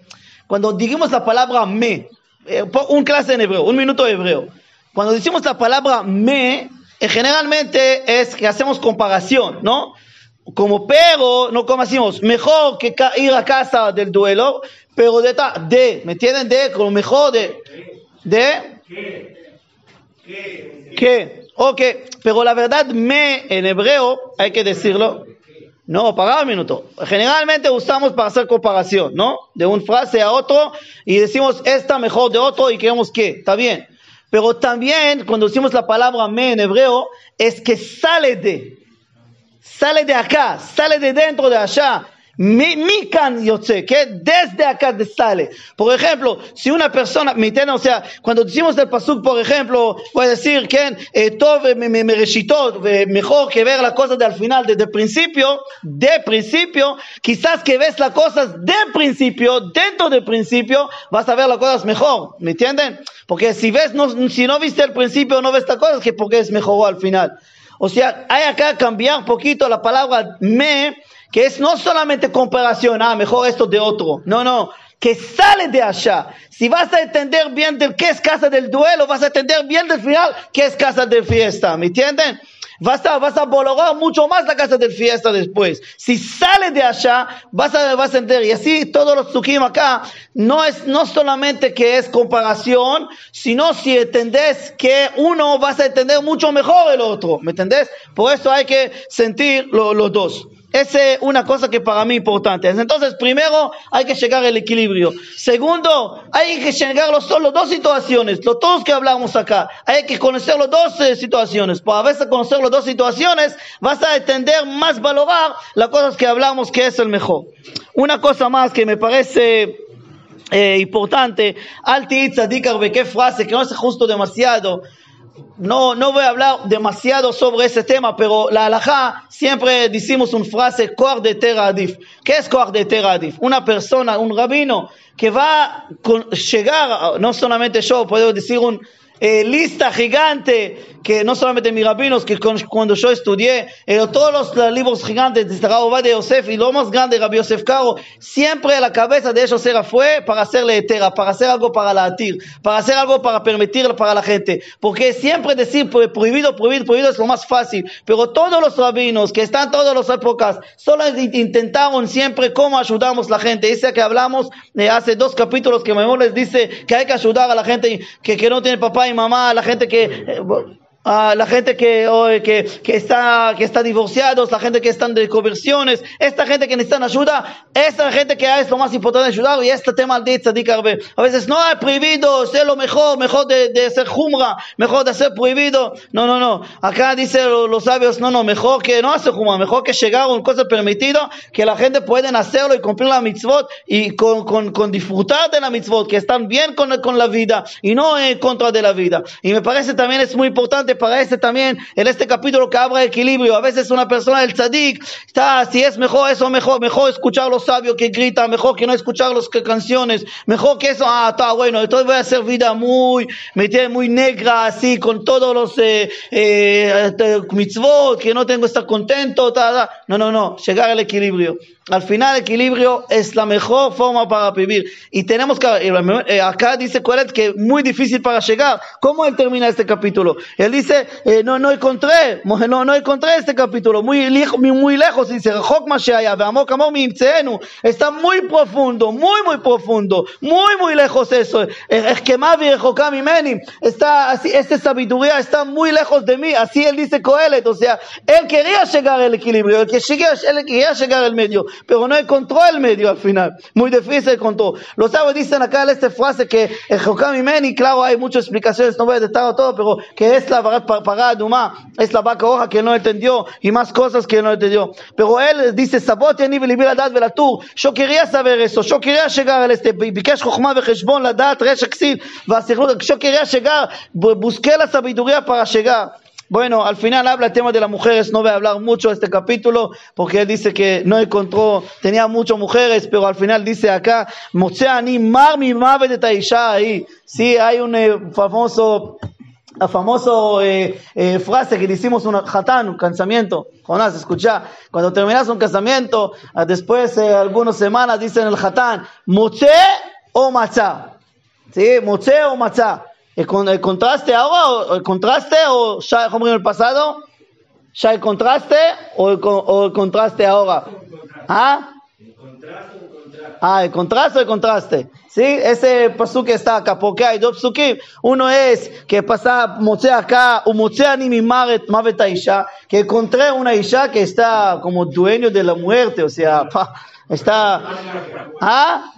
Cuando digamos la palabra me, eh, un clase en hebreo, un minuto hebreo. Cuando decimos la palabra me, eh, generalmente es que hacemos comparación, ¿no? Como pero, no como decimos, mejor que ir a casa del duelo, pero de, de ¿me entienden? De, como mejor de, de, ¿qué? Ok, pero la verdad me en hebreo, hay que decirlo, no, para un minuto. Generalmente usamos para hacer comparación, ¿no? De una frase a otro y decimos esta mejor de otro y queremos que, está bien. Pero también cuando decimos la palabra me en hebreo, es que sale de, sale de acá, sale de dentro de allá. Mi, mi can sé que desde acá sale. Por ejemplo, si una persona, o sea, cuando decimos el pasuk, por ejemplo, voy a decir que eh, todo me, me, me mejor que ver las cosas del final, desde el principio, de principio, quizás que ves las cosas de principio, dentro del principio, vas a ver las cosas mejor, ¿me entienden? Porque si ves, no, si no viste el principio, no ves las cosas, que porque es mejor al final. O sea, hay acá cambiar un poquito la palabra me, que es no solamente comparación, ah, mejor esto de otro, no, no, que sale de allá. Si vas a entender bien del qué es casa del duelo, vas a entender bien del final qué es casa de fiesta, ¿me entienden? Vas a, vas a valorar mucho más la casa de fiesta después. Si sale de allá, vas a, vas a entender. Y así todos los tzukim acá, no es no solamente que es comparación, sino si entendés que uno vas a entender mucho mejor el otro. ¿Me entendés? Por eso hay que sentir los dos. Es una cosa que para mí es importante. Entonces, primero hay que llegar al equilibrio. Segundo, hay que llegar los, dos situaciones, los dos que hablamos acá. Hay que conocer las dos eh, situaciones. Para a veces conocer las dos situaciones, vas a entender más valorar las cosas que hablamos que es el mejor. Una cosa más que me parece eh, importante, Alti qué frase, que no es justo demasiado no, no voy a hablar demasiado sobre ese tema, pero la halajá siempre decimos una frase, Koar de. ¿Qué es Koar de? Una persona, un rabino, que va a llegar, no solamente yo, puedo decir un, eh, lista gigante que no solamente mis rabinos, que con- cuando yo estudié, eh, todos los libros gigantes de Rabbi de Yosef y lo más grande, Rabbi Yosef Caro, siempre la cabeza de ellos era fue para hacerle etera, para hacer algo para la atir, para hacer algo para permitir para la gente. Porque siempre decir pro- prohibido, prohibido, prohibido es lo más fácil. Pero todos los rabinos que están todas las épocas, solo in- intentaron siempre cómo ayudamos la gente. Dice que hablamos eh, hace dos capítulos que Memor les dice que hay que ayudar a la gente que, que no tiene papá y mamá, la gente que... eh, a la gente que, que, que está, que está divorciados, la gente que están de conversiones, esta gente que necesitan ayuda, esta gente que es lo más importante ayudar y este tema de tzadik. A veces no hay prohibido, es lo mejor, mejor de, de ser jumra, mejor de ser prohibido. No, no, no. Acá dice lo- los sabios, no, no, mejor que no hacer jumra, mejor que llegar a una cosa permitida, que la gente pueden hacerlo y cumplir la mitzvot y con, con, con disfrutar de la mitzvot, que están bien con, con la vida y no en contra de la vida. Y me parece también es muy importante para este también, en este capítulo que de equilibrio. A veces una persona del tzadik está, si es mejor eso, mejor, mejor escuchar los sabios que gritan, mejor que no escuchar las canciones, mejor que eso, ah, está bueno, entonces voy a hacer vida muy, muy negra, así, con todos los eh, eh, este, mitzvot, que no tengo que estar contento, ta, ta. no, no, no, llegar al equilibrio. Al final, equilibrio es la mejor forma para vivir. Y tenemos que, eh, acá dice Coret que es muy difícil para llegar. ¿Cómo él termina este capítulo? Él dice, eh, no, no encontré, no, no encontré este capítulo, muy, lej- muy, lejos, dice, está muy profundo, muy, muy profundo, muy, muy lejos eso. Es que más mi meni, está así, esta sabiduría está muy lejos de mí, así él dice Coelet, o sea, él quería llegar al equilibrio, él quería llegar al medio, pero no encontró el medio al final. Muy difícil encontró. Los sabios dicen acá en esta frase que el y Meni, claro, hay muchas explicaciones, no voy a detallar todo, pero que es la parada Duma, es la vaca hoja que no entendió y más cosas que no entendió. Pero él dice, Sabote ni la dad velatur. Yo quería saber eso, yo quería llegar al este, Bikesh Jochma Vejeshbon, la dad, Resh yo quería llegar, busqué la sabiduría para llegar. Bueno, al final habla el tema de las mujeres, no voy a hablar mucho de este capítulo, porque él dice que no encontró, tenía muchas mujeres, pero al final dice acá, Motzea ni mar mi mave de ahí. Sí, hay un eh, famoso, famoso eh, eh, frase que decimos un hatán, un casamiento. Jonás, escucha, cuando terminas un casamiento, ah, después de algunas semanas dicen el hatán, Motze o matzah. ¿sí? Motze o matzah. El, con- el contraste ahora, o el contraste o ya, como en el pasado, ya el contraste o el, o el contraste ahora. ¿Ah? Ah, el contraste el contraste. Sí, ese pasuk está acá, porque hay dos pasukim. Uno es que pasa Motze acá, o Motze ani mi mavet a isha, que encontré una isha que está como dueño de la muerte, o sea, pa, está. ¿Ah?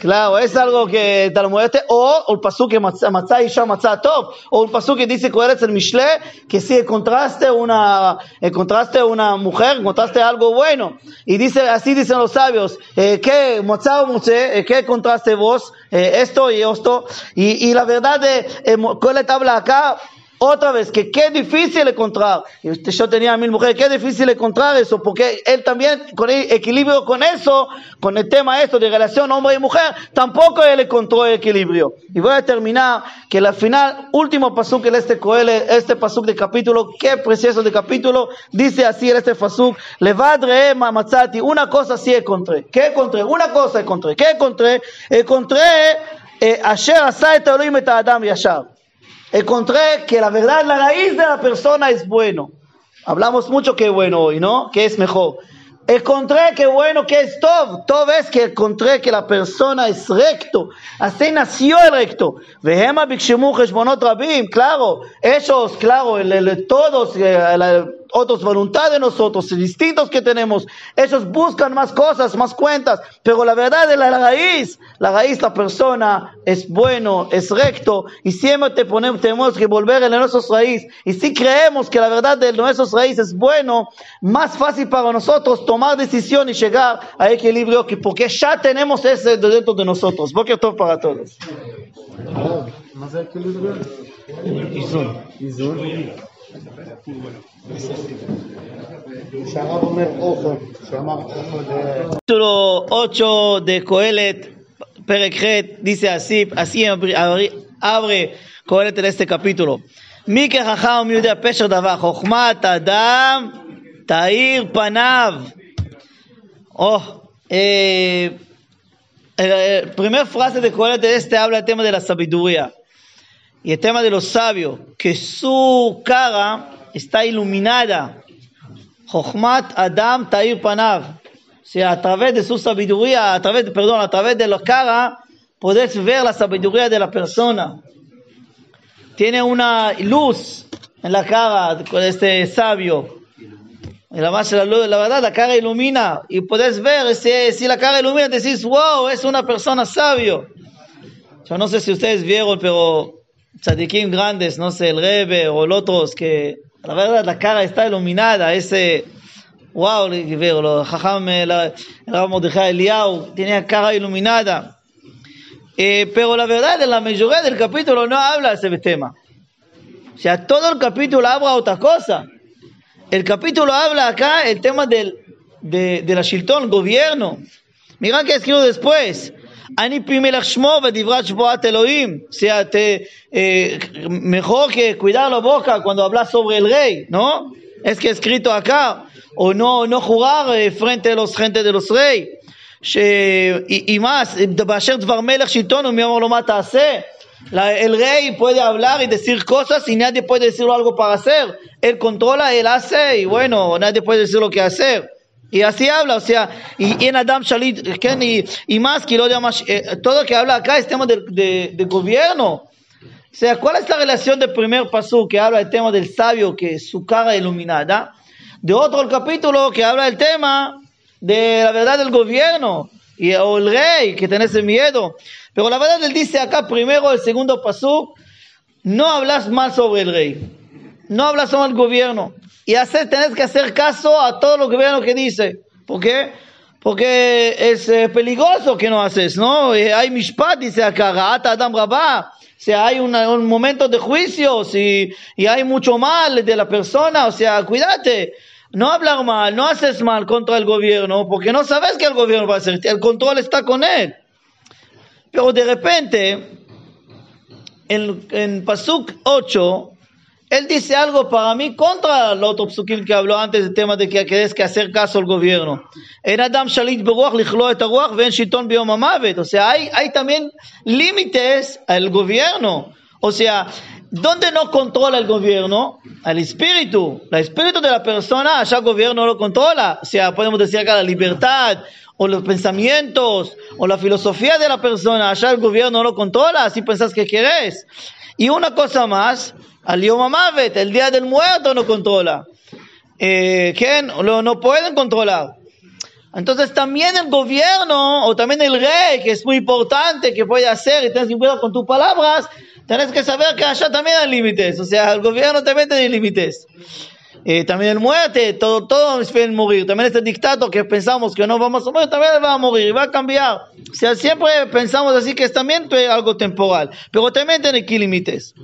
Claro, es algo que te lo. O el pasuk que matzah isha matzah top. O el pasuk que dice Coeretz el Mishle, que si encontraste una, encontraste una mujer, encontraste algo bueno. Y dice, así dicen los sabios, eh, ¿qué matzah o mutze? Eh, ¿Qué encontraste vos? Eh, esto y esto. Y, y la verdad eh, Coelet habla acá, otra vez, que qué difícil encontrar. Yo tenía mil mujeres, qué difícil encontrar eso, porque él también, con el equilibrio con eso, con el tema esto de relación hombre y mujer, tampoco él encontró el equilibrio. Y voy a terminar que al final, último pasuk en este coele, este pasuk de capítulo, qué precioso de capítulo, dice así en este pasuk, levad re'em matzati, una cosa sí encontré. ¿Qué encontré? Una cosa encontré. ¿Qué encontré? Encontré, eh, asher Elohim et Adam yashar encontré que la verdad, la raíz de la persona es bueno. Hablamos mucho que bueno hoy, ¿no? Que es mejor. Encontré que bueno que es Tov. Tov es que encontré que la persona es recto. Así nació el recto. Vehema bikshemu rabim. Claro, ellos, claro, el- el- todos, eh, otras voluntades de nosotros, distintos que tenemos. Ellos buscan más cosas, más cuentas, pero la verdad es la raíz. La raíz, la persona es bueno, es recto, y siempre te ponemos, tenemos que volver a nuestros raíz. Y si creemos que la verdad de nuestros raíces es bueno, más fácil para nosotros tomar decisión y llegar a equilibrio, porque ya tenemos ese dentro de nosotros. Boker Tov para todos. Más equilibrio. Izun. Izun. איזון. שהרב אומר אוכל, שאמר אוכל זה... capítulo 8 de Coelet, Perek Het, dice así, así abrí- abrí- abre Coelet en este capítulo. Mi que jajam yudea pesher davar, chokhmat adam, tair panav. Oh, eh, la primera frase de Coelet de este habla del tema de la sabiduría y el tema de los sabios, que su cara está iluminada. Chokhmat Adam Tair Panav. O sea, a través de su sabiduría, a través, perdón, a través de la cara, puedes ver la sabiduría de la persona. Tiene una luz en la cara de este sabio. Y la, la, verdad, la cara ilumina. Y puedes ver, si, si la cara ilumina, decís, wow, es una persona sabio. Yo no sé si ustedes vieron, pero tzadikim grandes, no sé, el Rebe o los otros, que la verdad la cara está iluminada, ese, wow, veo, lo jajam, el Rab Mordechai Eliyahu, tenía cara iluminada. Eh, pero la verdad, en la mayoría del capítulo no habla ese tema. O sea, todo el capítulo habla otra cosa. El capítulo habla acá el tema del, de, de la Shilton, el gobierno. Mira que escribo después אני פי מלך שמו ודברת שבועת אלוהים. O sea, te, eh, mejor que cuidar la boca cuando hablas sobre el rey, ¿no? Es que escrito acá. O no, no jurar eh, frente a los gente de los reyes. ש... y, y más, באשר דבר מלך שלטון ומי אמר לו מה תעשה? La- el rey puede hablar y decir cosas y nadie puede decirlo algo para hacer. Él controla, él hace y bueno, nadie puede decir lo que hacer. Y así habla, o sea, y en Adam Shalit, y, más que lo eh, todo lo que habla acá es tema de, gobierno. O sea, ¿cuál es la relación del primer paso que habla del tema del sabio, que su cara iluminada? De otro el capítulo que habla del tema de la verdad del gobierno y, o el rey, que tenés miedo. Pero la verdad él dice acá primero el segundo paso, no hablas mal sobre el rey, no hablas sobre el gobierno. Y hacer, tenés que hacer caso a todo lo gobierno que dice. ¿Por qué? Porque es eh, peligroso que no haces, ¿no? Eh, hay mishpat, dice acá, Ra'at Adam Rabá. O hay un momento de juicios y, y hay mucho mal de la persona. O sea, cuídate. No hablar mal, no haces mal contra el gobierno, porque no sabes que el gobierno va a hacer. El control está con él. Pero de repente, en, en Pasuk 8, él dice algo para mí contra el otro psukim que habló antes del tema de que tienes que hacer caso al gobierno. En Adam Shalit Beruach lichlo et haruach ven shiton. O sea, hay, hay también límites al gobierno. O sea, ¿dónde no controla el gobierno? Al espíritu. El espíritu de la persona, allá el gobierno no lo controla. O sea, podemos decir acá la libertad, o los pensamientos, o la filosofía de la persona, allá el gobierno no lo controla, así pensás que querés. Y una cosa más, al Yom HaMavet, el día del muerto no controla. Eh, ¿quién? Lo, no pueden controlar. Entonces también el gobierno o también el rey, que es muy importante, que puede hacer y tienes que cuidar con tus palabras, tienes que saber que allá también hay límites. O sea, el gobierno también tiene límites. Eh, también el muerte, todo, todos pueden morir. También este dictado que pensamos que no vamos a morir, también va a morir, va a cambiar. O sea, siempre pensamos así que es también algo temporal, pero también tiene que límites.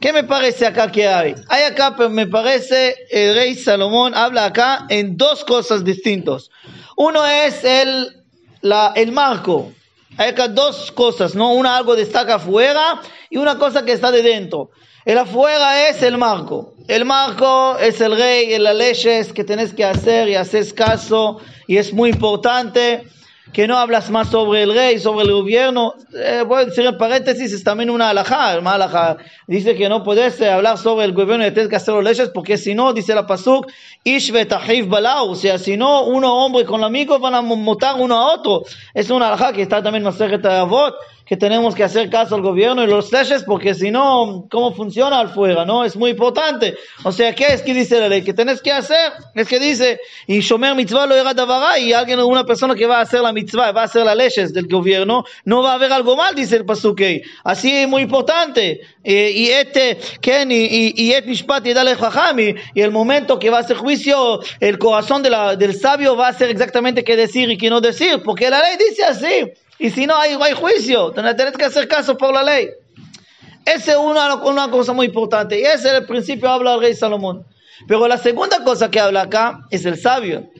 ¿Qué me parece acá que hay? Hay acá, pero me parece, el rey Salomón habla acá en dos cosas distintas. Uno es el, la, el marco. Hay acá dos cosas, ¿no? Una algo destaca afuera y una cosa que está de dentro. El afuera es el marco. El marco es el rey, es las leyes que tenés que hacer y haces caso y es muy importante que no hablas más sobre el rey, sobre el gobierno. Eh, voy a decir en paréntesis, es también una alajá. Una alajá dice que no puedes eh, hablar sobre el gobierno y tienes que hacer las leyes porque si no, dice la pasuk, ish vetahiv balau. O sea, si no, uno hombre con amigos van a matar uno a otro. Es una alajá que está también en Maseret Avot que tenemos que hacer caso al gobierno y los leyes porque si no, ¿cómo funciona afuera? ¿No? Es muy importante. O sea, ¿qué es que dice la ley? Que tenés que hacer, es que dice, y Shomer mitzvah lo era davara, y alguien, una persona que va a hacer la mitzvah, va a hacer las leyes del gobierno, no va a haber algo mal, dice el pasukei. Así es muy importante. Eh, y este, Ken, y, et mishpat y dale jajam, y, el momento que va a hacer juicio, el corazón de la, del sabio va a ser exactamente qué decir y qué no decir, porque la ley dice así. Y si no hay, hay juicio, tenés que hacer caso por la ley. Esa es una, una cosa muy importante. Y ese es el principio habla el rey Salomón. Pero la segunda cosa que habla acá es el sabio.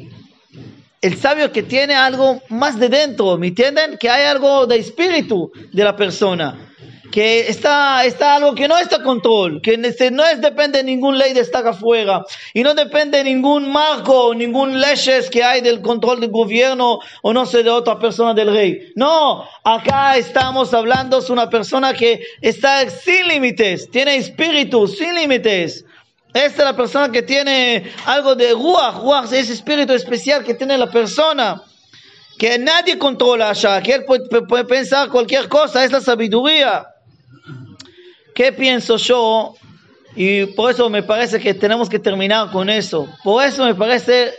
El sabio que tiene algo más de dentro, ¿me entienden? Que hay algo de espíritu de la persona. Que está, está algo que no está control, que este, no es, depende de ningún ley de estar afuera, y no depende de ningún marco, ningún leyes que hay del control del gobierno o no sé de otra persona del rey. No, acá estamos hablando de una persona que está sin límites, tiene espíritu sin límites. Esta es la persona que tiene algo de ruach, ruach es espíritu especial que tiene la persona que nadie controla allá, que él puede, puede, pensar cualquier cosa, es la sabiduría. ¿Qué pienso yo? Y por eso me parece que tenemos que terminar con eso. Por eso me parece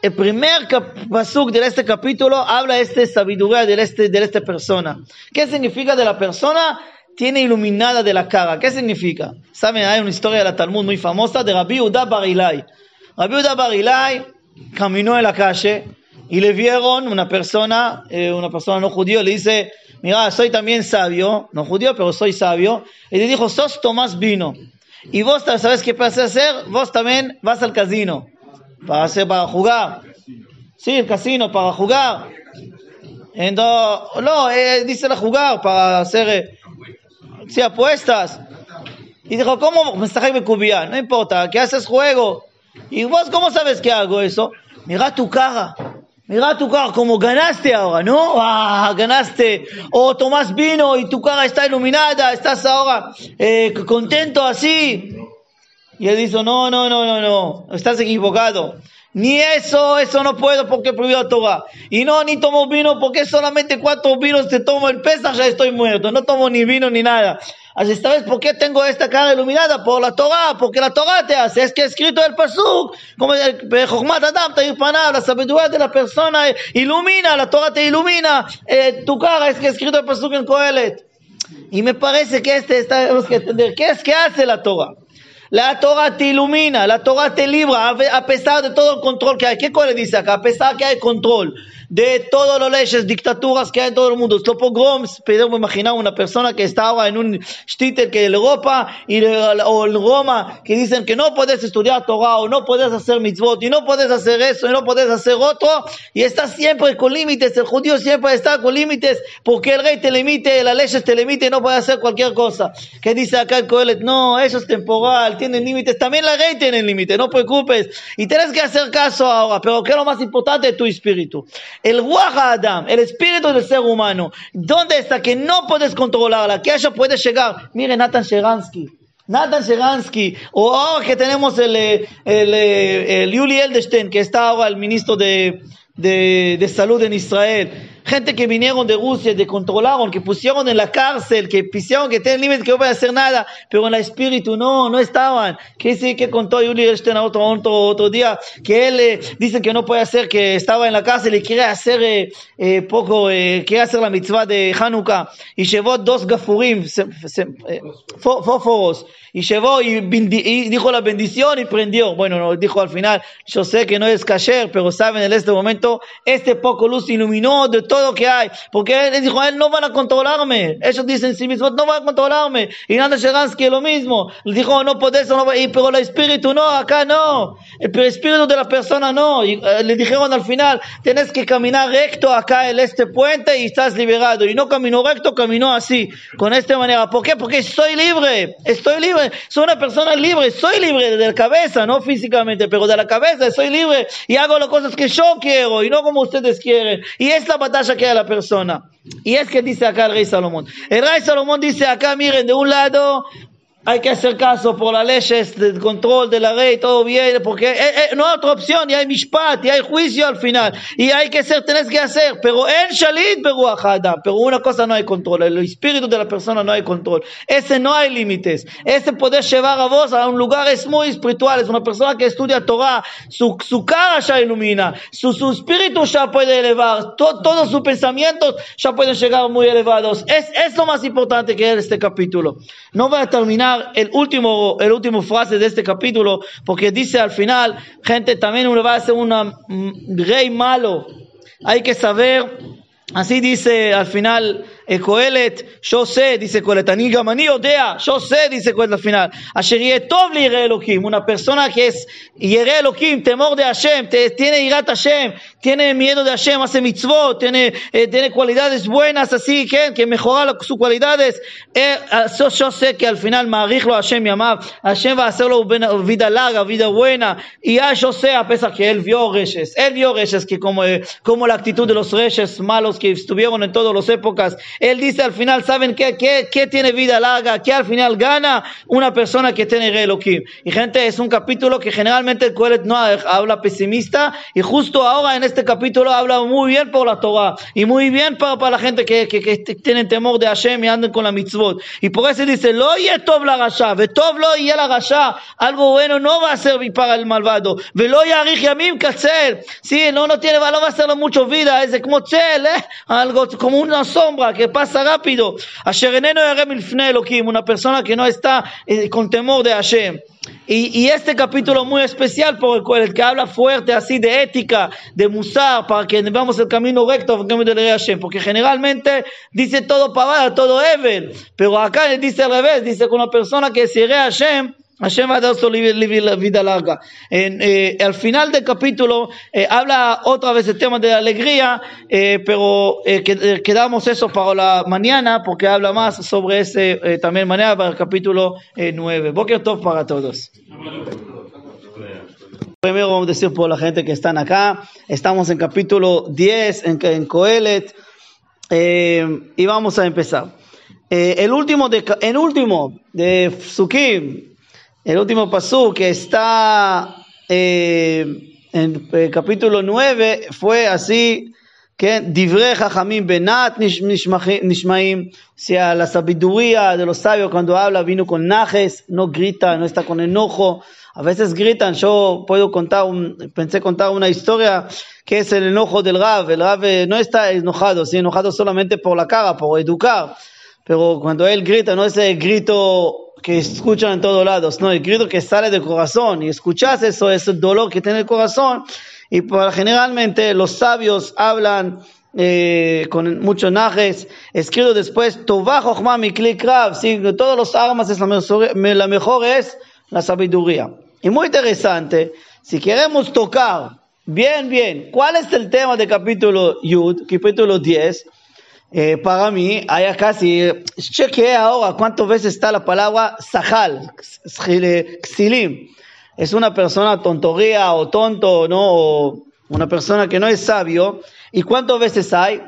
el primer pasuk de este capítulo habla de esta sabiduría de, este, de esta persona. ¿Qué significa de la persona? Tiene iluminada de la cara. ¿Qué significa? Saben, hay una historia de la Talmud muy famosa de Rabbi Uda Barilai. Rabbi Uda Barilai caminó en la calle y le vieron una persona, eh, una persona no judío, le dice, mira, soy también sabio, no judío, pero soy sabio. Y le dijo, sos Tomás Vino. Y vos sabes qué a hacer, vos también vas al casino, para, hacer, para jugar. Sí, el casino, para jugar. Entonces, no, eh, dice la jugar, para hacer eh, sí, apuestas. Y dijo, ¿cómo me está No importa, ¿qué haces juego? ¿Y vos cómo sabes que hago eso? Mira tu cara. Mira tu cara, como ganaste ahora, ¿no? Ah, ganaste. O tomas vino y tu cara está iluminada, estás ahora eh, contento así. Y él dice, no, no, no, no, no, estás equivocado. Ni eso, eso no puedo porque prohibió Torah. Y no, ni tomo vino porque solamente cuatro vinos te tomo el pesa, ya estoy muerto. No tomo ni vino ni nada. Así vez ¿por qué tengo esta cara iluminada? Por la Torah, porque la Torah te hace. Es que escrito el Pasuk, como el Adam, la sabiduría de la persona ilumina, la Torah te ilumina eh, tu cara. Es que escrito el Pasuk en Coelet. Y me parece que este tenemos que entender. ¿Qué es que hace la Torah? La Torah te ilumina, la Torah te libra, a pesar de todo el control que hay. ¿Qué le dice acá? A pesar que hay control de todas las leyes, dictaturas que hay en todo el mundo, los pogroms, podemos imaginar una persona que estaba en un shtitel que en Europa y, o en Roma, que dicen que no puedes estudiar Torah o no puedes hacer mitzvot y no puedes hacer eso y no puedes hacer otro, y está siempre con límites, el judío siempre está con límites porque el rey te limite, las leyes te limite y no puede hacer cualquier cosa. ¿Qué dice acá el Coelet? No, eso es temporal tienen límites, también la ley tiene límites, no preocupes. Y tienes que hacer caso ahora, pero ¿qué es lo más importante? Tu espíritu. El Waha Adam, el espíritu del ser humano, ¿dónde está? Que no puedes controlarla, que ella puede llegar. Mire, Nathan Sheransky. Nathan Sheransky, o ahora que tenemos el, el, el, el Yuli Eldestein, que está ahora el ministro de, de, de salud en Israel gente que vinieron de Rusia, que controlaron, que pusieron en la cárcel, que pusieron que tienen límites, que no pueden hacer nada, pero en el espíritu no, no estaban. Que sí que contó Yuli Elstein otro, otro, otro día, que él eh, que no puede hacer, que estaba en la cárcel y quiere hacer eh, eh, poco, eh, quiere hacer la mitzvah de Hanukkah, y llevó dos gafurim, eh, fósforos, y llevó y, y, dijo la bendición y prendió. Bueno, no, dijo al final, yo sé que no es kasher, pero saben en este momento, este poco luz iluminó de todo lo que hay. Porque él dijo, él no van a controlarme. Ellos dicen sí mismos, no van a controlarme. Y Nanda Sheransky lo mismo. Le dijo, no puedes, no, y, pero el espíritu no, acá no. El, espíritu de la persona no. Y, eh, le dijeron al final, tienes que caminar recto acá en este puente y estás liberado. Y no caminó recto, caminó así, con esta manera. ¿Por qué? Porque estoy libre. Estoy libre soy una persona libre, soy libre de la cabeza, no físicamente, pero de la cabeza soy libre y hago las cosas que yo quiero y no como ustedes quieren. Y es la batalla שקר על הפרסונה. יש כדיסעקה על רי סלומון. אל רי סלומון דיסעקה מירן דאולדו hay que hacer caso por las leyes del control de la ley, todo bien, porque eh, eh, no hay otra opción, y hay mishpat, y hay juicio al final, y hay que hacer, tenés que hacer, pero en shalit pero una cosa no hay control, el espíritu de la persona no hay control, ese no hay límites, ese poder llevar a vos a un lugar es muy espiritual, es una persona que estudia Torah, su, su cara ya ilumina, su, su espíritu ya puede elevar, todos sus pensamientos ya pueden llegar muy elevados, es, es lo más importante que es este capítulo. No voy a terminar el último, el último frase de este capítulo, porque dice al final, gente, también uno va a ser un rey malo. Hay que saber, así dice al final Coelet, yo sé, dice Coelet, Ani Gamani Odea, yo sé, dice Coelet al final. Asher Yetov li Yireh Elohim, una persona que es Yireh Elohim, temor de Hashem, tiene Irat Hashem, tiene miedo de Hashem, hace mitzvot, tiene, eh, tiene cualidades buenas, así que, que mejora sus cualidades. Eh, eso yo sé que al final Marich lo Hashem Yamav, Hashem va a hacerlo buena- vida larga, vida buena. Y ya yo sé, a pesar que él vio reyes, él vio reyes que como, eh, como la actitud de los reyes malos que estuvieron en todas las épocas, él dice al final, ¿saben qué, qué, qué tiene vida larga? ¿Qué al final gana una persona que tiene Rey Elohim? Y gente, es un capítulo que generalmente el Coelet no habla pesimista y justo ahora en este capítulo habla muy bien por la Torah y muy bien para, para la gente que, que, que tienen temor de Hashem y andan con la mitzvot. Y por eso dice, lo tov la rasha, vetov lo y la rasha, algo bueno no va a servir para el malvado. Velo yarich yamim katzel, sí, no, no tiene valor, va a hacerlo mucho vida, es como tzel, ¿eh? algo como una sombra que pasa rápido. Una persona que no está eh, con temor de Hashem. Y, y este capítulo muy especial por el, cual- el que habla fuerte así de ética, de musar, para que veamos el camino recto, porque generalmente dice todo pavada, todo Evel, pero acá dice al revés, dice que una persona que se a Hashem, Hashem va a dar su li- li- la vida larga. En, eh, al final del capítulo eh, habla otra vez el tema de la alegría, eh, pero eh, eh, quedamos eso para la mañana porque habla más sobre ese eh, también mañana para el capítulo eh, 9. Boker Tov para todos. Primero vamos a decir por la gente que están acá, estamos en capítulo 10 en, en Coelet y vamos a empezar. El último de, el último de Sukim, el último pasú que está eh, en el capítulo 9 fue así que Divrei Jajamim Benat Nishmaim, o sea, la sabiduría de los sabios cuando habla vino con najes, no grita, no está con enojo. A veces gritan, yo puedo contar, pensé contar una historia que es el enojo del Rav. El Rav eh, no está enojado, sí, enojado solamente por la cara, por educar. Pero cuando él grita, no es el grito que escuchan en todos lados, no, el grito que sale del corazón. Y escuchas eso, es el dolor que tiene el corazón. Y para, generalmente los sabios hablan eh, con muchos najes. Escrito después, Mikli Krav, sí, todos los armas es la mejor, la mejor es la sabiduría. Y muy interesante, si queremos tocar bien, bien, ¿cuál es el tema del capítulo Yud, capítulo 10? Eh, para mí, hay acá, si chequeé ahora cuántas veces está la palabra Sahal, Xilim. Es una persona tontoría o tonto, ¿no? O una persona que no es sabio. ¿Y cuántas veces hay?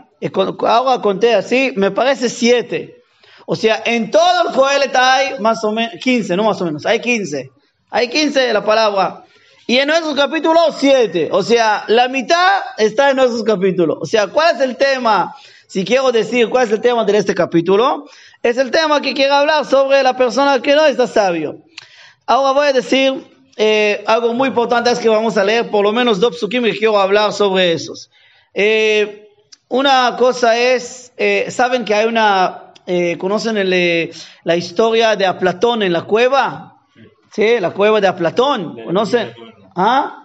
Ahora conté así, me parece siete. O sea, en todo el Coelet hay más o menos 15, no más o menos, hay 15. Hay 15 de la palabra. Y en nuestros capítulos 7. O sea, la mitad está en nuestros capítulos. O sea, ¿cuál es el tema? Si quiero decir cuál es el tema de este capítulo, es el tema que quiero hablar sobre la persona que no está sabio. Ahora voy a decir eh, algo muy importante es que vamos a leer por lo menos dos psukim que quiero hablar sobre esos. Eh, una cosa es, eh, saben que hay una, conocen el, la historia de Aplatón en la cueva, sí, la cueva de Aplatón, conocen, ¿ah?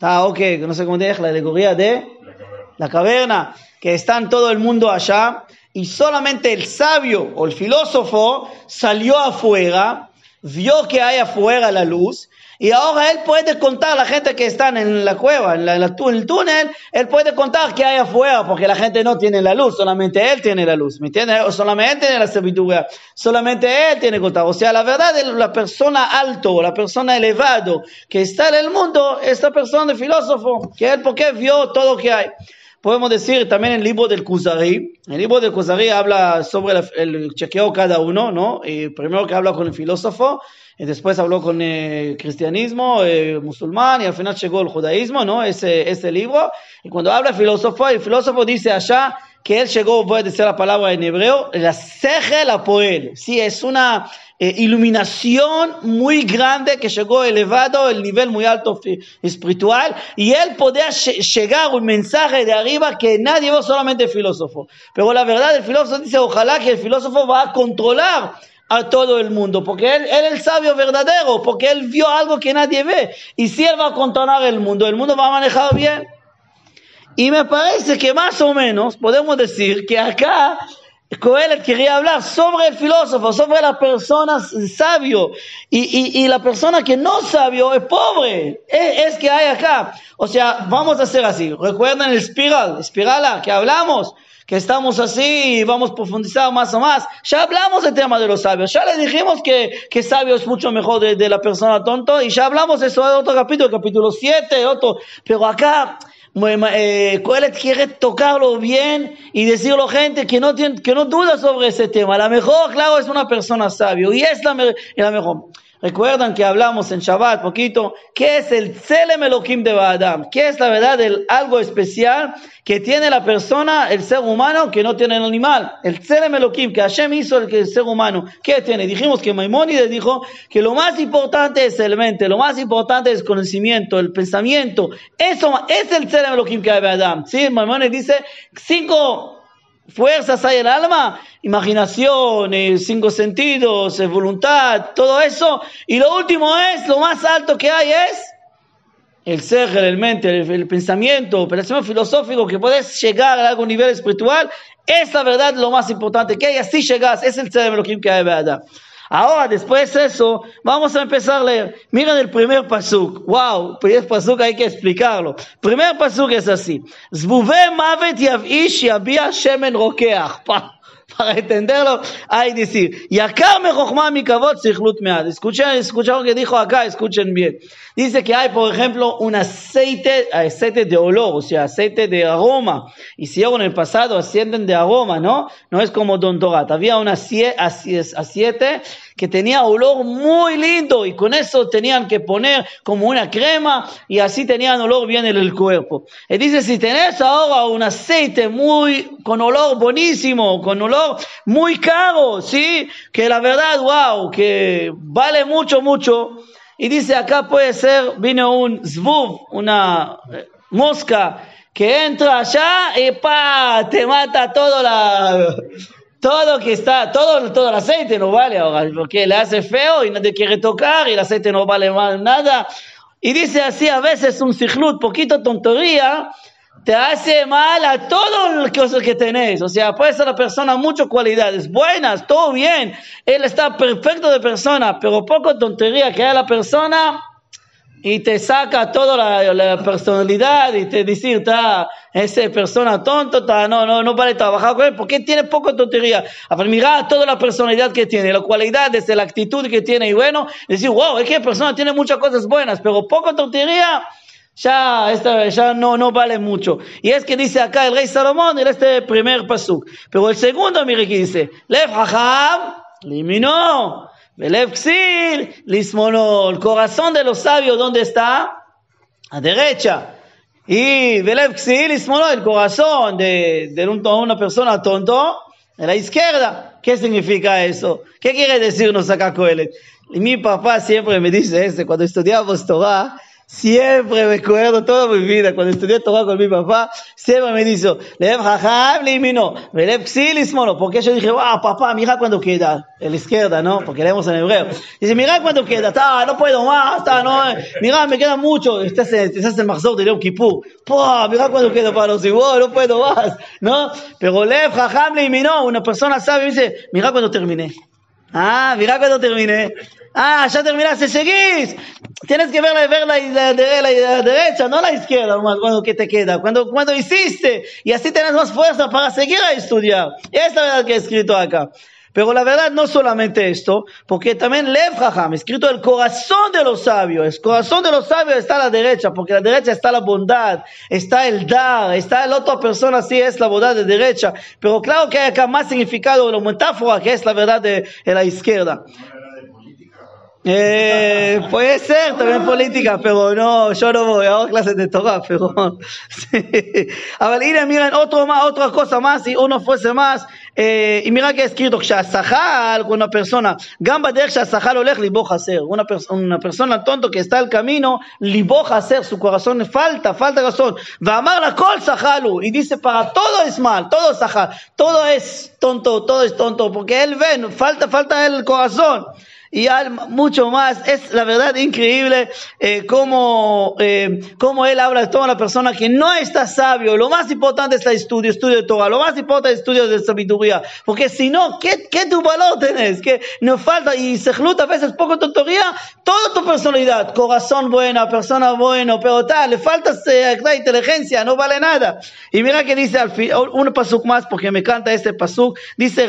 Ah, ok, no sé cómo la alegoría de la caverna, que está en todo el mundo allá, y solamente el sabio o el filósofo salió afuera, vio que hay afuera la luz, y ahora él puede contar a la gente que están en la cueva, en, el túnel, él puede contar que hay afuera, porque la gente no tiene la luz, solamente él tiene la luz, ¿me entiendes? Solamente él tiene la sabiduría, solamente él tiene que contar. O sea, la verdad, la persona alto, la persona elevado que está en el mundo, es la persona de filósofo, que él porque vio todo lo que hay. Podemos decir también el libro del Kuzari. El libro del Kuzari habla sobre el, el chequeo cada uno, ¿no? Y primero que habla con el filósofo, y después habló con el cristianismo, eh, musulmán, y al final llegó el judaísmo, ¿no? Ese, ese libro. Y cuando habla el filósofo, el filósofo dice allá que él llegó, voy a decir la palabra en hebreo, la ceje la poel. Sí, es una eh, iluminación muy grande que llegó elevado, el nivel muy alto espiritual, y él podía lle- llegar un mensaje de arriba que nadie vio, solamente filósofo. Pero la verdad, el filósofo dice, ojalá que el filósofo va a controlar a todo el mundo, porque él, él es el sabio verdadero, porque él vio algo que nadie ve, y si él va a controlar el mundo, el mundo va a manejar bien. Y me parece que más o menos podemos decir que acá Coelet quería hablar sobre el filósofo, sobre la persona sabio. Y, y, y la persona que no sabio es pobre. Es, es, que hay acá. O sea, vamos a hacer así. ¿Recuerdan el espiral? Espirala que hablamos. Que estamos así y vamos a profundizar más o más. Ya hablamos del tema de los sabios. Ya le dijimos que, que sabio es mucho mejor de, de la persona tonto. Y ya hablamos eso en otro capítulo, capítulo 7, otro. Pero acá eh, Coelet quiere tocarlo bien y decirlo a gente que no, tiene, que no duda sobre ese tema. La mejor, claro, es una persona sabio y es la, la mejor. Recuerdan que hablamos en Shabbat poquito, ¿qué es el Tselem Elohim de Baadam? ¿Qué es la verdad del algo especial que tiene la persona, el ser humano, que no tiene el animal? El Tselem Elohim, que Hashem hizo el, el ser humano, ¿qué tiene? Dijimos que Maimónides dijo que lo más importante es el mente, lo más importante es el conocimiento, el pensamiento. Eso es el Tselem Elohim que hay de Baadam. ¿Sí? Maimónides dice cinco fuerzas hay en el alma, imaginación, cinco sentidos, voluntad, todo eso. Y lo último es, lo más alto que hay es el ser, el mente, el, el pensamiento, pensamiento filosófico, que puedes llegar a algún nivel espiritual. Es la verdad lo más importante que hay, así llegas, es el ser de lo que hay verdad. Ahora, después de eso, vamos a empezar a leer. Miren el primer pasuk. Wow, primer pasuk hay que explicarlo. Primer pasuk es así. Zbuve mavet yavish yabia shemen rokeach. Para entenderlo, hay que decir, y acá me mi mead. Escuchen, escuchen lo que dijo acá, escuchen bien. Dice que hay, por ejemplo, un aceite, aceite de olor, o sea, aceite de aroma. Si en el pasado ascienden de aroma, ¿no? No es como Don Dorat. Había un aceite que tenía olor muy lindo y con eso tenían que poner como una crema y así tenían olor bien en el cuerpo. Y dice, si tenés ahora un aceite muy, con olor buenísimo, con olor muy caro, ¿sí? Que la verdad, wow, que vale mucho, mucho. Y dice, acá puede ser, vino un zvuv, una mosca, que entra allá y pa, te mata todo la, todo que está, todo, todo el aceite no vale ahora, porque le hace feo y no te quiere tocar y el aceite no vale más nada. Y dice así a veces un sijlut, poquito tontería, te hace mal a todo lo que tenés. O sea, puede ser la persona muchas cualidades buenas, todo bien. Él está perfecto de persona, pero poco tontería que hay la persona y te saca toda la, la personalidad y te dice, está esa persona tonto, está, no, no, no vale trabajar con él porque tiene poco tontería. Ver, mira toda la personalidad que tiene, la cualidad, desde la actitud que tiene y bueno, decir, wow, es que persona tiene muchas cosas buenas, pero poco tontería, ya, esta, ya no, no vale mucho. Y es que dice acá el rey Salomón en este primer pasuk. Pero el segundo, mire que dice, Lev Hacham, liminó. El corazón de los sabios, ¿dónde está? A derecha. Y el corazón de, de un, una persona tonto, a la izquierda. ¿Qué significa eso? ¿Qué quiere decirnos acá Coelet? Mi papá siempre me dice eso, cuando estudiamos Torah, Siempre me acuerdo toda mi vida, cuando estudié Torah con mi papá, siempre me dijo, Lev Jajam Limino, Lev Xilismono, porque yo dije, wow, papá, mira cuando queda, en la izquierda, ¿no? Porque leemos en hebreo. Dice, mira cuando queda, está, no puedo más, está, no, mira, me queda mucho, estás en, estás en Marzor de León Kippur, mira cuando queda para los igual, no puedo más, ¿no? Pero Lev Jajam Limino, una persona sabe, dice, mira cuando terminé. Ah, mira cuando terminé. Ah, ya terminaste, seguís. Tienes que ver, ver la, la, la, la, derecha, no la izquierda, cuando que te queda, cuando, cuando hiciste. Y así tienes más fuerza para seguir a estudiar. Es la verdad que he escrito acá. Pero la verdad no solamente esto, porque también Lev Jajam, escrito el corazón de los sabios. El corazón de los sabios está a la derecha, porque a la derecha está la bondad, está el dar, está la otra persona, sí es la bondad de derecha. Pero claro que hay acá más significado, la metáfora que es la verdad de, de la izquierda. Eh, puede ser también política, pero no, yo no voy a clases de Torah, pero sí. A ver, miren, miren, otro más, otra cosa más, si uno fuese más, eh, y mira que ha escrito, כשהשכר, una persona, גם בדרך שהשכר הולך, ליבו חסר. Una, una persona tonto que está al camino, ליבו חסר, su corazón falta, falta razón. ואמר לה, כל שכר הוא, y dice, para todo es mal, todo es שכר, todo es tonto, todo es tonto, porque él ve, falta, falta el corazón. y mucho más. Es la verdad increíble eh, cómo, eh, cómo él habla de toda la persona que no está sabio. Lo más importante es el estudio, estudio de Torah. Lo más importante es el estudio de sabiduría. Porque si no, ¿qué, qué tu valor tenés? Que nos falta, y se a veces poco tu teoría, toda tu personalidad, corazón buena, persona bueno, pero tal, le falta eh, inteligencia, no vale nada. Y mira que dice al fin, un pasuk más, porque me encanta este pasuk, dice,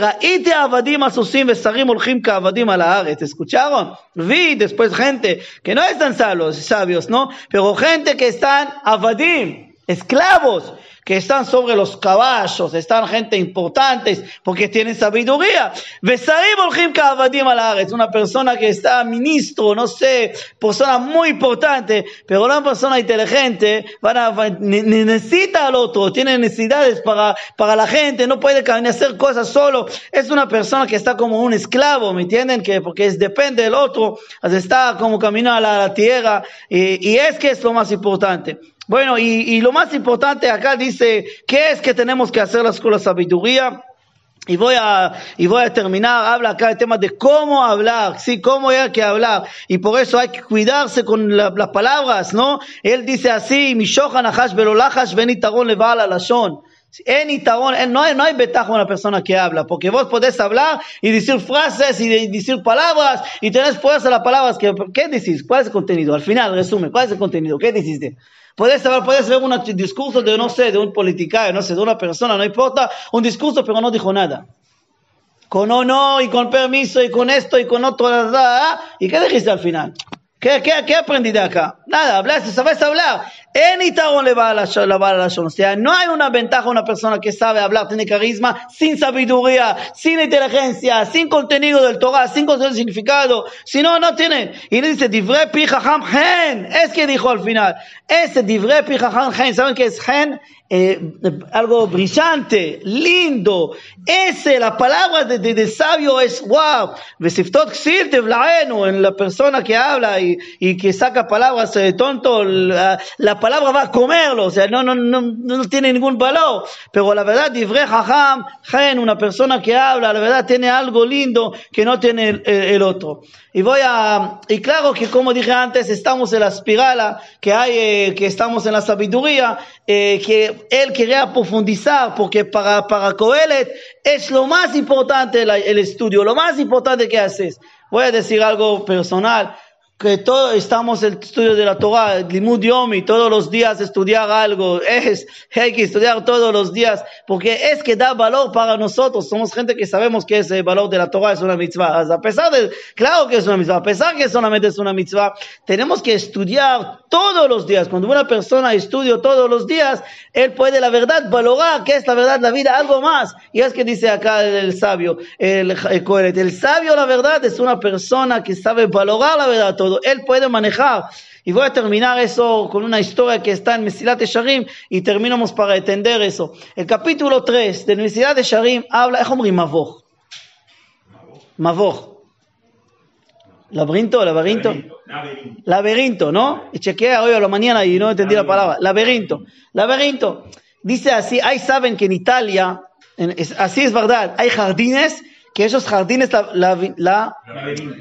avadim asusim vesarim olchim ka avadim a la ¿Escucharon? Vi después gente que no están sabios, sabios, ¿no? Pero gente que están avadim, esclavos, que están sobre los caballos, están gente importantes porque tienen sabiduría. Una persona que está ministro, no sé, persona muy importante, pero una persona inteligente necesita al otro, tiene necesidades para, para la gente, no puede hacer cosas solo. Es una persona que está como un esclavo, ¿me entienden? Que porque es, depende del otro, está como camino a la, tierra y, y es que es lo más importante. Bueno, y, lo más importante acá dice, ¿qué es que tenemos que hacer con la sabiduría? Y voy a, y voy a terminar, habla acá el tema de cómo hablar, sí, cómo hay que hablar. Y por eso hay que cuidarse con las palabras, ¿no? Él dice así, no hay, no hay ventaja una persona que habla, porque vos podés hablar y decir frases y decir palabras y tenés fuerza las palabras. Que, ¿Qué decís? ¿Cuál es el contenido? Al final, resume, ¿cuál es el contenido? ¿Qué deciste? Puedes puedes ver un discurso de, no sé, de un politicario, no sé, de una persona, no importa, un discurso, pero no dijo nada. Con o no, y con permiso, y con esto, y con otro, ¿y qué dijiste al final? ¿Qué, qué, qué aprendí de acá? Nada, hablaste, sabes hablar. O sea, no hay una ventaja una persona que sabe hablar, tiene carisma, sin sabiduría, sin inteligencia, sin contenido del Torah, sin contenido significado. Si no, no tiene. Y le dice, divre pi gen. Es que dijo al final. Ese divre pi gen. ¿Saben qué es gen? Eh, algo brillante, lindo. Ese, la palabra de, de, sabio es wow. En la persona que habla y, y que saca palabras de tonto, la, la, palabra va a comerlo, o sea, no, no, no, no tiene ningún valor. Pero la verdad, una persona que habla, la verdad tiene algo lindo que no tiene el, el otro. Y voy a, y claro que como dije antes, estamos en la espiral que hay, eh, que estamos en la sabiduría, eh, que él quería profundizar, porque para, para Coelet es lo más importante el estudio, lo más importante que haces. Voy a decir algo personal que todos estamos en el estudio de la Torah, Limud Yomi, todos los días estudiar algo, es, hay que estudiar todos los días, porque es que da valor para nosotros, somos gente que sabemos que ese valor de la Torah es una mitzvah, a pesar de, claro que es una mitzvah, a pesar que solamente es una mitzvah, tenemos que estudiar todos los días, cuando una persona estudia todos los días, él puede la verdad valorar que es la verdad la vida, algo más, y es que dice acá el, sabio, el, el, el sabio la verdad es una persona que sabe valorar la verdad todo, él puede manejar. Y voy a terminar eso con una historia que está en Mesilat de Sharim y terminamos para entender eso. El capítulo 3 de Mesilat de Sharim habla, Mavoj. Mavoj. Laberinto, laberinto. Laberinto, ¿no? Y chequea hoy a la mañana y no entendí la palabra. Laberinto. Laberinto. Dice así, ahí saben que en Italia, así es verdad, hay jardines que esos jardines, la, la,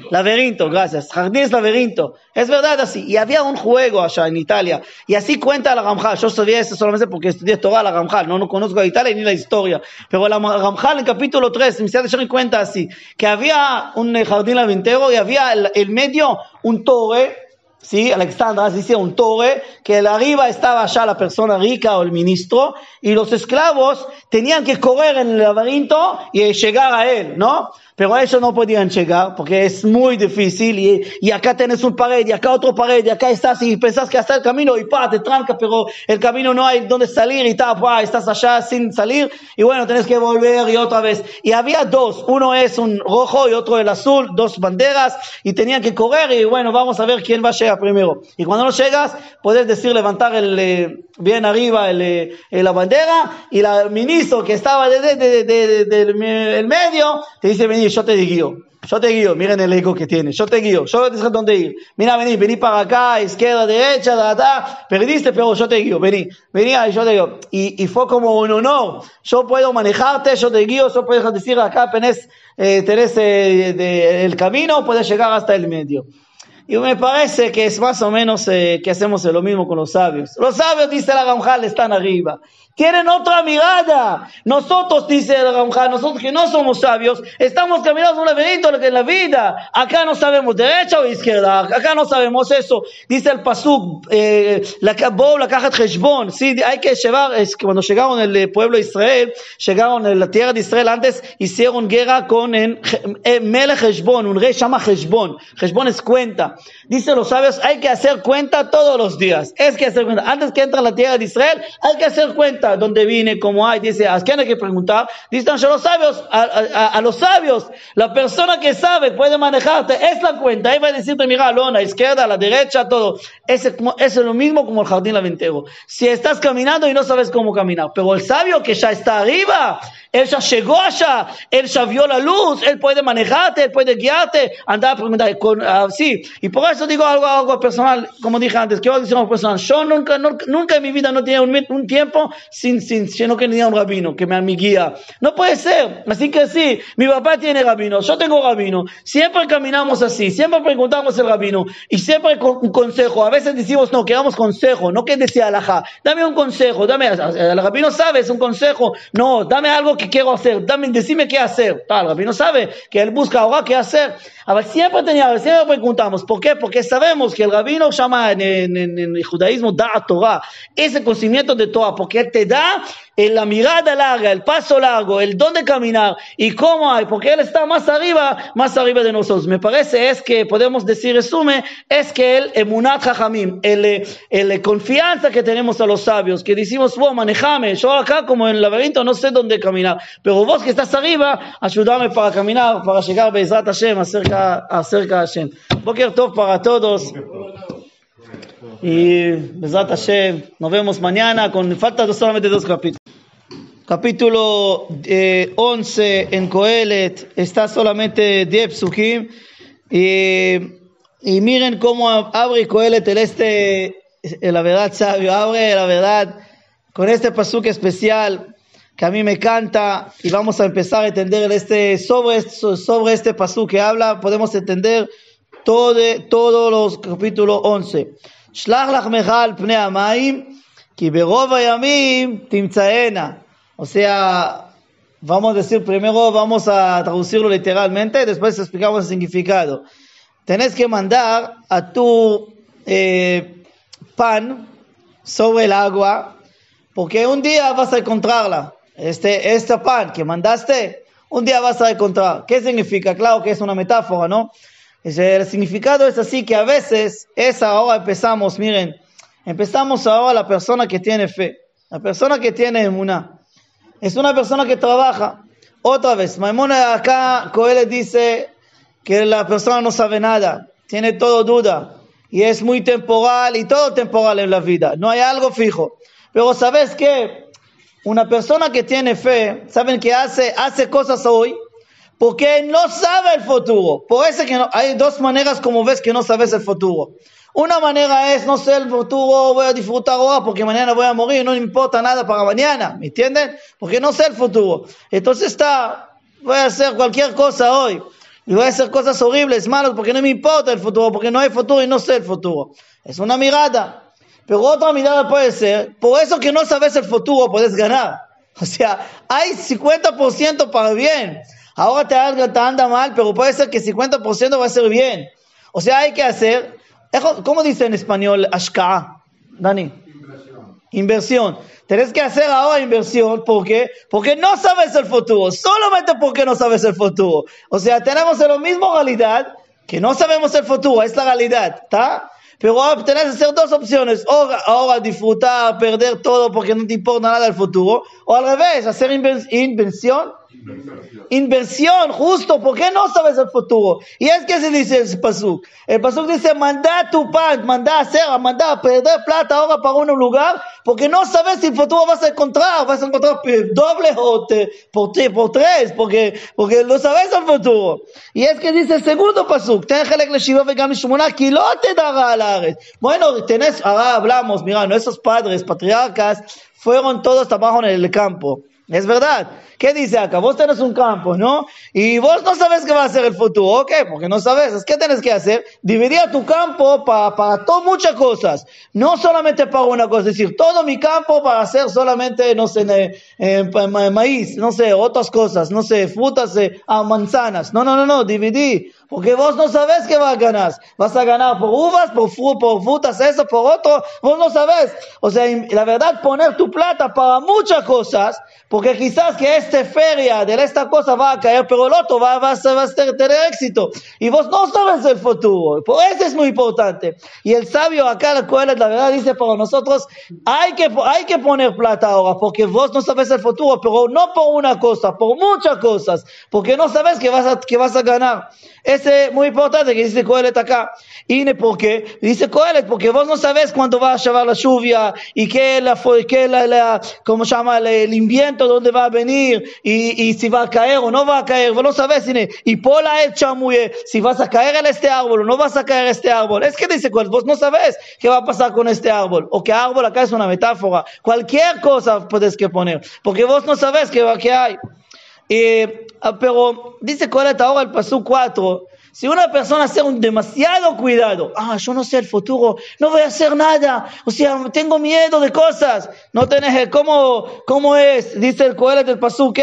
laberinto. gracias, jardines laberinto, es verdad así, y había un juego allá en Italia, y así cuenta la Ramjal, yo sabía eso solamente porque estudié toda la Ramjal, no, no conozco a Italia ni la historia, pero la Ramjal en capítulo 3, en cuenta así, que había un jardín laberinto y había el, el medio un torre, ¿sí? Alexandra dice un torre, que arriba estaba ya la persona rica o el ministro, y los esclavos tenían que correr en el laberinto y llegar a él, ¿no? Pero a eso no podían llegar porque es muy difícil y, y, acá tenés un pared y acá otro pared y acá estás y pensás que hasta el camino y pa, te tranca, pero el camino no hay donde salir y ta, pa, estás allá sin salir y bueno, tenés que volver y otra vez. Y había dos, uno es un rojo y otro el azul, dos banderas y tenían que correr y bueno, vamos a ver quién va a llegar primero. Y cuando no llegas, puedes decir levantar el, eh, bien arriba el, eh, la bandera y el ministro que estaba del de, de, de, medio te dice, yo te digo. Yo te guío, miren el ego que tiene. Yo te guío, yo te dónde ir. Mira, vení, vení para acá, izquierda, derecha, da, da. Perdiste, pero yo te guío, vení, vení, ahí yo te guío. Y, y fue como un honor. Yo puedo manejarte, yo te guío, yo puedo decir acá, tenés, eh, tenés eh, de- el camino, puedes llegar hasta el medio. Y me parece que es más o menos eh, que hacemos lo mismo con los sabios. Los sabios, dice la Ramjal, están arriba. Tienen otra mirada. Nosotros, dice la Ramjal, nosotros que no somos sabios, estamos caminando un laberinto en la vida. Acá no sabemos derecha o izquierda. Acá no sabemos eso. Dice el Pasuk, eh, la Bo, la Heshbon. Sí, hay que llevar, es que cuando llegaron el eh, pueblo de Israel, llegaron en la tierra de Israel antes, hicieron guerra con el Melech Heshbon, un rey llama Heshbon. Heshbon es cuenta. Dice los sabios, hay que hacer cuenta todos los días. Es que hacer cuenta. Antes que entra a la tierra de Israel, hay que hacer cuenta. ¿Dónde vine? ¿Cómo hay? Dice, ¿a quién hay que preguntar? Dicen los sabios, a, los sabios, la persona que sabe puede manejarte, es la cuenta. Ahí va a decirte, mira, a la izquierda, a la derecha, todo. Es, es lo mismo como el jardín laventero. Si estás caminando y no sabes cómo caminar, pero el sabio que ya está arriba, él ya llegó allá, él ya vio la luz, él puede manejarte, él puede guiarte, andar a preguntar, con, ah, sí, y por eso digo algo, algo personal, como dije antes, quiero decir algo personal, yo nunca, nunca, nunca en mi vida no tenía un, un tiempo sin, sin, sin no que tenía un rabino, que me mi guía, no puede ser, así que sí, mi papá tiene rabino, yo tengo rabino, siempre caminamos así, siempre preguntamos el rabino, y siempre con un consejo, a veces decimos, no, que damos consejo, no que decía alajá, dame un consejo, dame, el rabino sabe, es un consejo, no, dame algo que quiero hacer, dame, decime qué hacer, Ah, el rabino sabe que él busca ahora qué hacer, ver, siempre tenía, siempre preguntamos, ¿por qué? Porque sabemos que el rabino llama en, en- el judaísmo da Torah, ese conocimiento de Torah, porque te da eh, la mirada larga, el paso largo, el dónde caminar y cómo hay, porque él está más arriba, más arriba de nosotros. Me parece es que podemos decir, resume, es que el emunat jajamim, el, el confianza que tenemos a los sabios, que decimos, vos manejame, yo acá como en el laberinto no sé dónde caminar, pero vos que estás arriba, ayúdame para caminar, para llegar Bezrat Hashem, acerca, acerca a Hashem. Boker Tov para todos. Y Bezrat Hashem, nos vemos mañana con falta solamente dos capítulos Capítulo eh, 11 en Coelet está solamente 10 psukim y, y miren cómo abre Coelet el este, eh, la verdad sabio, abre la verdad con este pasuk especial que a mí me encanta y vamos a empezar a entender este sobre, este- sobre este pasuk que habla, podemos entender todo, todos los capítulos 11. שלח לחמך על פני המים, כי ברוב הימים תמצאנה. o sea, vamos a decir primero, vamos a traducirlo literalmente, después explicamos el significado. Tenés que mandar a tu eh, pan sobre el agua, porque un día vas a encontrarla. Este, este pan que mandaste, un día vas a encontrar. ¿Qué significa? Claro que es una metáfora, ¿no? Es, eh, El significado es así que a veces, esa ahora empezamos, miren, empezamos ahora la persona que tiene fe, la persona que tiene emuná. Es una persona que trabaja. Otra vez, Maimona acá, Coelho dice que la persona no sabe nada, tiene todo duda y es muy temporal y todo temporal en la vida, no hay algo fijo. Pero sabes qué, una persona que tiene fe, saben que hace, hace cosas hoy porque no sabe el futuro. Por eso que hay dos maneras como ves que no sabes el futuro. Una manera es, no sé el futuro, voy a disfrutar ahora porque mañana voy a morir, no importa nada para mañana, ¿me entienden? Porque no sé el futuro. Entonces está, voy a hacer cualquier cosa hoy. Y voy a hacer cosas horribles, malas, porque no me importa el futuro, porque no hay futuro y no sé el futuro. Es una mirada. Pero otra mirada puede ser, por eso que no sabes el futuro, puedes ganar. O sea, hay 50% para bien. Ahora te te anda mal, pero puede ser que 50% va a ser bien. O sea, hay que hacer, ¿cómo dice en español ashka'a? Dani. Inversión. Tienes que hacer ahora inversión, ¿por qué? Porque no sabes el futuro, solamente porque no sabes el futuro. O sea, tenemos la misma realidad, que no sabemos el futuro, es la realidad, ¿está? Pero ahora tenés que hacer dos opciones, o ahora disfrutar, perder todo porque no te importa nada el futuro, o al revés, hacer inversión Inversión, justo, ¿por qué no sabes el futuro? Y es que se dice el Pasuk. El Pasuk dice, manda tu pan, manda hacer, manda perder plata ahora para un lugar, porque no sabes si el futuro vas a encontrar, vas a encontrar doble o te, por, te, por, tres, porque, porque no sabes el futuro. Y es que dice el segundo Pasuk, ten que no te dará la Bueno, tenés, ahora hablamos, mira, nuestros padres, patriarcas, fueron todos trabajaron en el campo. Es verdad. ¿Qué dice acá? Vos tenés un campo, ¿no? Y vos no sabes qué va a ser el futuro. ¿Ok? Porque no sabes. ¿Qué tienes que hacer? Dividir tu campo para, para todo, muchas cosas. No solamente para una cosa. Es decir, todo mi campo para hacer solamente, no sé, eh, maíz, no sé, otras cosas, no sé, frutas, eh, ah, manzanas. No, no, no, no, dividí. Porque vos no sabes qué vas a ganar. Vas a ganar por uvas, por, fru- por frutas, eso, por otro. Vos no sabes. O sea, la verdad, poner tu plata para muchas cosas, porque quizás que esta feria de esta cosa va a caer, pero el otro va, va, a ser- va a tener éxito. Y vos no sabes el futuro. Por eso es muy importante. Y el sabio acá, la cual la verdad dice para nosotros, hay que, hay que poner plata ahora, porque vos no sabes el futuro, pero no por una cosa, por muchas cosas, porque no sabes que vas a, vas a ganar. Ese es muy importante que dice Coelet acá. ¿Y por qué? Dice Coelet, porque vos no sabes cuándo va a llevar la lluvia y qué la, qué la, la ¿cómo se llama? El, invierno, dónde va a venir y, y si va a caer o no va a caer. Vos no sabes si, y pola el chamuye, si vas a caer en este árbol o no vas a caer en este árbol. Es que dice Coelet, vos no sabes qué va a pasar con este árbol. O que árbol acá es una metáfora. Cualquier cosa puedes que poner, porque vos no sabes qué, qué hay. Eh, ah, pero dice Coelet ahora el paso 4. Si una persona hace un demasiado cuidado, ah, yo no sé el futuro, no voy a hacer nada, o sea, tengo miedo de cosas, no tenés, ¿cómo, cómo es? Dice el Coelet del pasuk.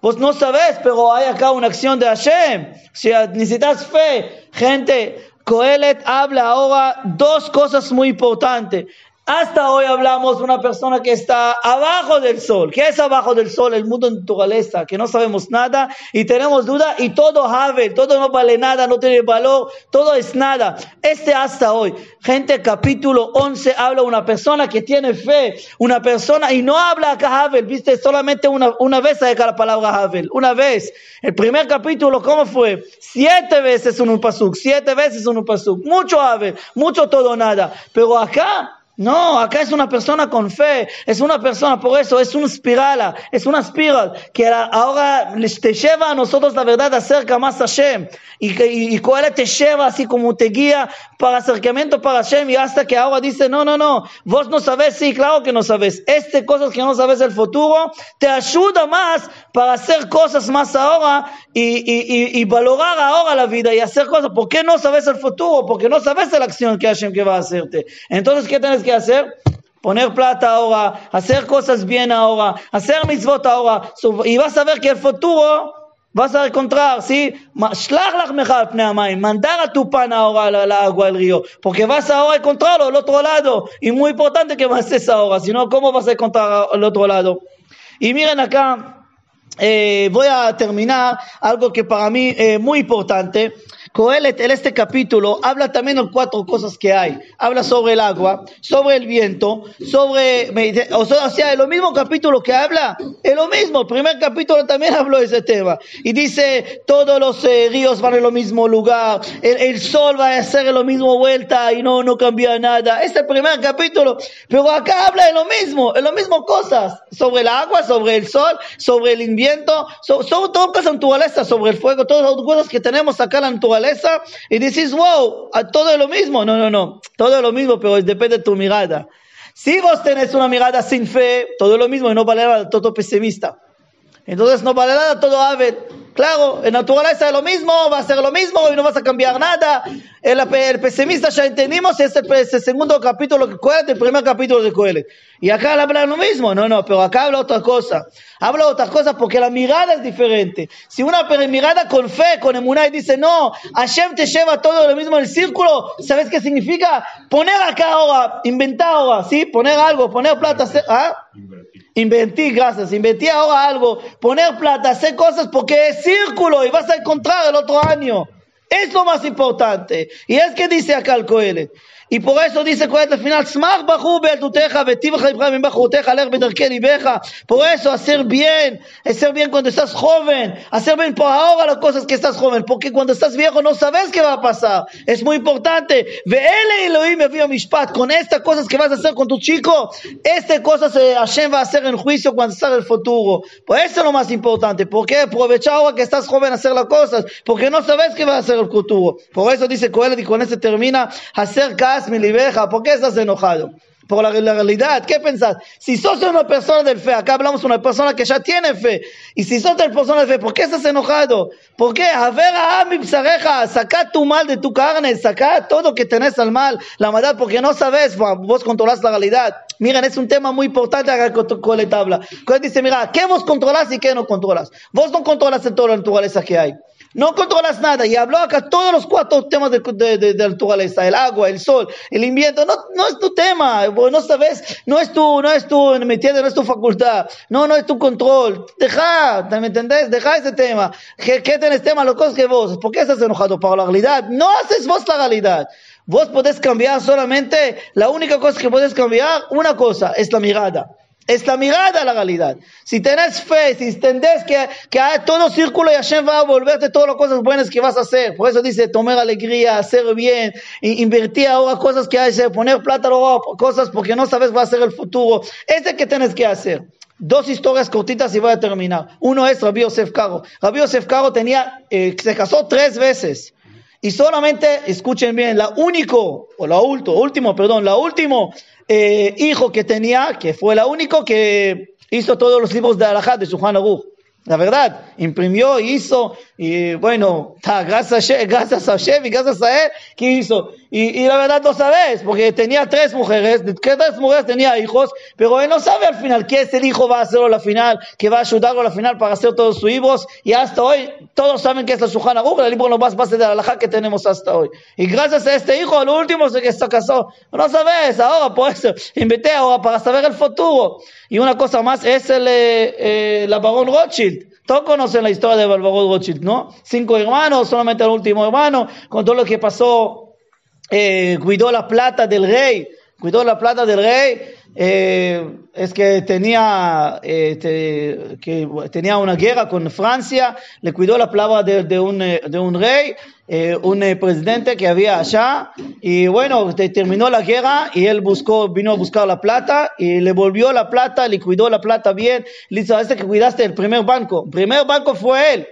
Vos no sabés, pero hay acá una acción de Hashem, o sea, necesitas fe. Gente, Coelet habla ahora dos cosas muy importantes. Hasta hoy hablamos de una persona que está abajo del sol. ¿Qué es abajo del sol? El mundo de naturaleza, que no sabemos nada y tenemos duda y todo Havel, todo no vale nada, no tiene valor, todo es nada. Este hasta hoy. Gente, capítulo 11 habla una persona que tiene fe, una persona y no habla acá Havel, viste, solamente una, una vez acá la palabra Havel, una vez. El primer capítulo, ¿cómo fue? Siete veces en un pasuk, siete veces en un pasuk, mucho Havel, mucho todo nada. Pero acá no, acá es una persona con fe, es una persona, por eso es una espiral, es una espiral que ahora te lleva a nosotros la verdad acerca más a Hashem y, y, y te lleva así como te guía para acercamiento para Hashem y hasta que ahora dice, no, no, no, vos no sabes, sí, claro que no sabes, este cosas que no sabes el futuro te ayuda más para hacer cosas más ahora y, y, y, valorar ahora la vida y hacer cosas, ¿por qué no sabes el futuro? Porque no sabes la acción que Hashem que va a hacerte. Entonces, ¿qué tienes que hacer? Poner plata ahora, hacer cosas bien ahora, hacer mitzvot ahora, y vas a ver que el futuro vas a encontrar, ¿sí? Al mandar a tu pan ahora al al agua del río, porque vas ahora a encontrarlo al otro lado, y muy importante que vas a ahora, si no, ¿cómo vas a encontrar al otro lado? Y miren acá, eh, voy a terminar algo que para mí es muy importante. Coelet en este capítulo habla también de cuatro cosas que hay. Habla sobre el agua, sobre el viento, sobre... O sea, es lo mismo capítulo que habla, es lo mismo. El primer capítulo también habló de ese tema. Y dice, todos los eh, ríos van en lo mismo lugar, el, sol va a hacer lo mismo vuelta y no, no cambia nada. Este primer capítulo. Pero acá habla de lo mismo, de lo mismo cosas. Sobre el agua, sobre el sol, sobre el viento, so- son todas cosas naturaleza, sobre el fuego, todas las cosas que tenemos acá en la naturaleza. Y dices, wow, todo es lo mismo. No, no, no. Todo es lo mismo, pero depende de tu mirada. Si vos tenés una mirada sin fe, todo es lo mismo y no vale nada, todo pesimista. Entonces no vale nada todo ave. Claro, en naturaleza es lo mismo, va a ser lo mismo y no vas a cambiar nada. El, el pesimista ya entendimos, es el, es el segundo capítulo que Coelet, el primer capítulo de Coelet. Y acá habla lo mismo, no, no, pero acá habla otra cosa. Habla otra cosa porque la mirada es diferente. Si una mirada con fe, con emuná y dice, no, Hashem te lleva todo lo mismo en el círculo, ¿sabes qué significa? Poner acá ahora, inventar ahora, ¿sí? Poner algo, poner plata, ¿ah? Invertir, gracias. Invertir ahora algo, poner plata, hacer cosas porque es círculo y vas a encontrar el otro año. Es lo más importante. Y es que dice acá el Coelet. Bealtuteja, betivja ibrahim bajuteja, alej bedarke libeja. Por eso hacer bien, hacer bien cuando estás joven, hacer bien por ahora las cosas que estás joven, porque cuando estás viejo no sabes qué va a pasar. Es muy importante. Con estas cosas que vas a hacer con tu chico, estas cosas Hashem va a hacer en juicio cuando salga el futuro. Por eso es lo más importante. ¿Por qué? Aprovechar ahora que estás joven a hacer las cosas, porque no sabes qué va a hacer el futuro. Por eso dice Coel y con eso termina, hacer cas mi libeja. ¿Por qué estás enojado? Por la, la realidad, ¿qué pensás? Si sos una persona de fe, acá hablamos de una persona que ya tiene fe, y si sos una persona de fe, ¿por qué estás enojado? ¿Por qué? A ver a mi saca tu mal de tu carne, saca todo que tenés al mal, la maldad, porque no sabes, vos controlás la realidad. Miren, es un tema muy importante acá con Colet habla. Colet dice, mira, ¿qué vos controlás y qué no controlas? Vos no controlas en toda la naturaleza que hay. No controlas nada. Y habló acá todos los cuatro temas de, de, de, de naturaleza. El agua, el sol, el invierno. No, no es tu tema. No sabes, no es tu, no es tu, ¿me entiendes? No es tu facultad. No, no es tu control. Deja, ¿me entendés? Deja ese tema. ¿Qué, qué tenés tema? Lo que vos. ¿Por qué estás enojado? Por la realidad. No haces vos la realidad. Vos podés cambiar solamente, la única cosa que podés cambiar, una cosa, es la mirada. Es la mirada a la realidad. Si tenés fe, si entendés que, que hay todo círculo y Hashem va a volverte todas las cosas buenas que vas a hacer. Por eso dice tomar alegría, hacer bien, invertir ahora cosas que hay poner plata ahora cosas porque no sabes va a ser el futuro. Es el que tienes que hacer. Dos historias cortitas y voy a terminar. Uno es Rabbi Yosef Caro. Rabbi Yosef Caro tenía, eh, se casó tres veces. Y solamente, escuchen bien, la único, o la último, último, perdón, la último eh, hijo que tenía, que fue la único que hizo todos los libros de Alajá de Shulchan Aruch. La verdad, imprimió, hizo, y bueno, gracias a gracias a Hashem y gracias a él, ¿qué hizo? Y, y la verdad no sabes, porque tenía tres mujeres, de que tres mujeres tenía hijos, pero él no sabe al final qué es el hijo va a hacerlo a la final, que va a ayudarlo a la final para hacer todos sus hijos, y hasta hoy todos saben que es la Shulchan Aruch, el libro más base de la Alajá que tenemos hasta hoy. Y gracias a este hijo, lo último se que se casó. No sabes, ahora por eso, invité ahora para saber el futuro. Y una cosa más es el, eh, eh, la Barón Rothschild. Todos conocen la historia de Barbarón Rothschild, ¿no? Cinco hermanos, solamente el último hermano, con todo lo que pasó, eh, cuidó la plata del rey, cuidó la plata del rey, eh, es que tenía, eh, te- que tenía una guerra con Francia, le cuidó la plata de, de un, eh, de un rey, eh, un eh, presidente que había allá, y bueno, te- terminó la guerra y él buscó, vino a buscar la plata y le volvió la plata, le cuidó la plata bien, le dice, este que cuidaste el primer banco, el primer banco fue él.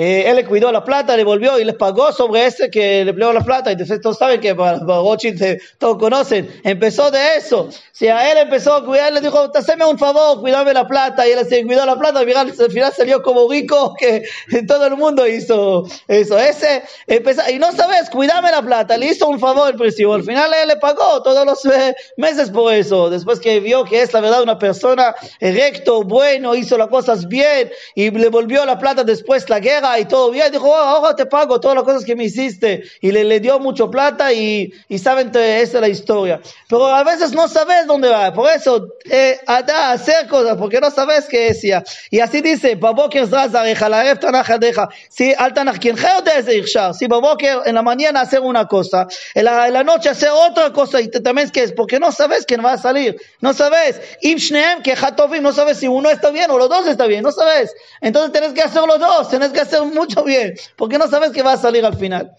Eh, él le cuidó la plata, le volvió y le pagó sobre ese que le plegó la plata. Y entonces todos saben que para, para Rothschild todos conocen. Empezó de eso. Si a él empezó a cuidar, le dijo, haceme un favor, cuidame la plata. Y él se cuidó la plata. Final, al final salió como rico que todo el mundo hizo eso. Ese empezó, y no sabes, cuidame la plata. Le hizo un favor el precio. Al final él le pagó todos los eh, meses por eso. Después que vio que es la verdad una persona recto, bueno, hizo las cosas bien y le volvió la plata después la guerra y todo bien. Dijo, oh, ahora te pago todas las cosas que me hiciste. Y le, le dio mucho plata y, y saben, te- esa es la historia. Pero a veces no sabes dónde va. Por eso, eh, anda a hacer cosas, porque no sabes qué decía. Y así dice, בבוקר זז עריך, לערב תנח ידיך. Si al Tanaj, quien de ese irshar. Si בבוקר, en la mañana hacer una cosa, en la, en la noche hacer otra cosa, y te temes que es, porque no sabes quién va a salir. No sabes. Im shneem que hatovim, no sabes si uno está bien o los dos está bien, no sabes. Entonces tenés que hacer los dos, tenés que hacer mucho bien, porque no sabes qué va a salir al final.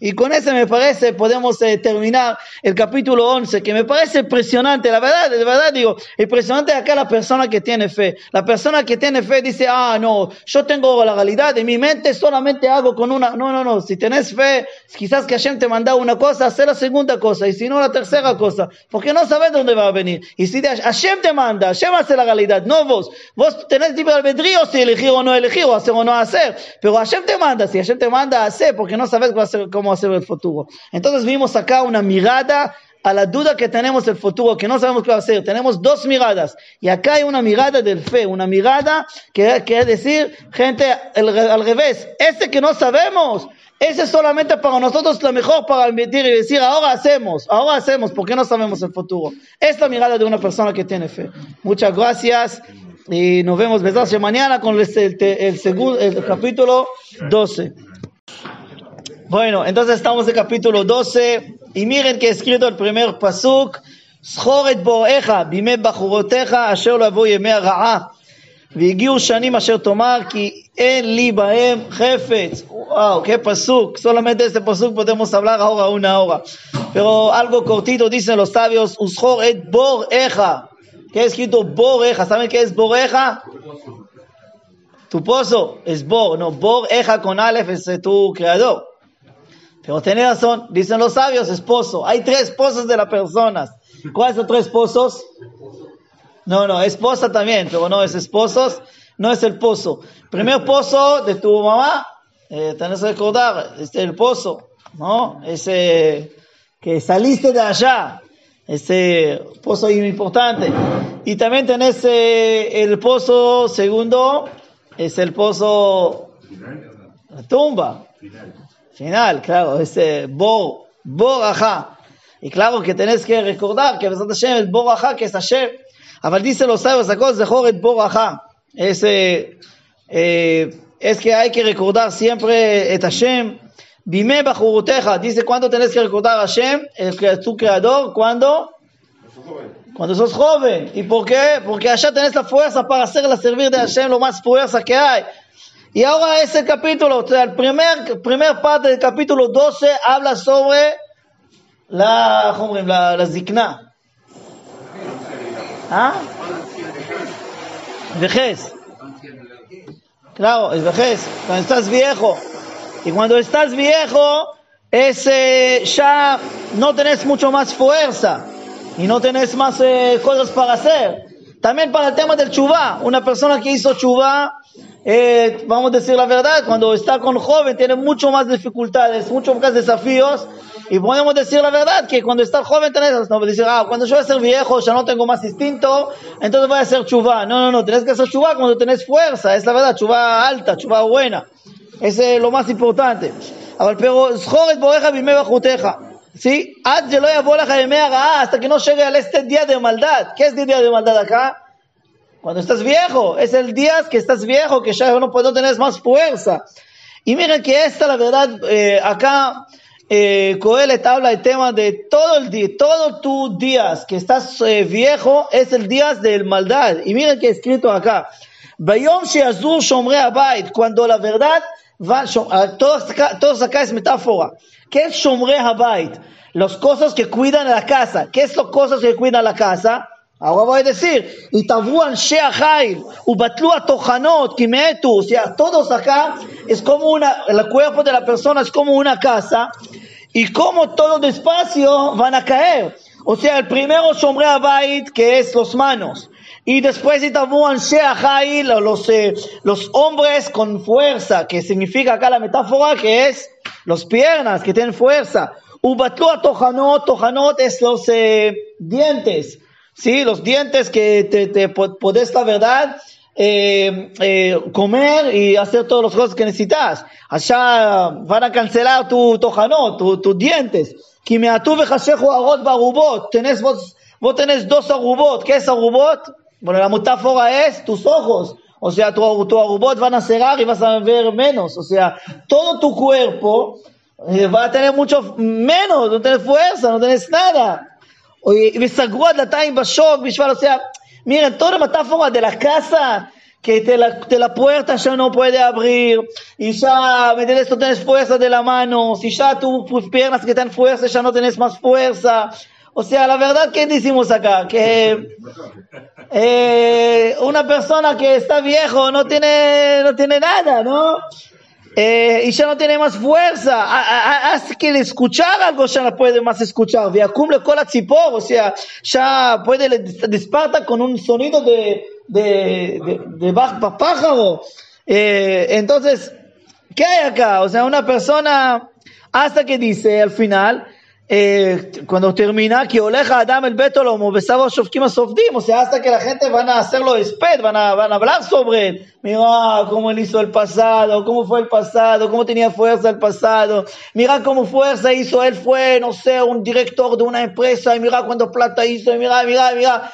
Y con ese me parece podemos eh, terminar el capítulo 11, que me parece impresionante, la verdad, de verdad digo, impresionante acá la persona que tiene fe. La persona que tiene fe dice, ah, no, yo tengo la realidad, en mi mente solamente hago con una, no, no, no, si tenés fe, quizás que Hashem te manda una cosa, hacer la segunda cosa, y si no la tercera cosa, porque no sabes dónde va a venir. Y si de- Hashem te manda, Hashem hace la realidad, no vos. Vos tenés libre albedrío si elegir o no elegir, o hacer o no hacer, pero Hashem te manda, si Hashem te manda hacer, porque no sabes cómo hacer, cómo hacer el futuro. Entonces vimos acá una mirada a la duda que tenemos del futuro, que no sabemos qué va a hacer. Tenemos dos miradas. Y acá hay una mirada del fe, una mirada que quiere decir, gente, el al revés, este que no sabemos, ese es solamente para nosotros lo mejor para admitir y decir, ahora hacemos, ahora hacemos, porque no sabemos el futuro. Es la mirada de una persona que tiene fe. Muchas gracias. Y nos vemos besarse mañana con el, el, el el capítulo 12. Bueno, entonces estamos en capítulo 12. Y miren que escrito el primer pasuk, זכור את בוראיך בימי בחורותיך אשר לא יבואו ימי הרעה והגיעו שנים אשר תאמר כי אין לי בהם חפץ. Wow, qué pasuk. Solamente este pasuk podemos hablar ahora una hora. Pero algo cortito dicen los sabios, usjor et boreja. ¿Qué es escrito boreja? ¿Saben qué es boreja? Tu pozo es bor, no, boreja con alef es eh, tu creador. Pero tiene razón, dicen los sabios, esposo. Hay tres pozos de las personas. ¿Cuáles son tres pozos? No, no, esposa también, pero no es esposos, no es el pozo. Primer pozo de tu mamá, eh, tenés que recordar, es el pozo, ¿no? Ese que saliste de allá, ese pozo importante. Y también tenés eh, el pozo segundo, es el pozo, la tumba. Final, claro, ese bo, bo, ajá. Y claro que tenés que recordar que Besat Hashem es bo, ajá, que es Hashem. אבל dice los sabios, sacó zehor et boraja. Es, eh, eh, es que hay que recordar siempre et Hashem. Bime bajuruteja. Dice, ¿cuándo tenés que recordar a Hashem? El, tu creador, ¿cuándo? Cuando sos joven. ¿Y por qué? Porque allá tenés la fuerza para hacerla servir de Hashem lo más fuerza que hay. Y ahora ese capítulo, o sea, el primer, primer parte del capítulo 12 habla sobre la, la, la zikna. ¿Ah? Vejez. Claro, es vejez. Cuando estás viejo. Y cuando estás viejo, es, eh, ya no tenés mucho más fuerza. Y no tenés más eh, cosas para hacer. También para el tema del chubá. Una persona que hizo chubá eh, vamos a decir la verdad, cuando está con joven tiene mucho más dificultades, mucho más desafíos. Y podemos decir la verdad, que cuando estás joven tenés, no, decir, ah, cuando yo voy a ser viejo, ya no tengo más instinto, entonces voy a hacer chubá. No, no, no, tenés que hacer chubá cuando tenés fuerza, es la verdad, chubá alta, chubá buena. Ese es lo más importante. אבל pero, זכור את בורך בימי בחותיך. ¿Sí? עד שלא יבוא לך ימי הרעה, hasta que no llegue a este día de maldad. ¿Qué es el día de maldad acá? Cuando estás viejo, es el día que estás viejo, que ya no puedo tener más fuerza. Y miren que esta, la verdad, eh, acá eh, Coelet habla el tema de todo el día, todos tus días que estás eh, viejo, es el día de maldad. Y miren que escrito acá. Cuando la verdad va, todos acá, todos acá es metáfora. ¿Qué es Shomre Abait? Las cosas que cuidan la casa. ¿Qué es las cosas que cuidan la casa? Ahora voy a decir, התעברו אנשי החיל, ובטלו התוכנות, כי מתו, o sea, todos acá es como una, el cuerpo de la persona es como una casa, y como todo despacio van a caer. O sea, el primero Shomre Abait, que es los manos, y después התעברו אנשי החיל, los, eh, los hombres con fuerza, que significa acá la metáfora que es los piernas, que tienen fuerza. ובטלו התוכנות, תוכנות es los eh, dientes, ¿sí? Los dientes que te, te podés, la verdad, eh, eh, comer y hacer todas las cosas que necesitas. Allá van a cancelar tu tojano, tu, tus dientes. Tenés, vos, vos tenés dos agubot. ¿Qué es agubot? Bueno, la metáfora es tus ojos. O sea, tu, tu agubot van a cerrar y vas a ver menos. O sea, todo tu cuerpo eh, va a tener mucho menos. No tenés fuerza, no tenés nada. Oye, וסגרו הדלתיים בשוק בשביל, o sea, miren, toda la metáfora de la casa, que te la, te la puerta ya no puede abrir, y ya, ¿me entiendes? No tienes fuerza de la mano, si ya tus piernas que tienen fuerza, ya no tienes más fuerza. O sea, la verdad, ¿qué decimos acá? Que eh, una persona que está viejo no tiene, no tiene nada, ¿no? Eh, y ya no tiene más fuerza, A- a- a- hace que el escuchar algo ya no puede más escuchar, viacumle con la tzipor, o sea, ya puede, le des- despierta con un sonido de, de, de, de pájaro. Eh, entonces, ¿qué hay acá? O sea, una persona, hasta que dice al final, eh, cuando termina, que oleja Adam el betolomo, besaba shofkim asofdim, o sea, hasta que la gente van a hacerlo esped, van a, van a hablar sobre él. Mira cómo él hizo el pasado, cómo fue el pasado, cómo tenía fuerza el pasado. Mira cómo fuerza hizo, él fue, no sé, un director de una empresa y mira cuánto plata hizo, y mira, mira, mira.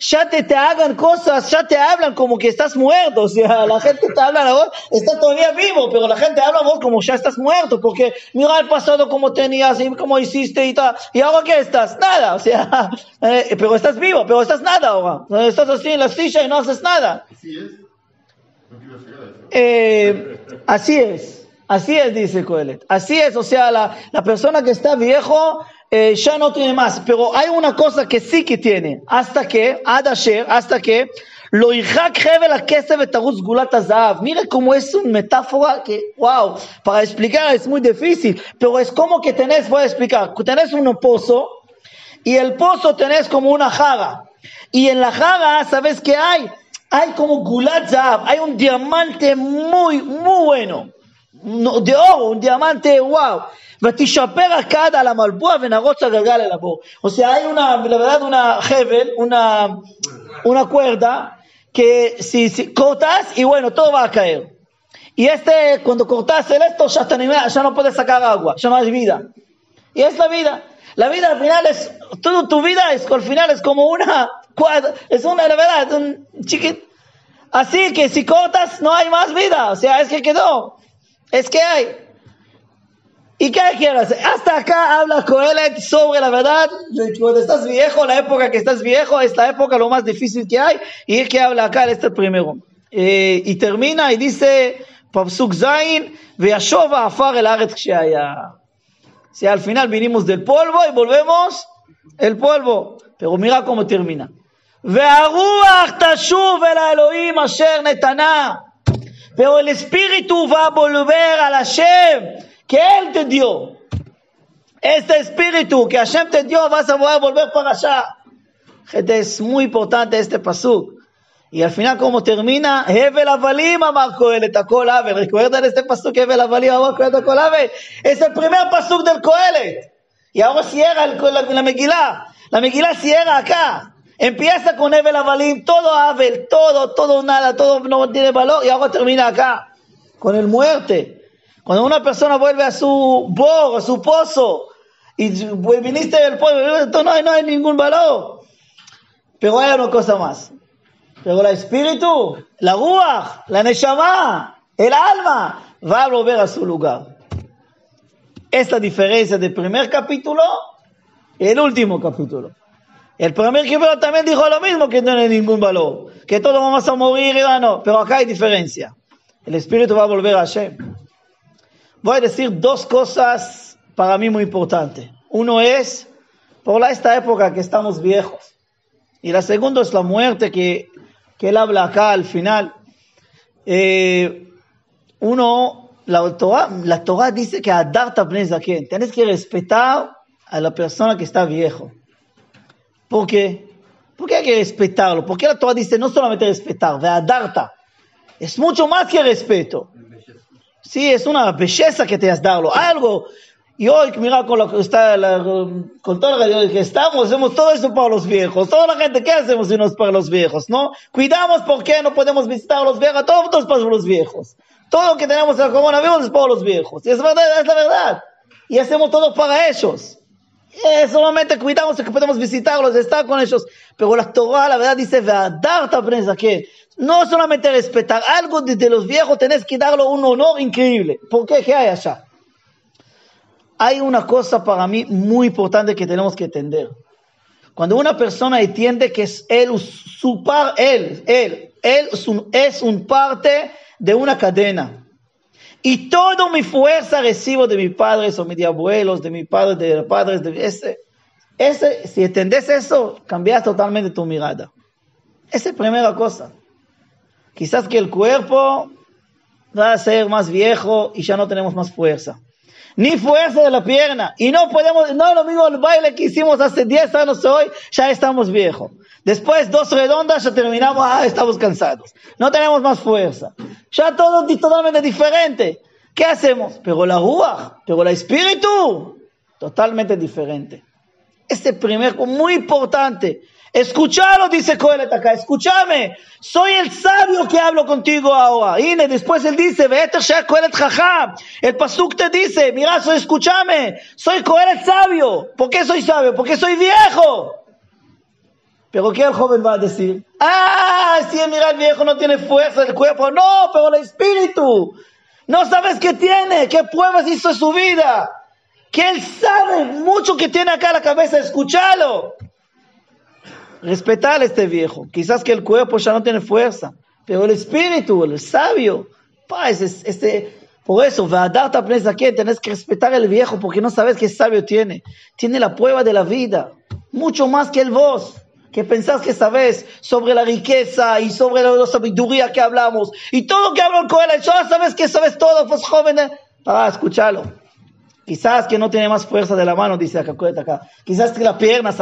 Ya te, te hagan cosas, ya te hablan como que estás muerto, o sea, la gente te habla vos, estás todavía vivo, pero la gente habla vos como ya estás muerto, porque mira el pasado como tenías y cómo hiciste y tal. ¿Y ahora qué estás? Nada, o sea, eh, pero estás vivo, pero estás nada ahora. Estás así en la silla y no haces nada. Eh, así es, así es, dice Coelet. Así es, o sea, la, la persona que está viejo eh, ya no tiene más. Pero hay una cosa que sí que tiene. Hasta que, Adasher, hasta que, lo Mira cómo es una metáfora que, wow, para explicar es muy difícil, pero es como que tenés, voy a explicar, tenés un pozo y el pozo tenés como una jaga. Y en la jaga, ¿sabes qué hay? hay como Gulat Zahab, hay un diamante muy, muy bueno, de oro, un diamante wow. O sea, hay una, la verdad, una hebel, una, una cuerda que si, si, cortas y bueno, todo va a caer. Y este, cuando cortas el esto, ya, está, ya no puedes sacar agua, ya no hay vida. Y es la vida. La vida al final es, toda tu vida es, al final es como una, es una, la verdad, es un chiquito. Así que si cortas, no hay más vida. O sea, es que quedó. Es que hay. ¿Y qué quieres? Hasta acá habla Coelet sobre la verdad. Cuando estás viejo, la época que estás viejo es la época lo más difícil que hay. Y es que habla acá, este primero. Eh, y termina y dice, Pabsuk Zain, Veashova afar el aretz O sea, al final vinimos del polvo y volvemos el polvo. Pero mira cómo termina. Pero el espíritu va a volver a Hashem que él te dio. Este espíritu que Hashem te dio vas a volver para allá. Gente, es muy importante este pasuk. Y al final, como termina, Hevel Avalim Marco el Kohelet ¿Recuerdan este pasuk? Hevel Avalim Marco el Kohelet. Es el primer pasuk del Kohelet. Y ahora cierra el, la, la Megilá. La Megilá cierra acá. Empieza con Evel Avalim, todo Abel, todo, todo nada, todo no tiene valor y ahora termina acá, con el muerte. Cuando una persona vuelve a su bor, a su pozo, y viniste del pueblo, no hay, no hay ningún valor. Pero hay una cosa más. Pero el espíritu, la ruach, la neshama, el alma, va a volver a su lugar. Esta diferencia del primer capítulo y el último capítulo. El primer Kibro también dijo lo mismo, que no tiene ningún valor, que todos vamos a morir y no, pero acá hay diferencia. El espíritu va a volver a Hashem. Voy a decir dos cosas para mí muy importantes. Uno es, por esta época que estamos viejos. Y la segunda es la muerte que, que él habla acá al final. Eh, uno, la Torah, la Torah dice que Adarta tienes que respetar a la persona que está viejo. ¿Por qué? ¿Por qué hay que respetarlo? Porque la Torah dice no solamente respetar, darta. Es mucho más que respeto. Sí, es una belleza que te has dado. Algo. Y hoy, mira, con lo que está, con todo lo que estamos, hacemos todo eso para los viejos. Toda la gente, ¿qué hacemos si no es para los viejos? ¿No? Cuidamos porque no podemos visitar a los viejos. Todo es para los viejos. Todo lo que tenemos en la vivos es para los viejos. Y es verdad, es la verdad. Y hacemos todo para ellos. Eh, solamente cuidamos que podemos visitarlos, estar con ellos. Pero la Torah, la verdad, dice, prensa que no solamente respetar algo de, los viejos, tenés que darle un honor increíble. ¿Por qué? ¿Qué hay allá? Hay una cosa para mí muy importante que tenemos que entender. Cuando una persona entiende que es él, su par, él, él, él es un, es un parte de una cadena. Y toda mi fuerza recibo de mis padres o mis abuelos, de mis padres, de los padres, de ese. Ese, si entendés eso, cambias totalmente tu mirada. Esa es la primera cosa. Quizás que el cuerpo va a ser más viejo y ya no tenemos más fuerza. Ni fuerza de la pierna. Y no podemos, no lo mismo el baile que hicimos hace 10 años hoy, ya estamos viejos. Después dos redondas, ya terminamos, ah, estamos cansados. No tenemos más fuerza. Ya todo totalmente diferente. ¿Qué hacemos? Pero la rúa, pero el espíritu, totalmente diferente. Este primer, muy importante. Escuchalo, dice Coelet acá, escúchame. Soy el sabio que hablo contigo ahora. Y después él dice. El pasuk te dice, mira, soy, escúchame. Soy Coelet sabio. ¿Por qué soy sabio? Porque soy viejo. Pero ¿qué el joven va a decir? Ah, si mira, el viejo no tiene fuerza del cuerpo. No, pero el espíritu. No sabes qué tiene, qué pruebas hizo en su vida. Que él sabe mucho que tiene acá en la cabeza. Escúchalo. Respetar a este viejo. Quizás que el cuerpo ya no tiene fuerza, pero el espíritu, el sabio, pa, es, este, por eso, aquí, tenés que respetar al viejo porque no sabes qué sabio tiene. Tiene la prueba de la vida, mucho más que el vos, que pensás que sabes sobre la riqueza y sobre la, sabiduría que hablamos y todo lo que hablo con él, ya sabes que sabes todo, pues joven, para escucharlo. Quizás que no tiene más fuerza de la mano, dice acá. acá. Quizás que las piernas,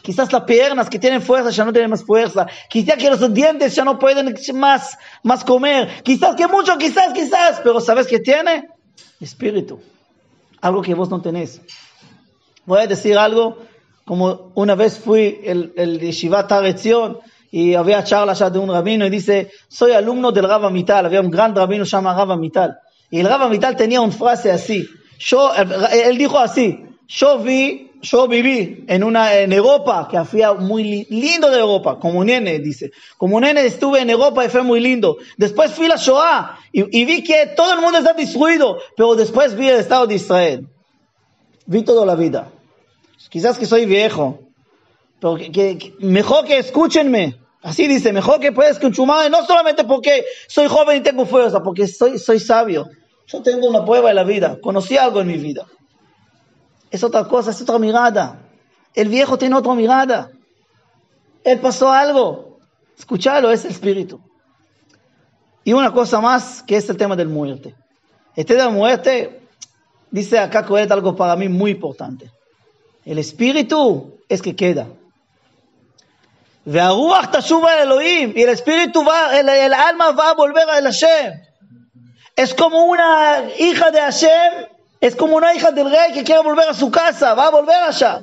quizás las piernas que tienen fuerza ya no tienen más fuerza. Quizás que los dientes ya no pueden más, más comer. Quizás que mucho, quizás, quizás. Pero ¿sabes qué tiene? Espíritu. Algo que vos no tenés. Voy a decir algo, como una vez fui el, el Yeshivat y había charla ya de un rabino y dice, soy alumno del Rab Mital. Había un gran rabino llamado Rab Mital. Y el Rab Mital tenía una frase así. Yo, él dijo así, yo vi, yo viví en una, en Europa, que hacía muy lindo de Europa, como nene, dice. Como nene estuve en Europa y fue muy lindo. Después fui a la Shoah y, vi que todo el mundo está destruido, pero después vi el Estado de Israel. Vi toda la vida. Quizás que soy viejo, pero que, mejor que escúchenme. Así dice, mejor que puedas escucharme, no solamente porque soy joven y tengo fuerza, porque soy, soy sabio. Yo tengo una prueba de la vida, conocí algo en mi vida. Es otra cosa, es otra mirada. El viejo tiene otra mirada. Él pasó algo. Escuchalo, es el espíritu. Y una cosa más, que es el tema del muerte. Este de la muerte, dice acá es algo para mí muy importante. El espíritu es que queda. Y el espíritu va, el, el alma va a volver a Hashem. Es como una hija de Hashem, es como una hija del rey que quiere volver a su casa, va a volver allá.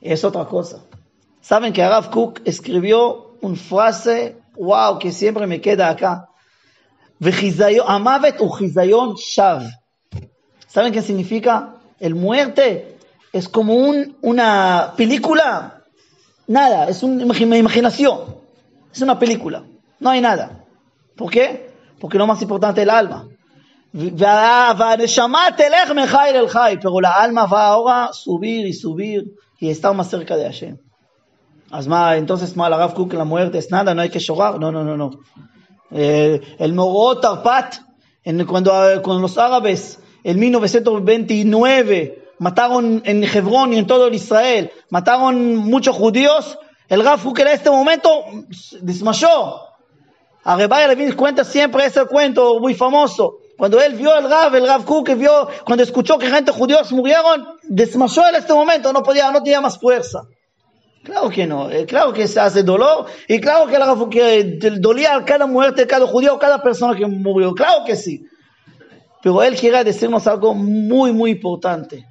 Es otra cosa. Saben que Arav Cook escribió una frase, wow, que siempre me queda acá. Amavet u shav. ¿Saben qué significa? El muerte es como un, una película. Nada, es una imaginación. Es una película. No hay nada. ¿Por qué? Porque lo más importante es el alma. Pero la alma va ahora subir y subir y está más cerca de Hashem. Entonces, la Rav la muerte es nada, no hay que llorar. No, no, no, no. Eh, el Morot Arpat, cuando, cuando los árabes en 1929 mataron en Hebrón y en todo Israel, mataron muchos judíos, el Rav Kuk en este momento desmayó. A Rebaya Levin cuenta siempre ese cuento muy famoso. Cuando él vio el Rav, el Rav Kuk, vio, cuando escuchó que gente judíos murieron, desmayó en este momento, no podía, no tenía más fuerza. Claro que no, eh, claro que se hace dolor, y claro que, el que dolía a cada muerte cada judío, cada persona que murió, claro que sí. Pero él quiere decirnos algo muy, muy importante.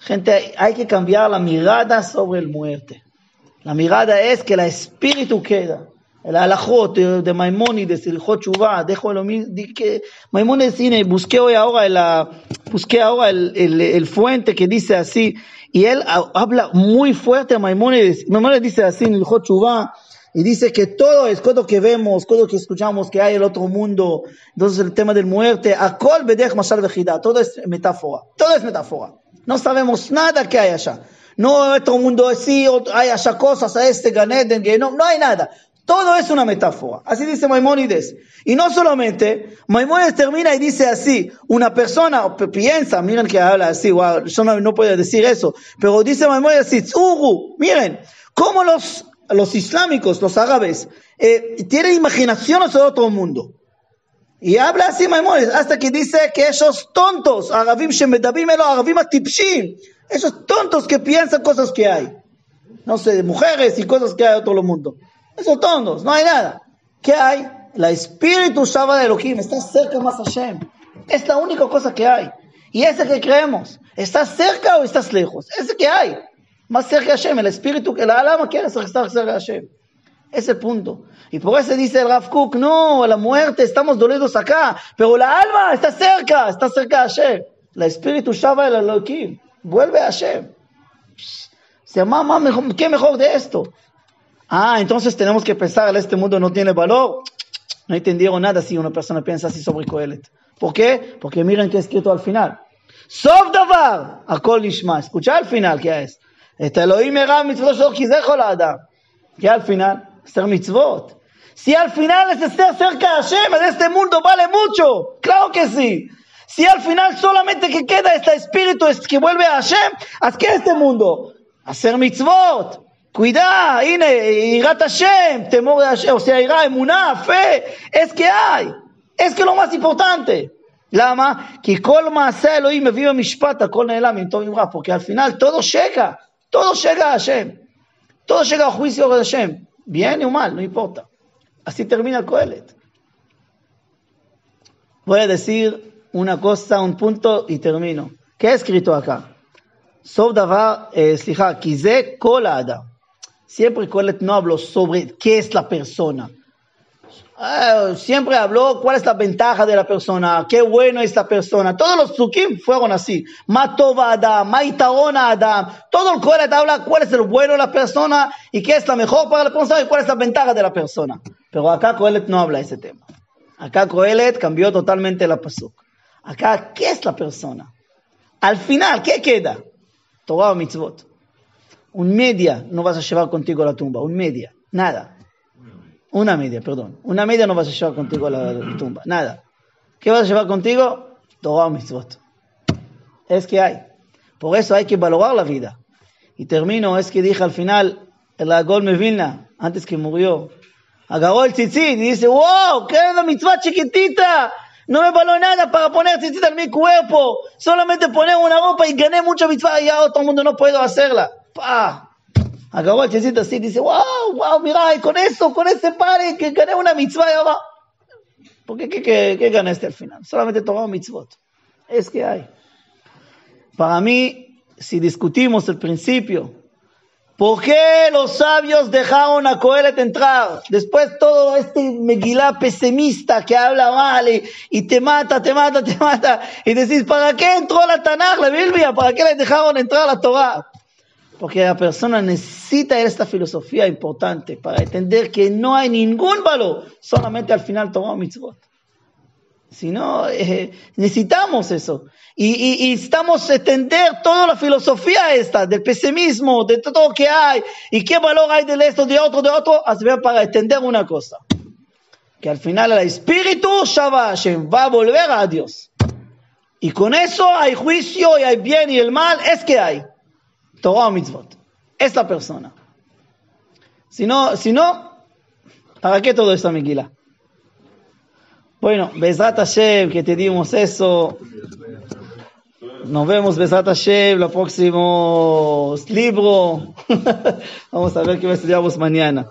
Gente, hay que cambiar la mirada sobre el muerte. La mirada es que el espíritu queda el alajot de Maimónides, el Jochubá, dejo lo mismo, que Maimónides, busqué hoy ahora, la, busqué ahora el, el, el, fuente que dice así, y él habla muy fuerte a Maimónides, Maimónides dice así en el Jochubá, y dice que todo es, todo que vemos, todo que escuchamos, que hay el otro mundo, entonces el tema del muerte, Akol Bedech Mashal Vejida, todo es metáfora, todo es metáfora, no sabemos nada que hay allá. No otro mundo así, hay allá cosas, a este Ganeden, que no, no hay nada. Todo es una metáfora. Así dice Maimónides. Y no solamente, Maimónides termina y dice así, una persona piensa, miren que habla así, yo no, puedo decir eso, pero dice Maimónides así, miren, cómo los, los islámicos, los árabes, eh, tienen imaginación sobre otro mundo. Y habla así Maimónides, hasta que dice que esos tontos, arabim shemedabim arabim atipshim, esos tontos que piensan cosas que hay. No sé, de mujeres y cosas que hay en otro mundo. Esos tontos, no hay nada. ¿Qué hay? La espíritu Shabbat de Elohim está cerca más a Hashem. Es la única cosa que hay. Y ese que creemos, ¿estás cerca o estás lejos? Ese que hay. más cerca de Hashem, el espíritu, el alma quiere estar cerca de Hashem. Ese punto. Y por eso dice el Rav Kook, no, la muerte, estamos dolidos acá, pero la alma está cerca, está cerca de Hashem. El espíritu Shava el Elohim, vuelve a Hashem. Se mamá, ¿qué mejor de esto? Ah, entonces tenemos que pensar, este mundo no tiene valor. No entendieron nada si una persona piensa así sobre Coelet. ¿Por qué? Porque miren qué escrito al final. Sof davar, akol nishma. Escucha al final qué es. את אלוהים הרע מצוות שלו כי זה כל האדם. Que al final, hacer mitzvot. Si al final es estar cerca de Hashem, de este mundo vale mucho. Claro que sí. Si al final solamente que queda este espíritu es que vuelve a Hashem, ¿haz qué este mundo? Hacer mitzvot. Cuidar, הנה, יראת השם, temor de Hashem, o sea, יראה, אמונה, fe, es que hay, es que lo más importante. למה? כי כל מעשה אלוהים מביא במשפט, הכל נעלם עם טוב עם רע, porque al final todo llega, todo llega a Hashem, todo llega a juicio de Hashem, bien o mal, no importa. Así termina el Coelet. Voy a decir una cosa, un punto y termino. ¿Qué ha escrito acá? סוף דבר, סליחה, כי זה כל האדם. Siempre Coelet no habló sobre qué es la persona. Ah, siempre habló cuál es la ventaja de la persona, qué bueno es la persona. Todos los sukim fueron así. Matova Adam, Maitaona Adam. Todo el Coelet habla cuál es el bueno de la persona y qué es la mejor para la persona y cuál es la ventaja de la persona. Pero acá Coelet no habla ese tema. Acá Coelet cambió totalmente la pasuk. Acá, ¿qué es la persona? Al final, ¿qué queda? Torah mitzvot. Un media no vas a llevar contigo a la tumba, un media, nada. Una media, perdón. Una media no vas a llevar contigo a la tumba, nada. ¿Qué vas a llevar contigo? Torah mitzvot. Es que hay. Por eso hay que valorar la vida. Y termino, es que dije al final, el Agol Mevilna, antes que murió, agarró el tzitzit y dice, wow, qué es una mitzvah chiquitita. No me való nada para poner tzitzit en mi cuerpo. Solamente poner una ropa y gané mucha mitzvah y ahora todo el mundo no puedo hacerla. ¡Pah! Acabó el chesito así, dice, wow, wow, mira, y con eso, con ese pare que gané una mitzvah y ahora... ¿Por qué, qué, qué, ganaste al final? Solamente tomamos mitzvot. Es que hay. Para mí, si discutimos el principio, ¿por qué los sabios dejaron a Coelet entrar? Después todo este Megilá pesimista que habla mal y, y, te mata, te mata, te mata. Y decís, ¿para qué entró la Tanaj, la Biblia? ¿Para qué le dejaron entrar la Torah? Porque la persona necesita esta filosofía importante para entender que no hay ningún valor, solamente al final tomamos mitzvot. Si no, eh, necesitamos eso. Y, y, y entender toda la filosofía esta, del pesimismo, de todo lo que hay, y qué valor hay de esto, de otro, de otro, para entender una cosa. Que al final el espíritu Shabbat va a volver a Dios. Y con eso hay juicio y hay bien y el mal, es que hay. Torah o mitzvot. Es la persona. Si no, si no, ¿para qué todo esto, Miguila? Bueno, Besat Hashem, que te dimos eso. Nos vemos, Besat Hashem, el próximo libro. Vamos a ver qué estudiamos mañana.